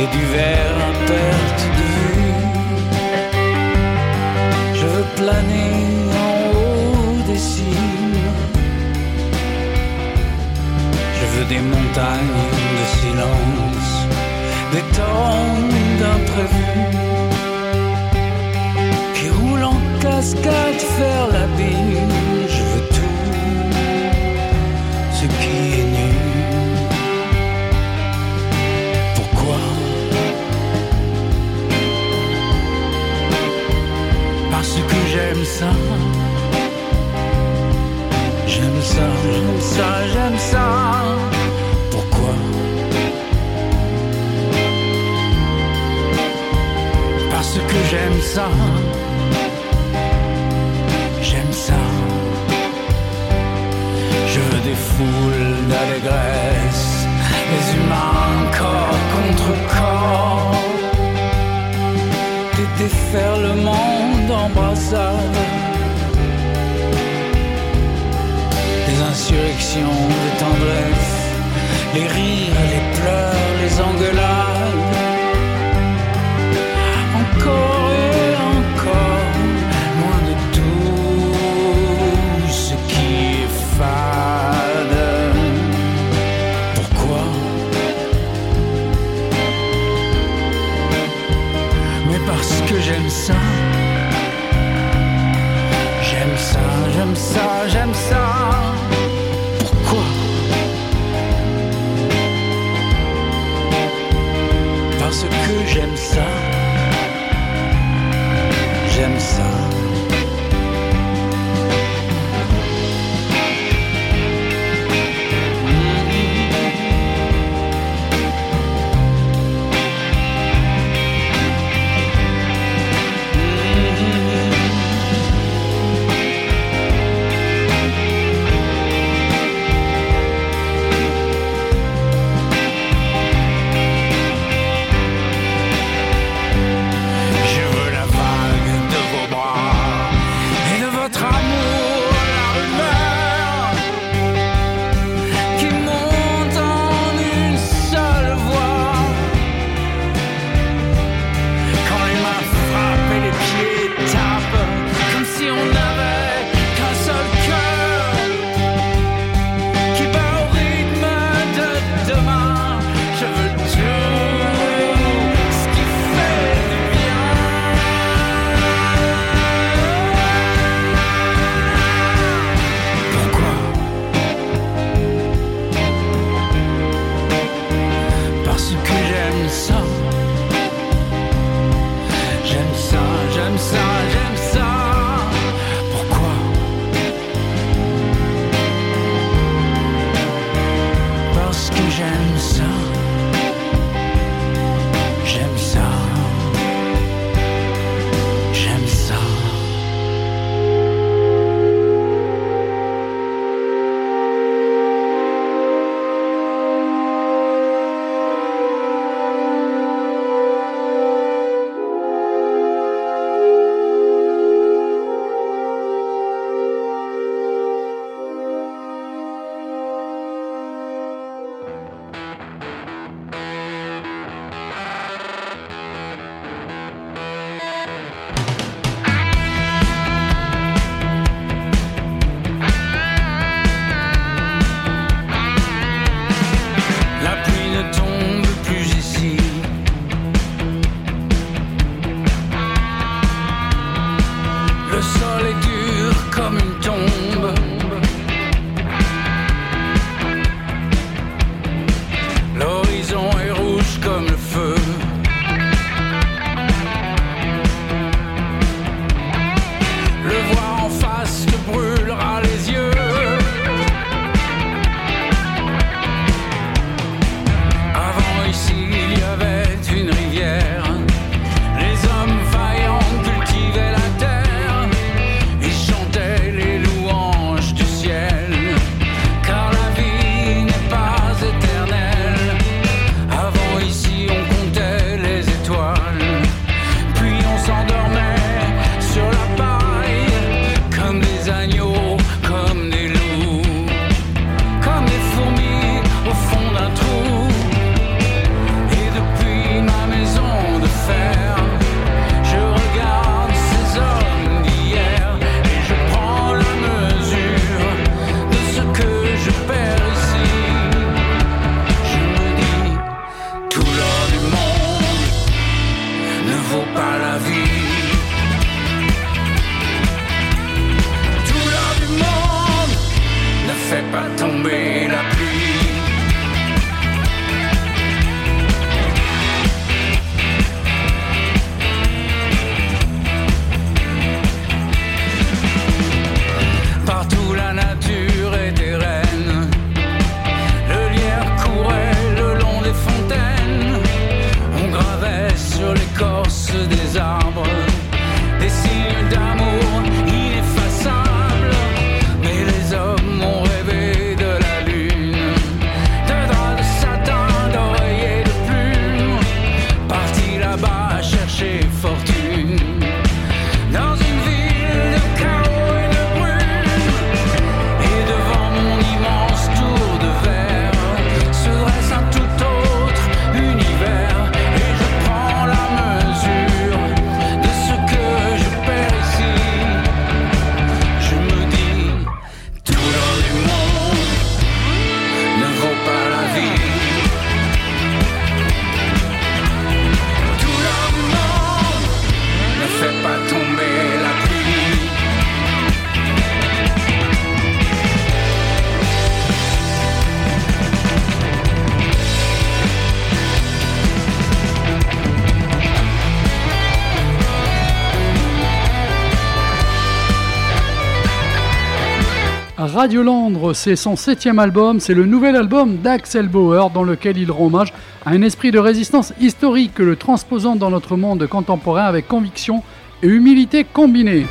Et du verre à perte de vue. Je veux planer en haut des cimes. Je veux des montagnes de silence, des torrents d'imprévus qui jusqu'à te faire la bise. J'aime ça. J'aime ça, j'aime ça, j'aime ça. Pourquoi? Parce que j'aime ça. J'aime ça. Je foules d'allégresse, les humains corps contre corps, des insurrections de tendresse, les rires, les pleurs, les engueulades. Radio Landre, c'est son septième album, c'est le nouvel album d'Axel Bauer dans lequel il rend hommage à un esprit de résistance historique, le transposant dans notre monde contemporain avec conviction et humilité combinée.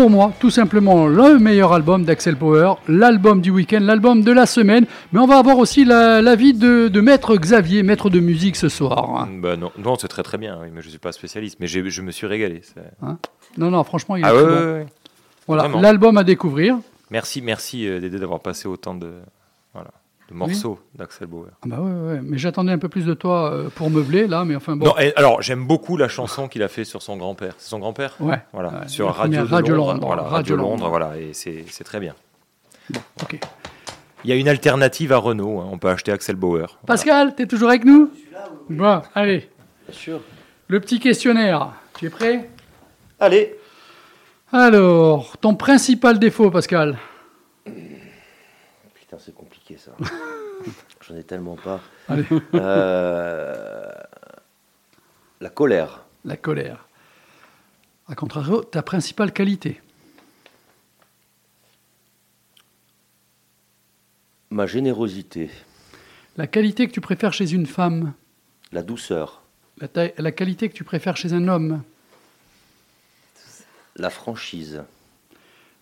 Pour moi, tout simplement le meilleur album d'Axel Bauer, l'album du week-end, l'album de la semaine. Mais on va avoir aussi la- l'avis de, de Maître Xavier, maître de musique ce soir. Bah non, non c'est très très bien, oui, mais je ne suis pas spécialiste. Mais je me suis régalé. Hein non, non, franchement, il est Ah très ouais, bon. ouais, ouais. Voilà, l'album à découvrir. Merci, merci euh, Dédé d'avoir passé autant de, de morceaux d'Axel Bauer. Ah bah ouais, mais j'attendais un peu plus de toi euh, pour meubler là, mais enfin bon. Non, et alors j'aime beaucoup la chanson qu'il a fait sur son grand-père. C'est son grand-père? Ouais. Voilà, Ouais, sur la Radio, de Radio Londres. Londres, Voilà, Radio Londres, Londres. voilà, et c'est très bien. ok. Il y a une alternative à Renault, hein, on peut acheter Axel Bauer. Pascal, t'es toujours avec nous? Bon, allez. Bien sûr. Le petit questionnaire. Tu es prêt? Allez. Alors, ton principal défaut, Pascal? Putain, c'est compliqué ça. J'en ai tellement pas. Allez. Euh, La colère. La colère. A contrario, ta principale qualité. Ma générosité. La qualité que tu préfères chez une femme. La douceur. La qualité que tu préfères chez un homme. La franchise.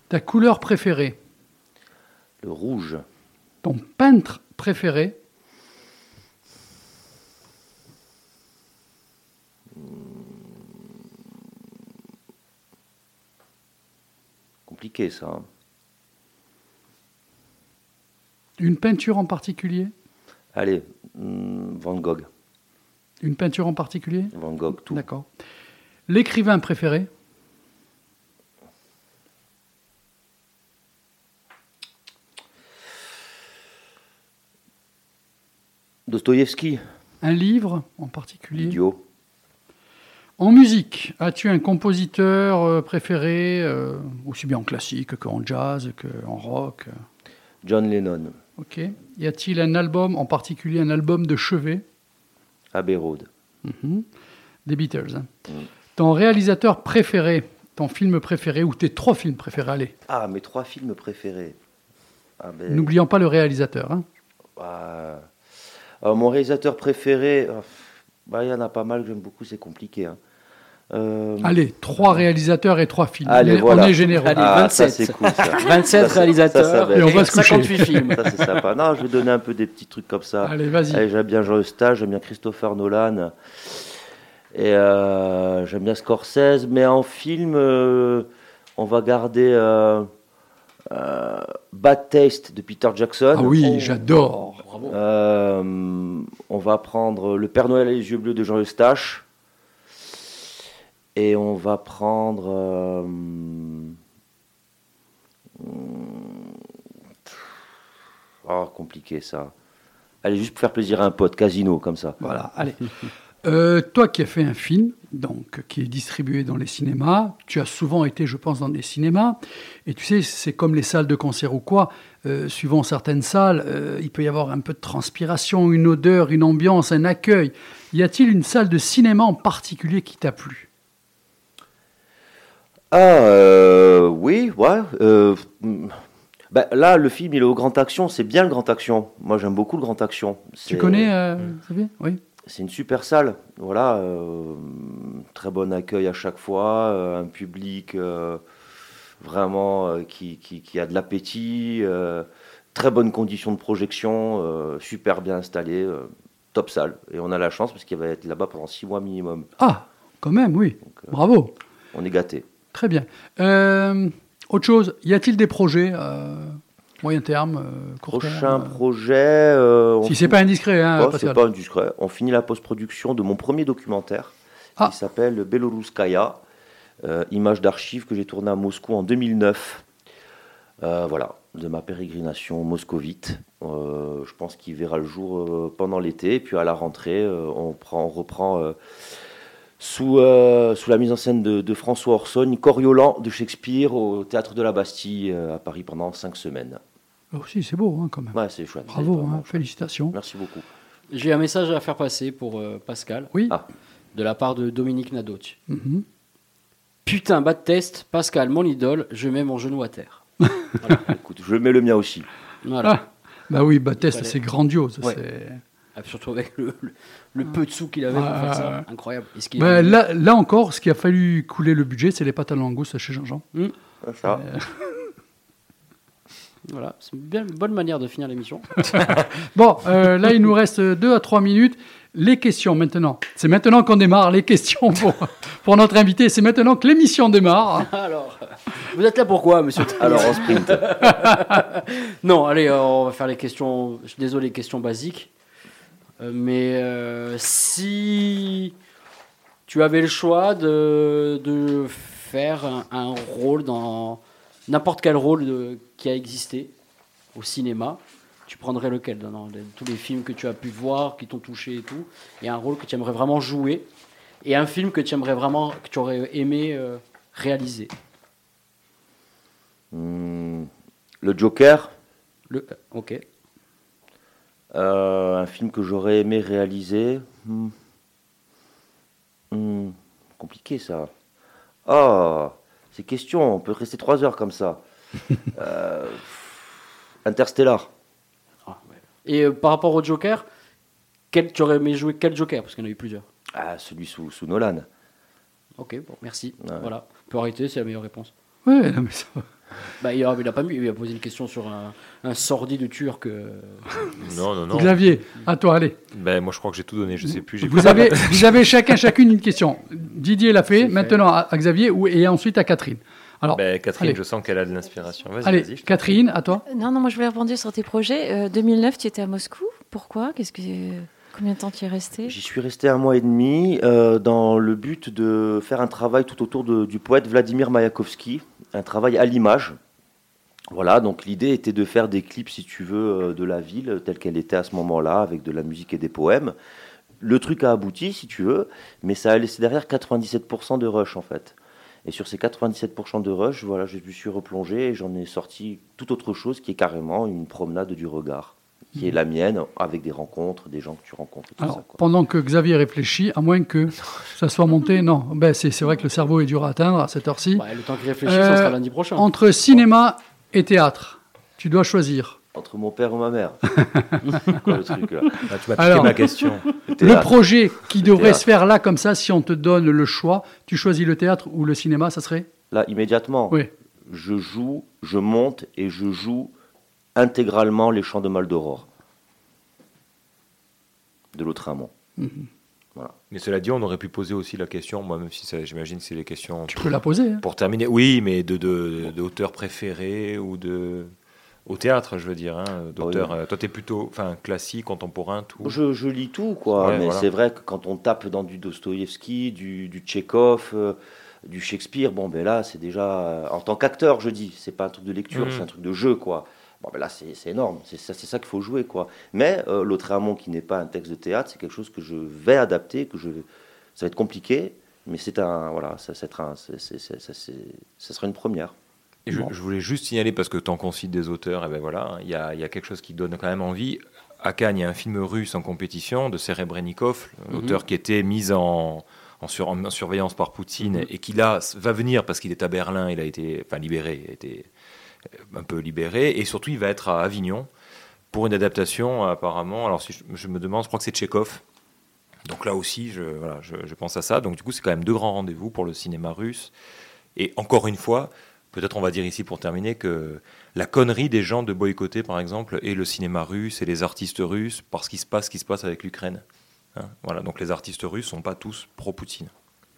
Ta couleur préférée. Le rouge. Ton peintre préféré? Compliqué ça. hein. Une peinture en particulier? Allez, hmm, Van Gogh. Une peinture en particulier? Van Gogh, tout. D'accord. L'écrivain préféré? Dostoïevski. Un livre en particulier. Idiot. En musique, as-tu un compositeur euh, préféré, euh, aussi bien en classique qu'en jazz, qu'en rock? John Lennon. Ok. Y a-t-il un album, en particulier un album de chevet? Abbey Road. Mhm. Des Beatles. hein. Ton réalisateur préféré, ton film préféré, ou tes trois films préférés, allez. Ah, mes trois films préférés. Ah, ben, N'oublions pas le réalisateur. hein. ah, euh, mon réalisateur préféré, euh, bah, il y en a pas mal que j'aime beaucoup, c'est compliqué. hein. Euh, Allez, trois réalisateurs et trois films. Allez, on, est, voilà. on est généreux. Allez, Ah, ça, 27. c'est cool, ça. 27 Ça, c'est- réalisateurs ça, ça va Et on va se coucher. 58 films. Ça, c'est sympa. Non, je vais donner un peu des petits trucs comme ça. Allez, vas-y. Allez, j'aime bien Jean Eustache, j'aime bien Christopher Nolan. Et euh, j'aime bien Scorsese. Mais en film, euh, on va garder euh, euh, Bad Taste de Peter Jackson. Ah oui, j'adore. Euh, on va prendre Le Père Noël et les yeux bleus de Jean Eustache. Et on va prendre. euh, Oh, compliqué ça. Allez, juste pour faire plaisir à un pote, Casino, comme ça. Voilà, allez. Euh, toi qui as fait un film, donc qui est distribué dans les cinémas, tu as souvent été, je pense, dans des cinémas, et tu sais, c'est comme les salles de concert ou quoi, euh, suivant certaines salles, euh, il peut y avoir un peu de transpiration, une odeur, une ambiance, un accueil. Y a-t-il une salle de cinéma en particulier qui t'a plu? Ah, euh, oui, ouais. mm, ben, là, le film, il est au Grand Action. C'est bien le Grand Action. Moi, j'aime beaucoup le Grand Action. Tu connais, euh, Xavier? Oui. C'est une super salle. Voilà, euh, très bon accueil à chaque fois, euh, un public euh, vraiment qui, qui, qui a de l'appétit, très bonnes conditions de projection, super bien installé, top salle. Et on a la chance parce qu'il va être là-bas pendant six mois minimum. Ah, quand même, oui. Bravo. On est gâté. Très bien. Autre chose, y a-t-il des projets moyen terme, euh, court Prochain terme projet. euh, Si c'est pas indiscret, hein, Pascal. c'est pas indiscret. On finit la post-production de mon premier documentaire Ah. qui s'appelle Beloruskaya, euh, image d'archives que j'ai tourné à Moscou en 2009. Euh, voilà, de ma pérégrination moscovite. Euh, je pense qu'il verra le jour euh, pendant l'été. Et puis à la rentrée, euh, on, prend, on reprend euh, sous, euh, sous la mise en scène de, de François Orson, Coriolan de Shakespeare au théâtre de la Bastille euh, à Paris pendant cinq semaines. Là aussi, c'est beau, hein, quand même. Ouais, c'est chouette. Bravo, hein, félicitations. Merci beaucoup. J'ai un message à faire passer pour euh, Pascal. Oui. De la part de Dominique Nadoc. Mhm. Putain, bas de test, Pascal, mon idole, je mets mon genou à terre. Écoute, je mets le mien aussi. Voilà. Ah, bah oui, Baptiste, Fallait- c'est grandiose. Ouais. c'est- Ah, Surtout avec le, le- le peu de sous qu'il avait pour Ah, faire ah, ça. ah. Incroyable. Ce Bah, a- là, là encore, ce qui a fallu couler le budget, c'est les pâtes à la langouste chez Jean-Jean. Hmm. Ça. Euh, Voilà, c'est une bien- bonne manière de finir l'émission. Bon, euh, là, il nous reste 2 à 3 minutes. Les questions maintenant. C'est maintenant qu'on démarre les questions pour, pour notre invité. C'est maintenant que l'émission démarre. Alors, vous êtes là pourquoi, monsieur Alors, en sprint. non, allez, euh, on va faire les questions. Je suis désolé, les questions basiques. Euh, mais euh, si tu avais le choix de, de faire un, un rôle dans n'importe quel rôle de- qui a existé au cinéma, tu prendrais lequel dans, tous les films que tu as pu voir, qui t'ont touché et tout Et un rôle que tu aimerais vraiment jouer Et un film que tu aimerais vraiment, que tu aurais aimé euh, réaliser Hmm, le Joker, le, Ok. euh, un film que j'aurais aimé réaliser? Hmm. Hmm, compliqué ça. Ah, ces questions, on peut rester trois heures comme ça. Euh, Interstellar. Et euh, par rapport au Joker, quel, tu aurais aimé jouer quel Joker? Parce qu'il y en a eu plusieurs. Ah, celui sous, sous Nolan. Ok, bon, merci. Ouais. Voilà, on peut arrêter, c'est la meilleure réponse. Ouais, non, mais ça va. Bah, il, a, il a pas mis, il a posé une question sur un, un sordide turc. euh, Non, non, non. Xavier, à toi, allez. Ben, moi, je crois que j'ai tout donné. Je sais plus. Vous plus- avez, vous avez chacun, chacune une question. Didier l'a fait, maintenant à, à Xavier ou, et ensuite à Catherine. Alors, Ben, Catherine, allez. je sens qu'elle a de l'inspiration. Vas-y, Allez, t'en Catherine, à toi. Non, non, moi je voulais rebondir sur tes projets. Euh, 2009, tu étais à Moscou. Pourquoi? Qu'est-ce que combien de temps tu es resté? J'y suis resté un mois et demi euh, dans le but de faire un travail tout autour du poète Vladimir Mayakovsky, un travail à l'image. Voilà, donc l'idée était de faire des clips, si tu veux, euh, de la ville telle qu'elle était à ce moment-là, avec de la musique et des poèmes. Le truc a abouti, si tu veux, mais ça a laissé derrière 97% de rush, en fait. Et sur ces 97% de rush, voilà, je me suis replongé et j'en ai sorti tout autre chose qui est carrément une promenade du regard, qui est la mienne, avec des rencontres, des gens que tu rencontres. et tout Alors, ça, quoi. pendant que Xavier réfléchit, à moins que ça soit monté, non, ben, c'est c'est vrai que le cerveau est dur à atteindre à cette heure-ci. Ouais, le temps qu'il réfléchisse, ça sera lundi prochain. Entre cinéma et théâtre, tu dois choisir. Entre mon père ou ma mère. Quoi le truc là Ah, tu m'as piqué Alors, ma question. Le projet qui Le devrait théâtre. se faire là, comme ça, si on te donne le choix, tu choisis le théâtre ou le cinéma, ça serait? Là, immédiatement, Oui. je joue, je monte et je joue intégralement les chants de Maldoror. De l'autre amont. Voilà. Mais cela dit, on aurait pu poser aussi la question, moi, même si ça- j'imagine que c'est les questions. Tu peux la poser. hein. Pour terminer, oui, mais de, de, de auteur préféré ou de. Au théâtre, je veux dire, hein, d'auteur. Oui. euh, Toi, t'es plutôt enfin, classique, contemporain, tout. Je, je lis tout, quoi. Ouais, mais voilà. c'est vrai que quand on tape dans du Dostoïevski, du, du Tchekhov, euh, du Shakespeare, bon, ben là, c'est déjà. euh, en tant qu'acteur, je dis, c'est pas un truc de lecture, Mhm. c'est un truc de jeu, quoi. Bon, ben là, c'est énorme. C'est ça, ça qu'il faut jouer, quoi. Mais euh, l'autre amont qui n'est pas un texte de théâtre, c'est quelque chose que je vais adapter, que je. Ça va être compliqué, mais c'est un. Voilà, ça, ça, sera un- ça, une première. Et je, voulais juste signaler, parce que tant qu'on cite des auteurs, et ben voilà, il y a, y a quelque chose qui donne quand même envie. À Cannes, il y a un film russe en compétition de Serebrennikov, Mhm. l'auteur qui était mis en, en, sur- en surveillance par Poutine Mhm. et qui là va venir parce qu'il est à Berlin, il a été enfin, libéré, il a été un peu libéré, et surtout il va être à Avignon pour une adaptation apparemment. Alors si je, je me demande, je crois que c'est Tchekhov. Donc là aussi, je, voilà, je, je pense à ça. Donc du coup, c'est quand même deux grands rendez-vous pour le cinéma russe. Et encore une fois, peut-être on va dire ici pour terminer que la connerie des gens de boycotter, par exemple, et le cinéma russe et les artistes russes, parce qu'il se passe ce qui se passe avec l'Ukraine. Hein, voilà, donc les artistes russes sont pas tous pro-Poutine.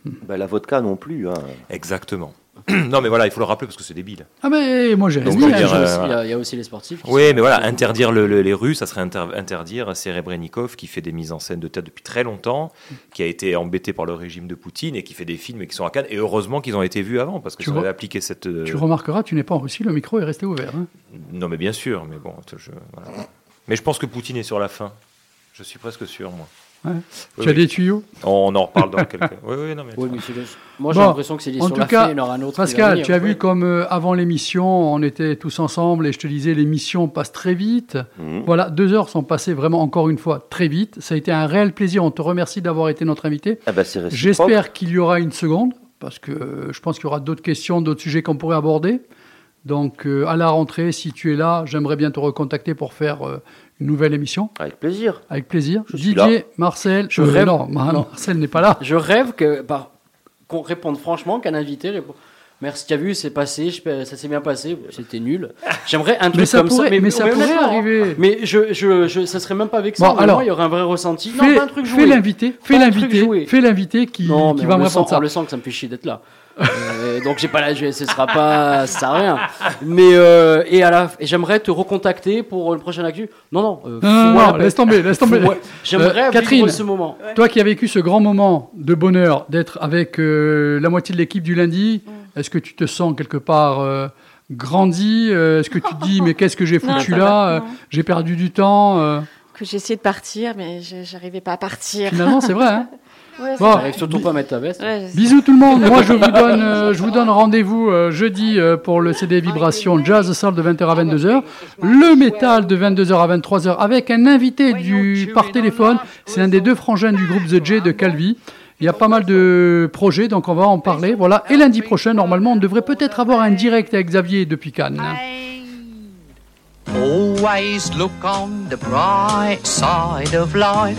Ben, la vodka non plus. Hein. Exactement. Non, mais voilà, il faut le rappeler parce que c'est débile. Ah mais moi j'ai je- euh, Il y, a, il y a aussi les sportifs. Oui, mais voilà, interdire le- le- les Russes, ça serait inter- interdire Serebrennikov, qui fait des mises en scène de théâtre depuis très longtemps, qui a été embêté par le régime de Poutine et qui fait des films et qui sont à Cannes. Et heureusement qu'ils ont été vus avant, parce que Tu si on re- avait appliqué cette. euh, Tu remarqueras, tu n'es pas en Russie, le micro est resté ouvert. hein. Non, mais bien sûr, mais bon, je- voilà. Mais je pense que Poutine est sur la fin. Je suis presque sûr, moi. Ouais. Oui, tu as oui. des tuyaux On en reparle dans quelques. Oui, oui, non, mais. Oui, mais c'est le- Moi, j'ai Bon, l'impression que c'est sur tout la cas, fin, il y en aura un autre. qui va Pascal, venir. tu as vu comme euh, avant l'émission, on était tous ensemble et je te disais, l'émission passe très vite. Mhm. Voilà, deux heures sont passées vraiment encore une fois très vite. Ça a été un réel plaisir. On te remercie d'avoir été notre invité. Ah réciproque. J'espère qu'il y aura une seconde parce que euh, je pense qu'il y aura d'autres questions, d'autres sujets qu'on pourrait aborder. Donc, euh, à la rentrée, si tu es là, j'aimerais bien te recontacter pour faire euh, une nouvelle émission. Avec plaisir. Avec plaisir. Je suis Didier, là. Marcel, Je euh, rêve- non, Ma- non. Marcel n'est pas là. Je rêve que par- qu'on réponde franchement, qu'un invité réponde. Merci, tu as vu, c'est passé, je- ça s'est bien passé, c'était nul. J'aimerais un truc Mais ça comme pourrait- ça. mais ça pourrait arriver. Mais je, je, je, ça serait même pas avec ça. Bon, alors, moi, il y aurait un vrai ressenti. non, Fais, pas un truc fais l'invité, fais l'invité, fais l'invité qui, Non, va me répondre ça. On le sent que ça me fait chier d'être là. Euh, donc j'ai pas la, ce sera pas, ça sert à rien. Mais euh, et à la, et j'aimerais te recontacter pour le prochain actu. Non non. euh, Non, non, fous-moi non, la paix. laisse tomber, laisse tomber. J'aimerais Euh, vivre Catherine, ce moment. Toi qui as vécu ce grand moment de bonheur d'être avec euh, la moitié de l'équipe du lundi, Mm. est-ce que tu te sens quelque part euh, grandi Euh, Est-ce que tu te dis, mais qu'est-ce que j'ai foutu là. J'ai perdu du temps euh, Que j'ai essayé de partir, mais je- j'arrivais pas à partir. Finalement, c'est vrai. Hein Ouais, Bon. T'arrives surtout pas à mettre ta veste. Ouais. Bisous tout le monde. Moi, je vous donne, euh, je vous donne rendez-vous euh, jeudi euh, pour le CD Vibration Jazz Soul de 20h à 22h, le métal de 22h à 23h avec un invité du par téléphone. C'est un des deux frangins du groupe The J de Calvi. Il y a pas mal de projets, donc on va en parler. Voilà. Et lundi prochain, normalement, on devrait peut-être avoir un direct avec Xavier depuis Cannes. Always look on the bright side of life.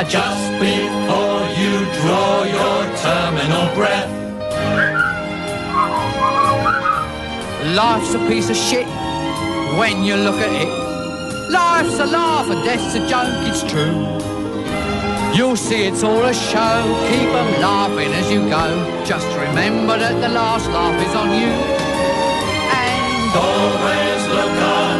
Just before you draw your terminal breath. Life's a piece of shit when you look at it. Life's a laugh and death's a joke, it's true. You'll see it's all a show, keep 'em laughing as you go. Just remember that the last laugh is on you. And always look on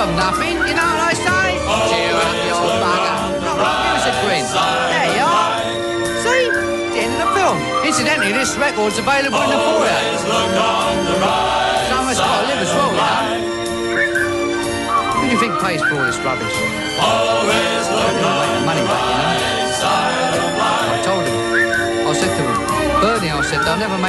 from nothing, you know what I say? Cheer up, you old bugger. Not like you, said Grin. There you are. See? The end of the film. Incidentally, this record's available in the foyer. Someone's got to live as well, you know. Who do you think pays for all this rubbish? Always look on the money back, you know. I told him. I said to him, Bernie, I said, they'll never make